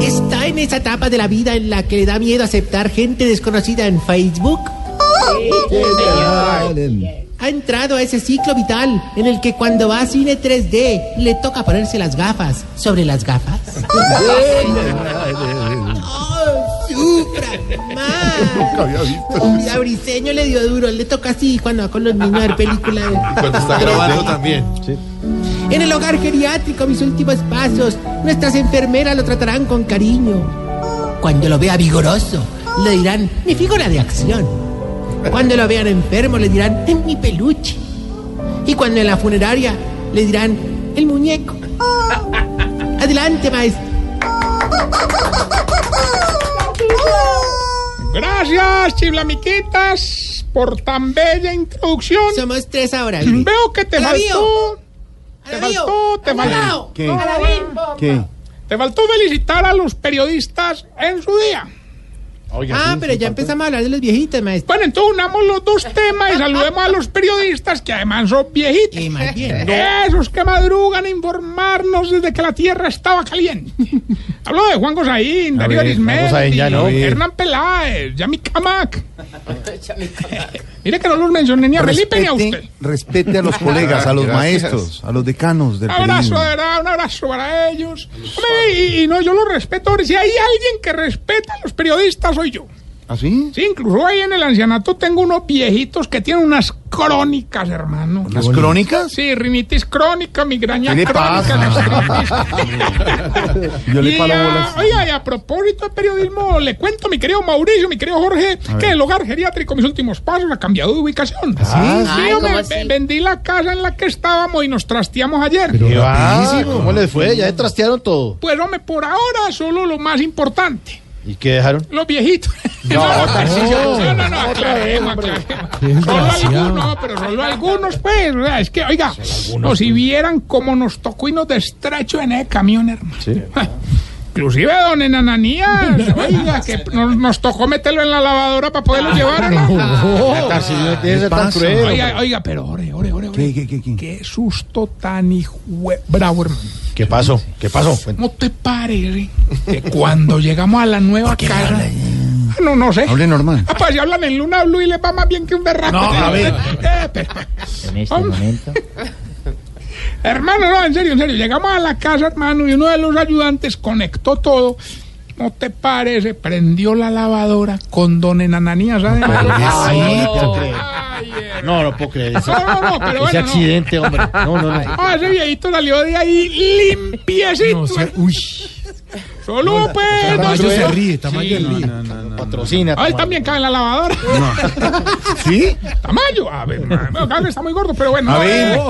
¿está en esa etapa de la vida en la que le da miedo aceptar gente desconocida en Facebook? Ha entrado a ese ciclo vital en el que cuando va a cine 3D le toca ponerse las gafas sobre las gafas. [laughs] ¡Sufra más! A Briseño le dio duro, le toca así cuando va con los niños a ver películas. Cuando está [laughs] grabando también. En el hogar geriátrico, mis últimos pasos, nuestras enfermeras lo tratarán con cariño. Cuando lo vea vigoroso, le dirán mi figura de acción. Cuando lo vean enfermo, le dirán "Es mi peluche. Y cuando en la funeraria, le dirán el muñeco. [laughs] Adelante, maestro. Gracias, chiblamiquitas, por tan bella introducción. Somos tres ahora. Veo que te faltó. Te faltó, te faltó. ¿Qué? Te faltó felicitar a los periodistas en su día. ah, pero ya empezamos a hablar de los viejitos, maestro. Bueno, entonces unamos los dos temas y saludemos a los periodistas que además son viejitos. Y más bien. Esos que madrugan a informarnos desde que la tierra estaba caliente. Hablo de Juan Gosaín, Darío no. Arismendi, Hernán Peláez, Yami Camac. [laughs] Mire que no los mencioné ni a Felipe ni a usted. Respete, a los [laughs] colegas, a los Gracias. maestros, a los decanos del Un abrazo, periodismo. de verdad, un abrazo para ellos. Hombre, y, y no, yo los respeto. hombre, Si hay alguien que respeta a los periodistas, soy yo. ¿Así? Sí, incluso ahí en el ancianato tengo unos viejitos que tienen unas crónicas, hermano. ¿Las crónicas? Sí, rinitis crónica, migraña ¿Qué le crónica. pasa? Yo le Y paro a- bolas. Oiga, y a propósito de periodismo, le cuento, mi querido Mauricio, mi querido Jorge, que el hogar geriátrico, mis últimos pasos, ha cambiado de ubicación. ¿Ah, Sí, Ay, vendí la casa en la que estábamos y nos trasteamos ayer. ¿Qué va? ¿Cómo les fue? Ya trastearon todo. Pues, hombre, por ahora solo lo más importante. ¿Y qué dejaron? Los viejitos. No, Tarcisio. no, no, no, aclaremos, aclaremos. Solo algunos, pero solo algunos, pues. o sea, es que, oiga, no, si vieran cómo nos tocó y nos destrecho en el camión, hermano. [laughs] Inclusive don Enananías, [laughs] oiga, que nos, nos tocó meterlo en la lavadora para poderlo llevar. no ¿Qué ser tan pasa? cruel. Oiga, oiga, pero ore, ore, ore, ore. ¿Qué, qué, qué, qué? Qué susto tan hijo bravo, hermano. ¿Qué pasó? ¿Qué pasó? ¿Cómo te parece que cuando llegamos a la nueva casa... Ah, No, no sé. Hable normal. Ah, pues si hablan en Luna Blue y les va más bien que un berraco. No, a ver. [laughs] Eh, pero- En este momento. Hermano, no, en serio, en serio. Llegamos a la casa, hermano, y uno de los ayudantes conectó todo. ¿no te parece? Prendió la lavadora con don Enananías adentro. No, no puedo creer eso. No, no, no, pero Ese bueno, no. accidente, hombre. No, no, no. Ah, ese viejito salió de ahí limpiecito. uy. Solo pues. Tamayo no, se no. ríe, Tamayo Sí. se ríe. Patrocina. Ah, él Tamayo. también cabe en la lavadora. ¿Sí? Tamayo. A ver, man, bueno, está muy gordo, pero bueno. A no, ver.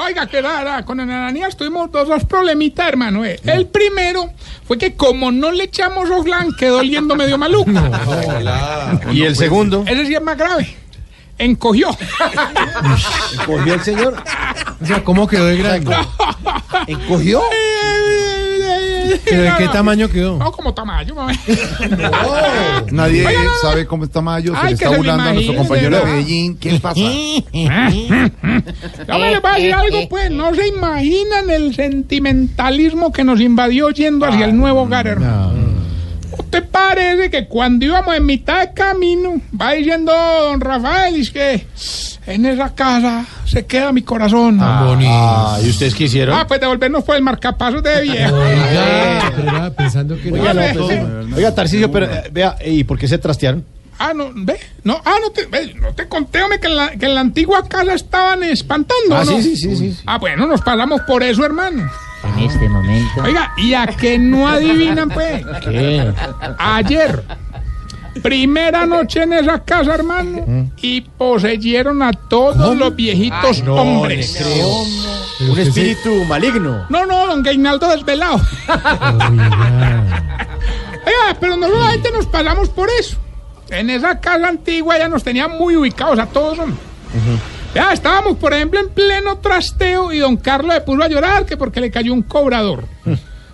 Eh. Oiga, que nada, con Ananías tuvimos dos, dos problemitas, hermano. eh. El primero fue que como no le echamos Oflan, quedó oliendo medio maluco. ¿Y el segundo? Ese sí es más grave. Encogió. ¿Encogió el señor? O sea, ¿cómo quedó de grande? ¿Encogió? [laughs] ¿Pero de qué tamaño quedó? No, como tamaño, mami. [laughs] Nadie Oiga, no, no. sabe cómo está Mayo. Se le está burlando a nuestro compañero de ¿no? Medellín. ¿Qué pasa? [laughs] No me les voy a decir algo, pues. No se imaginan el sentimentalismo que nos invadió yendo hacia el nuevo hogar, hermano. ¿No te parece que cuando íbamos en mitad de camino, va diciendo don Rafael, es que en esa casa se queda mi corazón? Tan bonito. Ah, ¿y ustedes qué hicieron? Ah, pues devolvernos por el marcapasos de viejo. Oiga, [laughs] pero era pensando que Oiga, no, pues, oiga, Tarcisio, pero eh, vea, ¿y por qué se trastearon? Ah, no, ve, no, ah, no te, ve, no te conté, hombre, que en la, que en la antigua casa estaban espantando, Ah, ¿no? sí, sí, sí, sí. Ah, bueno, nos pasamos por eso, hermano. En este momento. Oiga, ¿y a que no adivinan, pues? ¿Qué? Ayer, primera noche en esa casa, hermano, y poseyeron a todos los viejitos no hombres. Un espíritu maligno. No, no, don Gainaldo desvelado. [laughs] Oiga, pero no solamente nos pasamos por eso. En esa casa antigua ya nos tenían muy ubicados a todos, hombre. Ya estábamos, por ejemplo, en pleno trasteo y don Carlos se puso a llorar que porque le cayó un cobrador.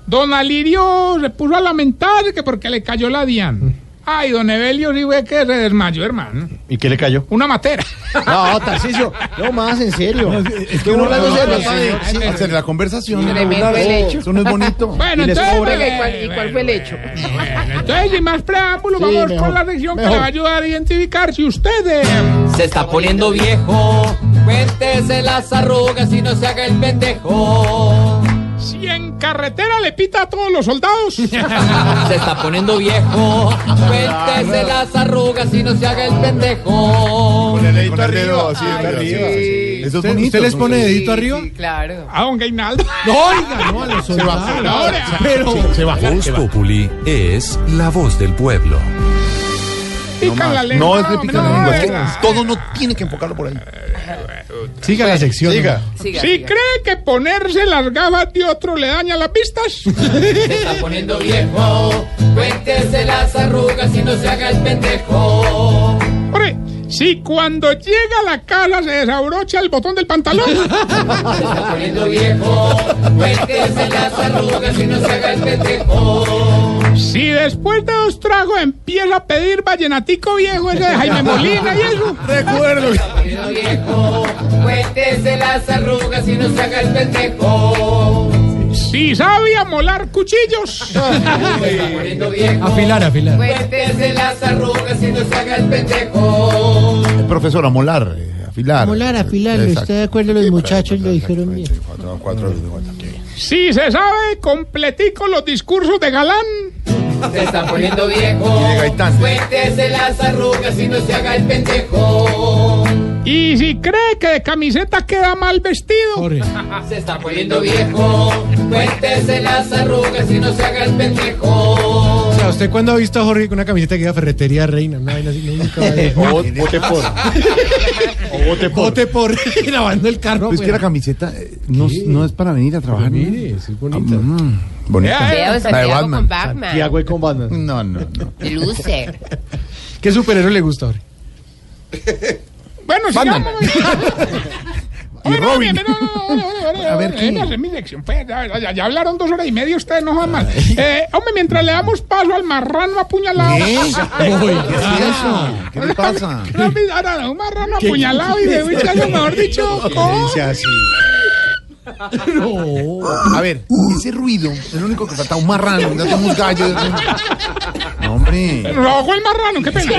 Don Alirio se puso a lamentar que porque le cayó la Diana. Ay, don Evelio sí fue que se desmayó, hermano. ¿Y qué le cayó? Una matera. [laughs] No, Tarcisio, no más, en serio. Es que uno hablando no, no, señor. sí, hacer la conversación. Tremendo el hecho. Eso no es bonito. Bueno, Y entonces, pues, ¿Y cuál, y cuál fue el hecho? Bueno, entonces, sin más preámbulos, Sí, vamos mejor, con la sección que le va a ayudar a identificar si usted eh, Se está poniendo viejo. Cuéntese las arrugas y no se haga el pendejo. Si en carretera le pita a todos los soldados. [laughs] Se está poniendo viejo. Cuéntese las arrugas y no se haga el pendejo. Con el dedito arriba, así, arriba. Eso es ¿Usted, bonito. usted les pone Sí. dedito arriba? Claro. A don Gainaldo. [laughs] No, oiga, no, a los soldados. Ahora, Pero se baja. Voz Populi es la voz del pueblo. Pican la lengua. No es de picar la lengua. Es que ¿verdad? todo no tiene que enfocarlo por ahí. Siga la sección. Siga. Siga, Si siga. cree que ponerse las gafas de otro le daña las vistas, [laughs] Se está poniendo viejo. Cuéntese las arrugas y no se haga el pendejo. hombre, si cuando llega a la casa se desabrocha el botón del pantalón, Se está poniendo viejo. Cuéntese las arrugas y no se haga el pendejo. Si después de dos tragos empieza a pedir vallenatico viejo ese de Jaime Molina y eso, [laughs] Recuerdo. Se está poniendo viejo. Cuéntese las arrugas y no se haga el pendejo. si sabe amolar cuchillos. [laughs] Afilar, afilar. Cuéntese las arrugas y no se haga el pendejo. Profesora, molar, eh, afilar. Molar, afilar, Exacto. ¿está de acuerdo? Los muchachos lo dijeron bien. Cuatro, cuatro, si se sabe completico los discursos de Galán, Se está poniendo viejo. Cuéntese las arrugas y no se haga el pendejo. y si cree que de camiseta queda mal vestido, Jorge. Se está poniendo viejo. Cuéntese las arrugas y no se haga el pendejo. O sea, ¿usted cuándo ha visto a Jorge con una camiseta que diga Ferretería Reina? Una vaina así, nunca va a ver. [laughs] O vote por. Bote por. Bote por. [laughs] lavando el carro. Pues que la camiseta eh, no, no es para venir a trabajar. ¿no? Mire, es bonita. Mm, bonita. Veo La de Batman. con Batman. Santiago y con Batman. No, no, no. Loser. ¿Qué superhéroe le gusta, Jorge? bueno, Batman. [laughs] Y no, Robin. no, no, no, no, no, no, A ver, no, ¿qué? no, no, mi sección, pues, ya, ya- ya hablaron dos horas y media, ustedes no van mal. Eh, hombre, mientras le damos paso al marrano apuñalado. ¿Qué? [laughs] ¿Qué es eso? ¿Qué le pasa? [laughs] No, no, un marrano apuñalado y de muchacho, mejor dicho, así. A ver, ese ruido es lo único que falta. Un marrano, no somos gallos. No, hombre. Ahogó el marrano, qué pena.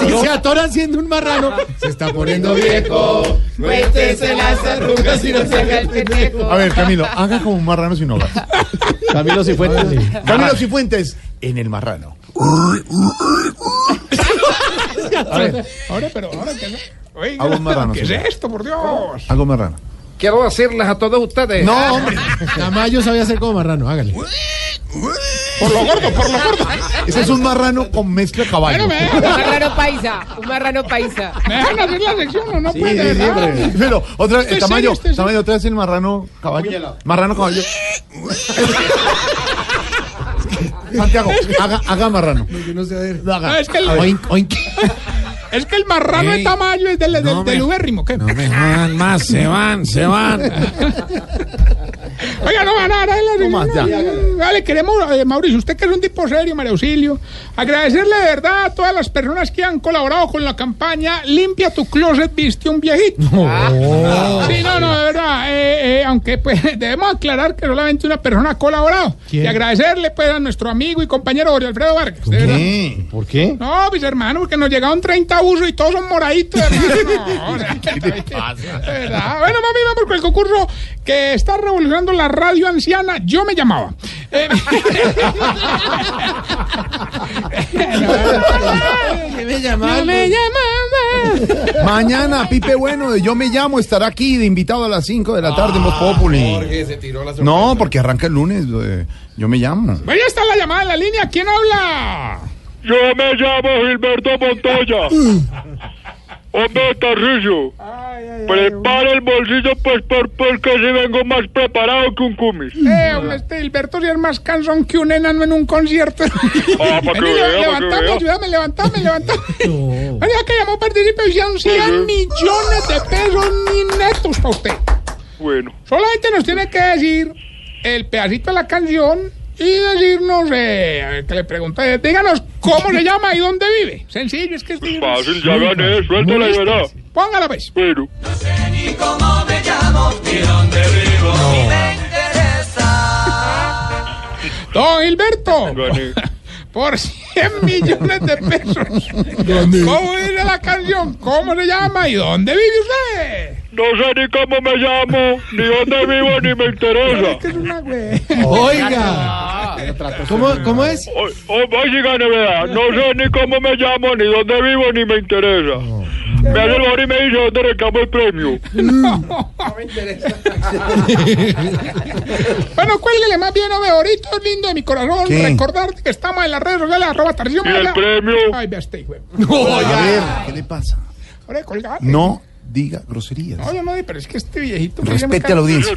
Si se atoran siendo un marrano, se está poniendo viejo. Cuéntese las arrugas y no se haga el pendejo. A ver, Camilo, haga como un marrano sin hogar. Camilo Cifuentes. Camilo Cifuentes en el marrano. A ver. Ahora, pero ahora que Oiga, Hago un marrano, ¿qué es esto, por Dios? Algo marrano. Quiero decirles a todos ustedes. No, hombre. Tamayo sabía hacer como marrano, hágale. Por lo gordo, por lo gordo. Ese es un marrano con mezcla de caballo. Me Un marrano paisa, un marrano paisa. me dejan hacer la sección o no Sí, puede, sí, sí, ¿verdad? pero- Pero otra vez, Este tamaño, serio, este es tamaño otra vez el marrano caballo. Marrano caballo. [laughs] Santiago, haga, haga marrano. Yo no sé ver. No, es que el, Oink, oink. [laughs] es que el marrano de Ey. tamaño es del, del, No, del me- ubérrimo. ¿qué? No me jodan más, se van, se van. [laughs] Oiga, no van a la No más, ya. Mm, Vale, queremos, eh, Mauricio, usted que es un tipo serio, María Auxilio, agradecerle de verdad a todas las personas que han colaborado con la campaña Limpia tu closet, viste un viejito. Sí, no, no, de verdad. eh, eh, aunque pues [laughs] debemos aclarar que solamente una persona ha colaborado. ¿Quién? Y agradecerle pues a nuestro amigo y compañero Jorge Alfredo Vargas. de verdad. ¿Qué? ¿Por qué? No, mis hermanos, porque nos llegaron 30 abusos y todos son moraditos, hermano. [laughs] No, o sea, de verdad. Bueno, mami, vamos con el concurso que está revolucionando la radio anciana. Yo me llamaba. Eh, [laughs] [laughs] ¿Qué me llamaban? Yo me llamaba. Mañana, Pipe Bueno de Yo Me Llamo estará aquí de invitado a las 5 de la tarde en Voz Populi. se tiró la No, porque arranca el lunes. eh, Yo Me Llamo. Bueno, ya está la llamada en la línea. ¿Quién habla? Yo me llamo Gilberto Montoya. [laughs] Hombre, Tarrillo. Prepara el bolsillo, pues, por, porque si vengo más preparado que un cumis. Eh, hombre, este Hilberto sí es más cansón que un enano en un concierto. Ah, para que [laughs] vea, levantame, ayúdame, levantame, levantame. Bueno, ya que llamó participe, hicieron 100 millones de pesos ni netos para usted. Bueno, Solamente nos tiene que decir el pedacito de la canción y decirnos, eh, que le pregunté, díganos cómo se llama y dónde vive. Sencillo, es que es fácil, ya gané, suéltala y verá. Póngala, pues. Bueno. cómo me llamo, ni dónde vivo, ni me interesa. Don Gilberto, Gané. por 100 millones de pesos. ¿Cómo dice la canción? ¿Cómo se llama y dónde vive usted? No sé ni cómo me llamo, ni dónde vivo, ni me interesa. Es que es una güey. Oiga. ¿Cómo, ¿Cómo es? Hoy, hoy hoy sí gané, vea. No sé ni cómo me llamo, ni dónde vivo, ni me interesa. Me hace el favor y me dice dónde reclamo el premio. Bueno, cuélguele más bien, Oveorito, lindo de mi corazón. ¿Qué? Recordarte que estamos en las redes sociales, arroba Tarcisio ¿Y el premio? Ay, este A ver, ¿qué le pasa? Ahora, colgate. No diga groserías. No, yo no, pero es que este viejito... me Respete a la audiencia.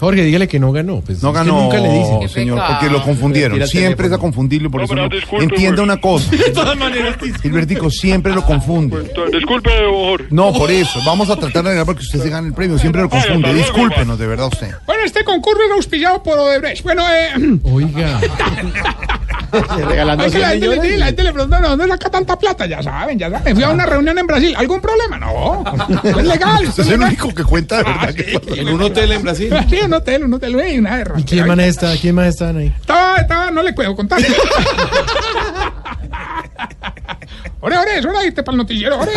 Jorge, dígale que no ganó. Pues, No es que ganó, nunca le dice. señor, porque lo confundieron. Siempre es a confundirlo, por No, eso no. disculpe, Entienda una cosa. [laughs] De todas maneras, Gilbertico siempre lo confunde. Entonces, Disculpe, Jorge. No, por eso. Vamos a tratar de ganar porque usted se gane el premio. Siempre lo confunde. Discúlpenos, de verdad, usted. Bueno, este concurso es auspiciado por Odebrecht. Bueno, eh... Oiga. [laughs] [laughs] Regalando Es que la 100 gente, le, millones. la gente le pregunta, ¿de dónde saca tanta plata? Ya saben, ya saben. Fui a una reunión en Brasil. ¿Algún problema? No. [laughs] Es legal. Usted es el único que cuenta de verdad. que pasa. En un hotel en Brasil. [laughs] Sí, un hotel, un hotel. Ey, una guerra. ¿Y quién más está? ¿Quién más estaban ahí? Estaba, estaba, no le puedo contar. Ore, ore, es hora de irte para el noticiero, ore.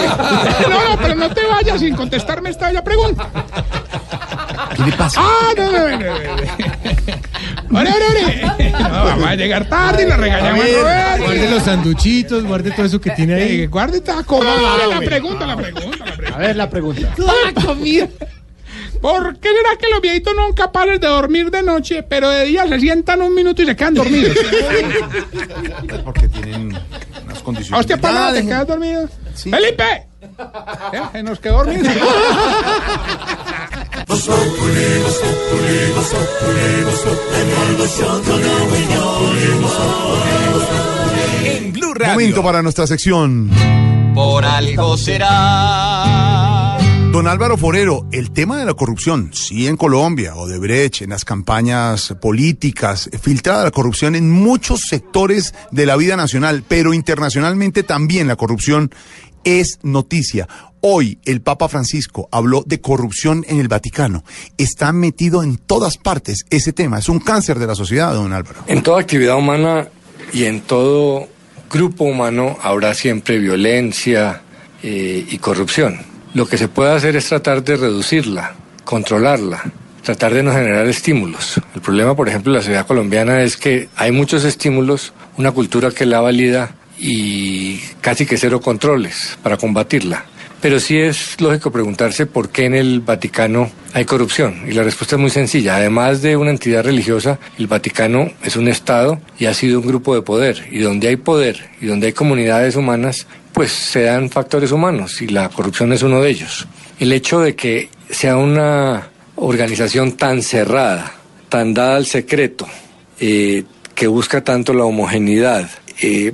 No, no, pero no te vayas sin contestarme esta bella pregunta. ¿Qué le pasa? Ah, no, no, no, no, no. Ore, ore, ore. [laughs] No, vamos a llegar tarde y la regañamos a Roberto. Guarde los sanduchitos, guarde todo eso que tiene Eh, ahí. Guarde esta cosa. La pregunta, la pregunta, la pregunta. A ver la pregunta. Toda la comida. ¿Por qué será que los viejitos no son capaces de dormir de noche, pero de día se sientan un minuto y se quedan dormidos? [laughs] Porque tienen unas condiciones. Hostia, Ya, para, ¿te dejen- quedas dormido? Sí. ¡Felipe! ¿Eh? Se nos quedó dormido. [laughs] En Blue Radio. Momento para nuestra sección. Por algo será. Don Álvaro Forero, el tema de la corrupción, sí en Colombia, o de Brecht, en las campañas políticas, filtrada la corrupción en muchos sectores de la vida nacional, pero internacionalmente también la corrupción es noticia. Hoy el Papa Francisco habló de corrupción en el Vaticano. Está metido en todas partes ese tema. Es un cáncer de la sociedad, don Álvaro. En toda actividad humana y en todo grupo humano habrá siempre violencia eh, y corrupción. Lo que se puede hacer es tratar de reducirla, controlarla, tratar de no generar estímulos. El problema, por ejemplo, de la sociedad colombiana es que hay muchos estímulos, una cultura que la valida y casi que cero controles para combatirla. Pero sí es lógico preguntarse por qué en el Vaticano hay corrupción. Y la respuesta es muy sencilla. Además de una entidad religiosa, el Vaticano es un Estado y ha sido un grupo de poder. Y donde hay poder y donde hay comunidades humanas, pues se dan factores humanos y la corrupción es uno de ellos. El hecho de que sea una organización tan cerrada, tan dada al secreto, eh, que busca tanto la homogeneidad,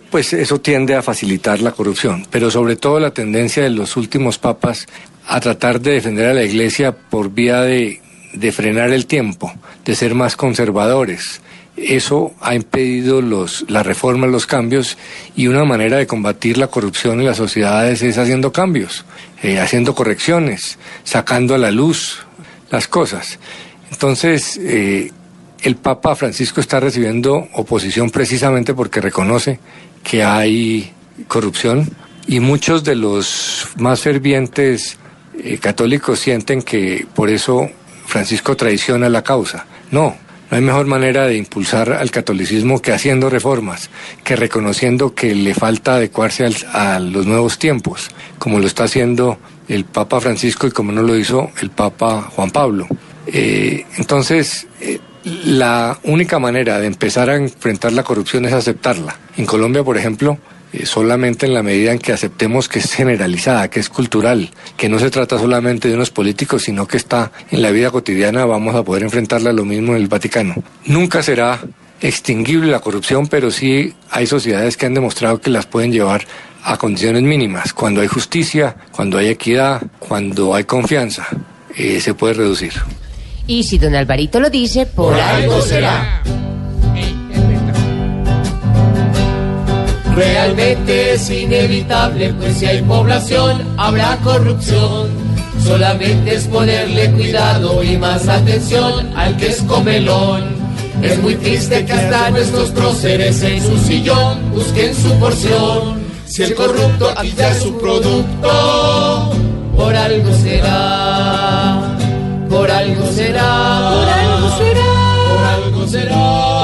pues eso tiende a facilitar la corrupción. Pero sobre todo la tendencia de los últimos papas a tratar de defender a la Iglesia por vía de, frenar el tiempo, de ser más conservadores. Eso ha impedido los, la reforma, los cambios, y una manera de combatir la corrupción en las sociedades es haciendo cambios, eh, haciendo correcciones, sacando a la luz las cosas. Entonces, eh, el Papa Francisco está recibiendo oposición precisamente porque reconoce que hay corrupción y muchos de los más fervientes eh, católicos sienten que por eso Francisco traiciona la causa. No, no hay mejor manera de impulsar al catolicismo que haciendo reformas, que reconociendo que le falta adecuarse al- a los nuevos tiempos, como lo está haciendo el Papa Francisco y como no lo hizo el Papa Juan Pablo. Eh, entonces, eh, la única manera de empezar a enfrentar la corrupción es aceptarla. En Colombia, por ejemplo, eh, solamente en la medida en que aceptemos que es generalizada, que es cultural, que no se trata solamente de unos políticos, sino que está en la vida cotidiana, vamos a poder enfrentarla lo mismo en el Vaticano. Nunca será extinguible la corrupción, pero sí hay sociedades que han demostrado que las pueden llevar a condiciones mínimas. Cuando hay justicia, cuando hay equidad, cuando hay confianza, eh, se puede reducir. Y si don Alvarito lo dice, por, algo será. Realmente es inevitable, pues si hay población, habrá corrupción. Solamente es ponerle cuidado y más atención al que es comelón. Es muy triste que hasta nuestros próceres en su sillón busquen su porción. Si el corrupto es su producto, por algo será. Por algo será. Por algo será. Por algo será.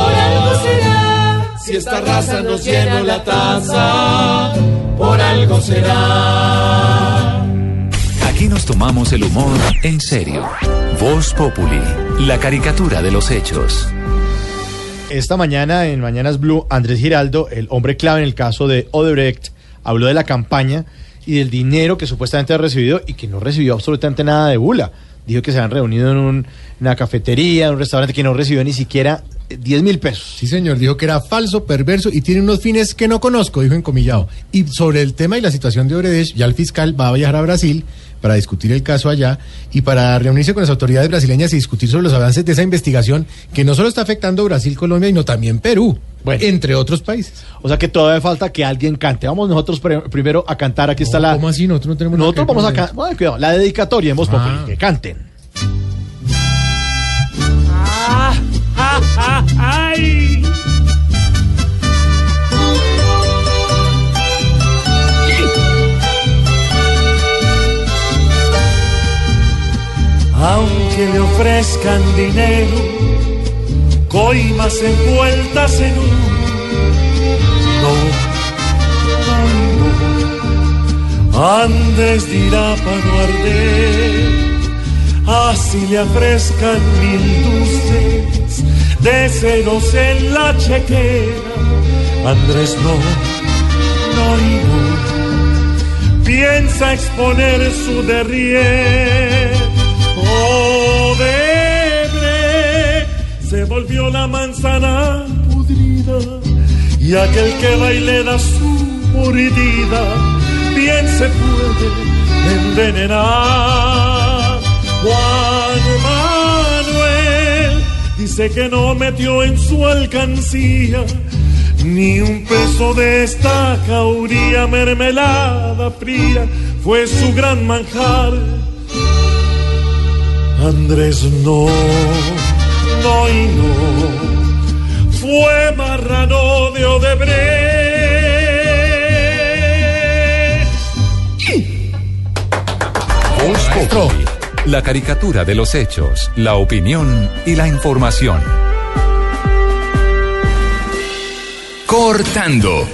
Por algo será. Si esta raza nos llena la taza, por algo será. Aquí nos tomamos el humor en serio. Voz Populi, la caricatura de los hechos. Esta mañana en Mañanas Blue, Andrés Giraldo, el hombre clave en el caso de Odebrecht, habló de la campaña y del dinero que supuestamente ha recibido y que no recibió absolutamente nada de bula. Dijo que se han reunido en un- una cafetería, en un restaurante que no recibió ni siquiera eh, 10 mil pesos. Sí, señor, dijo que era falso, perverso y tiene unos fines que no conozco, dijo encomillado. Y sobre el tema y la situación de Odebrecht, ya el fiscal va a viajar a Brasil para discutir el caso allá y para reunirse con las autoridades brasileñas y discutir sobre los avances de esa investigación que no solo está afectando Brasil, Colombia, sino también Perú, entre otros países. O sea que todavía falta que alguien cante. Vamos nosotros primero a cantar. Aquí está la. ¿Cómo así? Nosotros no tenemos Nosotros vamos a cantar. Bueno, cuidado, la dedicatoria en Voz Ah. Que canten. Ah, ah, ah, ay. Aunque le ofrezcan dinero, coimas envueltas en un no, no. Andes dirá para arder, así le ofrezcan mil dulces de en la chequera. Andrés no, no y no, piensa exponer su derrier. Se volvió la manzana pudrida y aquel que baile da su mordida bien se puede envenenar. Juan Manuel dice que no metió en su alcancía ni un peso de esta cauría mermelada fría fue su gran manjar. Andrés no, no y no, fue marrano de Odebrecht. Populi, la caricatura de los hechos, la opinión y la información. Cortando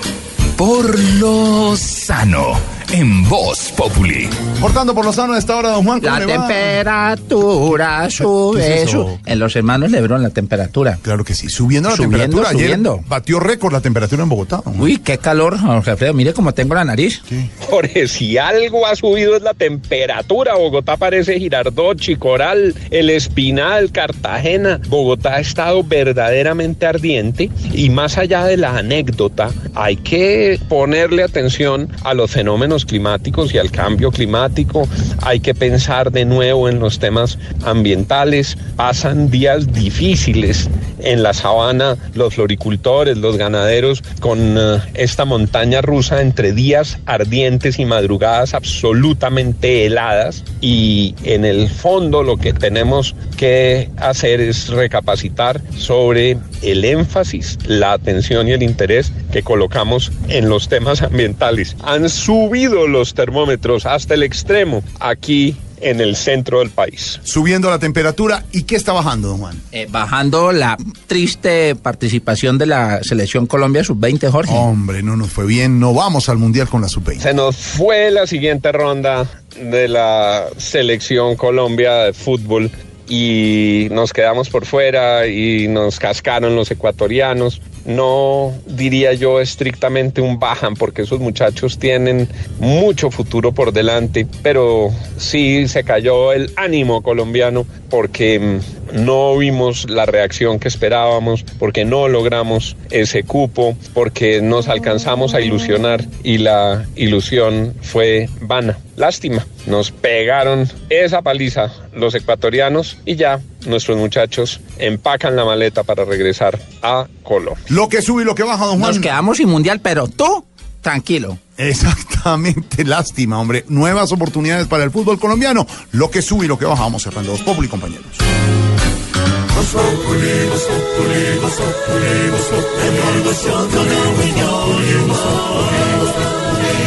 por lo sano en Voz Populi. Cortando por lo sano a esta hora, don Juan. ¿cómo La le va? temperatura sube. En los hermanos Lebron, la temperatura. Claro que sí, subiendo la Subiendo, temperatura. Ayer subiendo. batió récord la temperatura en Bogotá. don Juan. Uy, qué calor, Jorge Alfredo. Mire cómo tengo la nariz. Jorge, si algo ha subido es la temperatura. Bogotá parece Girardot, Chicoral, El Espinal, Cartagena. Bogotá ha estado verdaderamente ardiente y más allá de la anécdota, hay que ponerle atención a los fenómenos climáticos y al cambio climático. Hay que pensar de nuevo en los temas ambientales. Pasan días difíciles en la sabana los floricultores, los ganaderos, con eh, esta montaña rusa entre días ardientes y madrugadas absolutamente heladas. Y en el fondo lo que tenemos que hacer es recapacitar sobre el énfasis, la atención y el interés que colocamos en los temas ambientales. Han subido los termómetros hasta el extremo aquí en el centro del país. Subiendo la temperatura. ¿Y qué está bajando, don Juan? Eh, bajando la triste participación de la selección Colombia sub-20, Jorge. Hombre, no nos fue bien. No vamos al Mundial con la sub-20. Se nos fue la siguiente ronda de la selección Colombia de fútbol y nos quedamos por fuera y nos cascaron los ecuatorianos. No diría yo estrictamente un bajan porque esos muchachos tienen mucho futuro por delante, pero sí se cayó el ánimo colombiano porque mm, no vimos la reacción que esperábamos, porque no logramos ese cupo, porque nos alcanzamos a ilusionar y la ilusión fue vana. Lástima, nos pegaron esa paliza los ecuatorianos y ya nuestros muchachos empacan la maleta para regresar a Colombia. Lo que sube y lo que baja, don Juan. Nos quedamos sin mundial, pero tú, tranquilo. Exactamente, [laughs] lástima, hombre. Nuevas oportunidades para el fútbol colombiano. Lo que sube y lo que baja. Vamos cerrando los Populi, compañeros.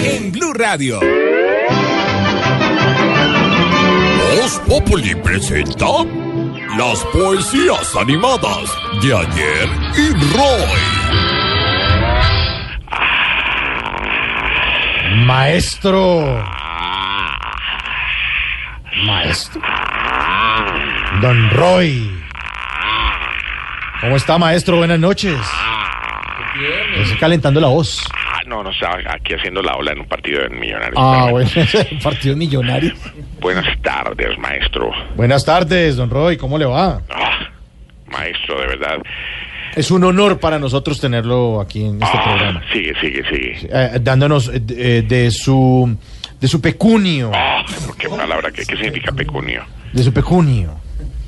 En Blue Radio. Voz Populi presenta las poesías animadas de ayer y Roy. Maestro. Maestro. Don Roy. ¿Cómo está, maestro? Buenas noches. Estoy calentando la voz. Ah, no, no estaba aquí haciendo la ola en un partido de millonarios. Ah, bueno, [laughs] partido millonario. Buenas tardes, maestro. Buenas tardes, don Roy. ¿Cómo le va? Ah, maestro, de verdad. Es un honor para nosotros tenerlo aquí en este programa. Sigue, sigue, sigue. Eh, dándonos eh, de, de su de su pecunio. Ah, qué palabra, ¿qué, qué significa pecunio? De su pecunio.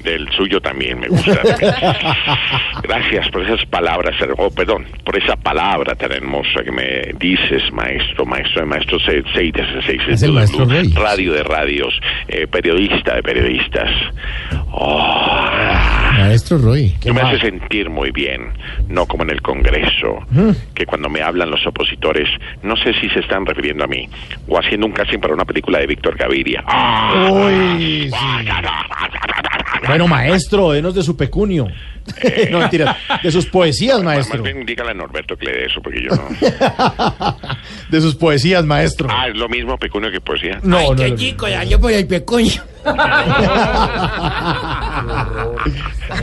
Del suyo también me gusta. [laughs] Gracias por esas palabras, oh, perdón, por esa palabra tan hermosa que me dices, maestro, maestro de maestros, seis, seis, seis, Es el maestro Reyes. radio de radios, eh, periodista de periodistas. Oh, Maestro Roy. Tú me hace sentir muy bien, no como en el Congreso, que cuando me hablan los opositores, no sé si se están refiriendo a mí o haciendo un casting para una película de Víctor Gaviria. Uy, sí. Bueno, maestro, denos de su pecunio. [laughs] no, mentira. De sus poesías, maestro. Más bien dígale a Norberto que le dé eso, porque yo no. [laughs] De sus poesías, maestro. Ah, es lo mismo pecunio que poesía. No, Ay, no, qué chico, ya yo por el pecuño. [laughs]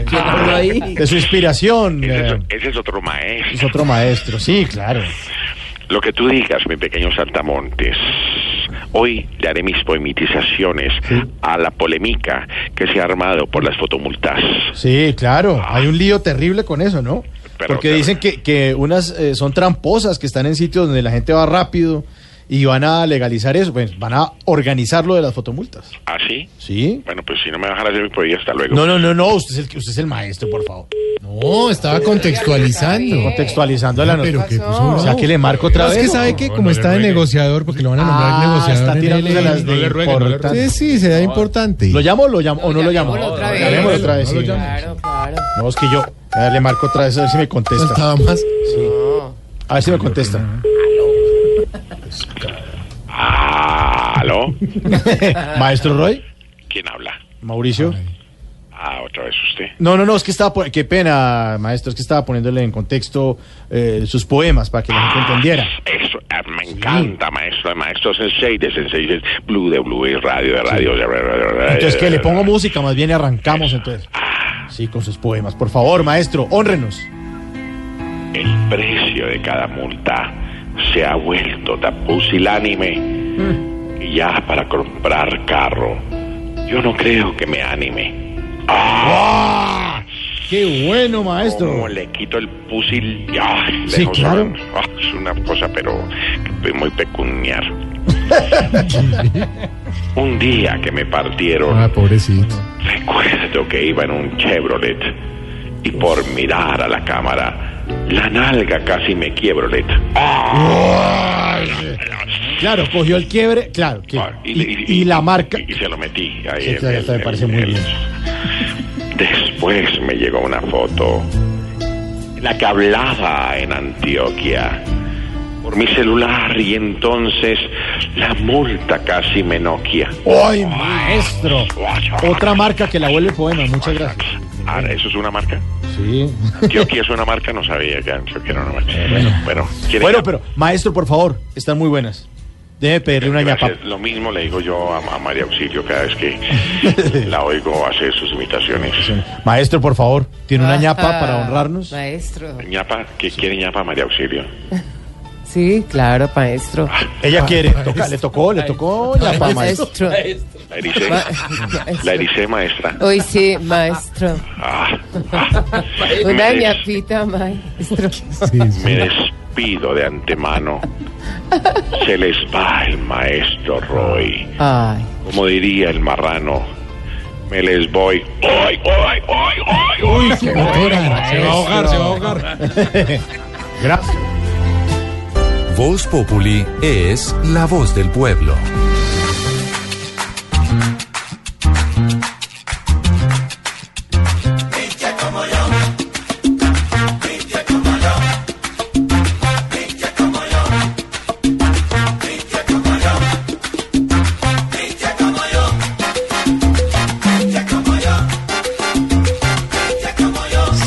¿Quién habló ahí? De su inspiración. Ese eh, es, ese es otro maestro. es otro maestro, sí, claro. Lo que tú digas, mi pequeño Saltamontes. Hoy le haré mis poemitizaciones a la polémica que se ha armado por las fotomultas. Sí, claro. Hay un lío terrible con eso, ¿no? Pero- Porque dicen que, que unas eh, son tramposas, que están en sitios donde la gente va rápido y van a legalizar eso, pues van a organizar lo de las fotomultas. ¿Ah, sí? Sí. Bueno, pues si no me dejan hacer mi poesía, hasta luego. No, no, no, no, usted es el, usted es el maestro, por favor. No, estaba contextualizando. Contextualizando la Pero nota. que puso O sea, que le marco otra No, vez. Es que sabe que como está de negociador, porque lo van a nombrar Ah, negociador. está tirándose las de no le no le. Sí, sí, se da importante. ¿Lo llamo o lo llamo? ¿O no lo llamo? otra vez. Llamémoslo otra vez, sí. Claro, claro. No, es que yo a ver, le marco otra vez a ver si me contesta. Estaba más. Sí. A ver si me contesta. ¿Aló? [laughs] Maestro Roy. ¿Quién habla? Mauricio. Ah, otra vez usted. No, no, no, es que estaba, qué pena, maestro, es que estaba poniéndole en contexto eh, sus poemas para que la gente entendiera. Eso, ah, me encanta, maestro, maestro Sensei de Sensei de Blue de Blue y Radio de Radio. de. Entonces, que le pongo música, más bien arrancamos entonces. Sí, con sus poemas, por favor, maestro, honrenos. El precio de cada multa se ha vuelto tan pusilánime y ya para comprar carro yo no creo que me anime. ¡Ah! ¡Qué bueno, maestro! Como le quito el pusil, Sí, claro. ah, es una cosa, pero muy peculiar. [laughs] Un día que me partieron, Ah, pobrecito. recuerdo que iba en un Chevrolet y por mirar a la cámara, la nalga casi me quiebrolet. Claro, cogió el quiebre, claro. que- y, y la marca. Y se lo metí ahí. Sí, en claro, el- esto me parece muy el- bien. Después me llegó una foto la que hablaba en Antioquia por mi celular y entonces la multa casi me noquia. ¡Ay, maestro! Otra marca que la vuelve poema, muchas gracias. Ah, ¿Eso es una marca? Sí. Antioquia es una marca, no sabía que Antioquia era una marca. Bueno, ¿quiere Bueno, que- pero, maestro, por favor, están muy buenas. Debe pedirle una ñapa. Lo mismo le digo yo a, a María Auxilio cada vez que [laughs] la oigo hacer sus imitaciones. Maestro, por favor, ¿tiene una Ah, ñapa para honrarnos? Maestro. ñapa, ¿qué quiere ñapa María Auxilio? Sí, claro, maestro. Ella quiere, toca- le tocó, le tocó ñapa, maestro. Maestro. La ericé, la ericé maestra. Hoy sí, maestro. Ah, Una des- ñapita, maestro. me despido de antemano. Se les va el maestro Roy. Ay. Como diría el marrano, me les voy. ¡Ay, ay, ay, ay! Uy, ay! qué doctora. Se va a ahogar, se va a ahogar. Gracias. Voz Populi es la voz del pueblo.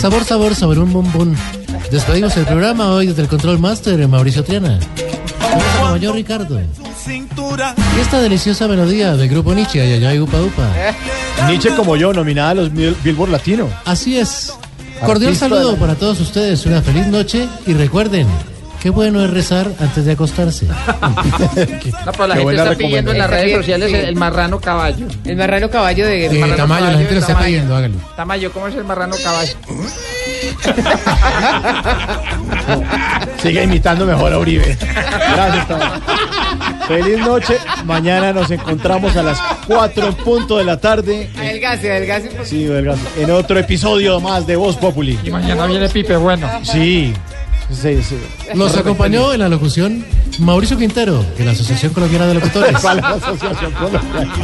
Sabor, sabor, sabor, un bombón. Despedimos el programa hoy desde el Control Master, Mauricio Triana. Nuestro mayor Ricardo. Y esta deliciosa melodía del grupo Nietzsche, Ayayay Upa Upa. Nietzsche como yo, nominada a los Bil- Billboard Latino. Así es. Cordial Artista saludo para todos ustedes, una feliz noche y recuerden, qué bueno es rezar antes de acostarse. [laughs] No, pero la Qué gente buena está pidiendo en las redes sociales el, el marrano caballo. El marrano caballo de... Eh, marrano Tamayo, la gente lo está Tamayo. pidiendo, hágalo. Tamayo, ¿cómo es el marrano caballo? Sigue imitando mejor a Uribe. Gracias, Tamayo. Feliz noche. Mañana nos encontramos a las 4 en punto de la tarde. Un poquito. Sí, Delgazo, en otro episodio más de Voz Populi. Y mañana viene Pipe, bueno. Sí. Sí, sí. Nos acompañó en la locución Mauricio Quintero, de la Asociación Colombiana de Locutores. [laughs] ¿Cuál es la asociación colombiana?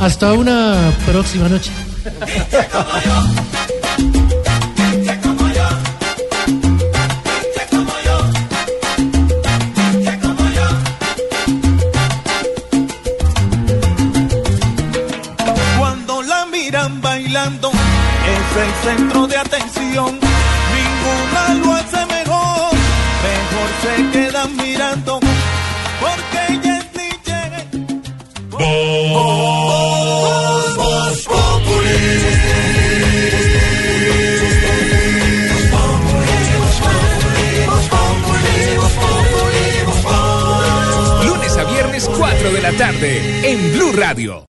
Hasta una próxima noche. [laughs] bailando, es el centro de atención. Ninguna lo hace mejor, mejor se quedan mirando, porque ella es Nietzsche. Lunes a viernes 4 de la tarde en Blue Radio.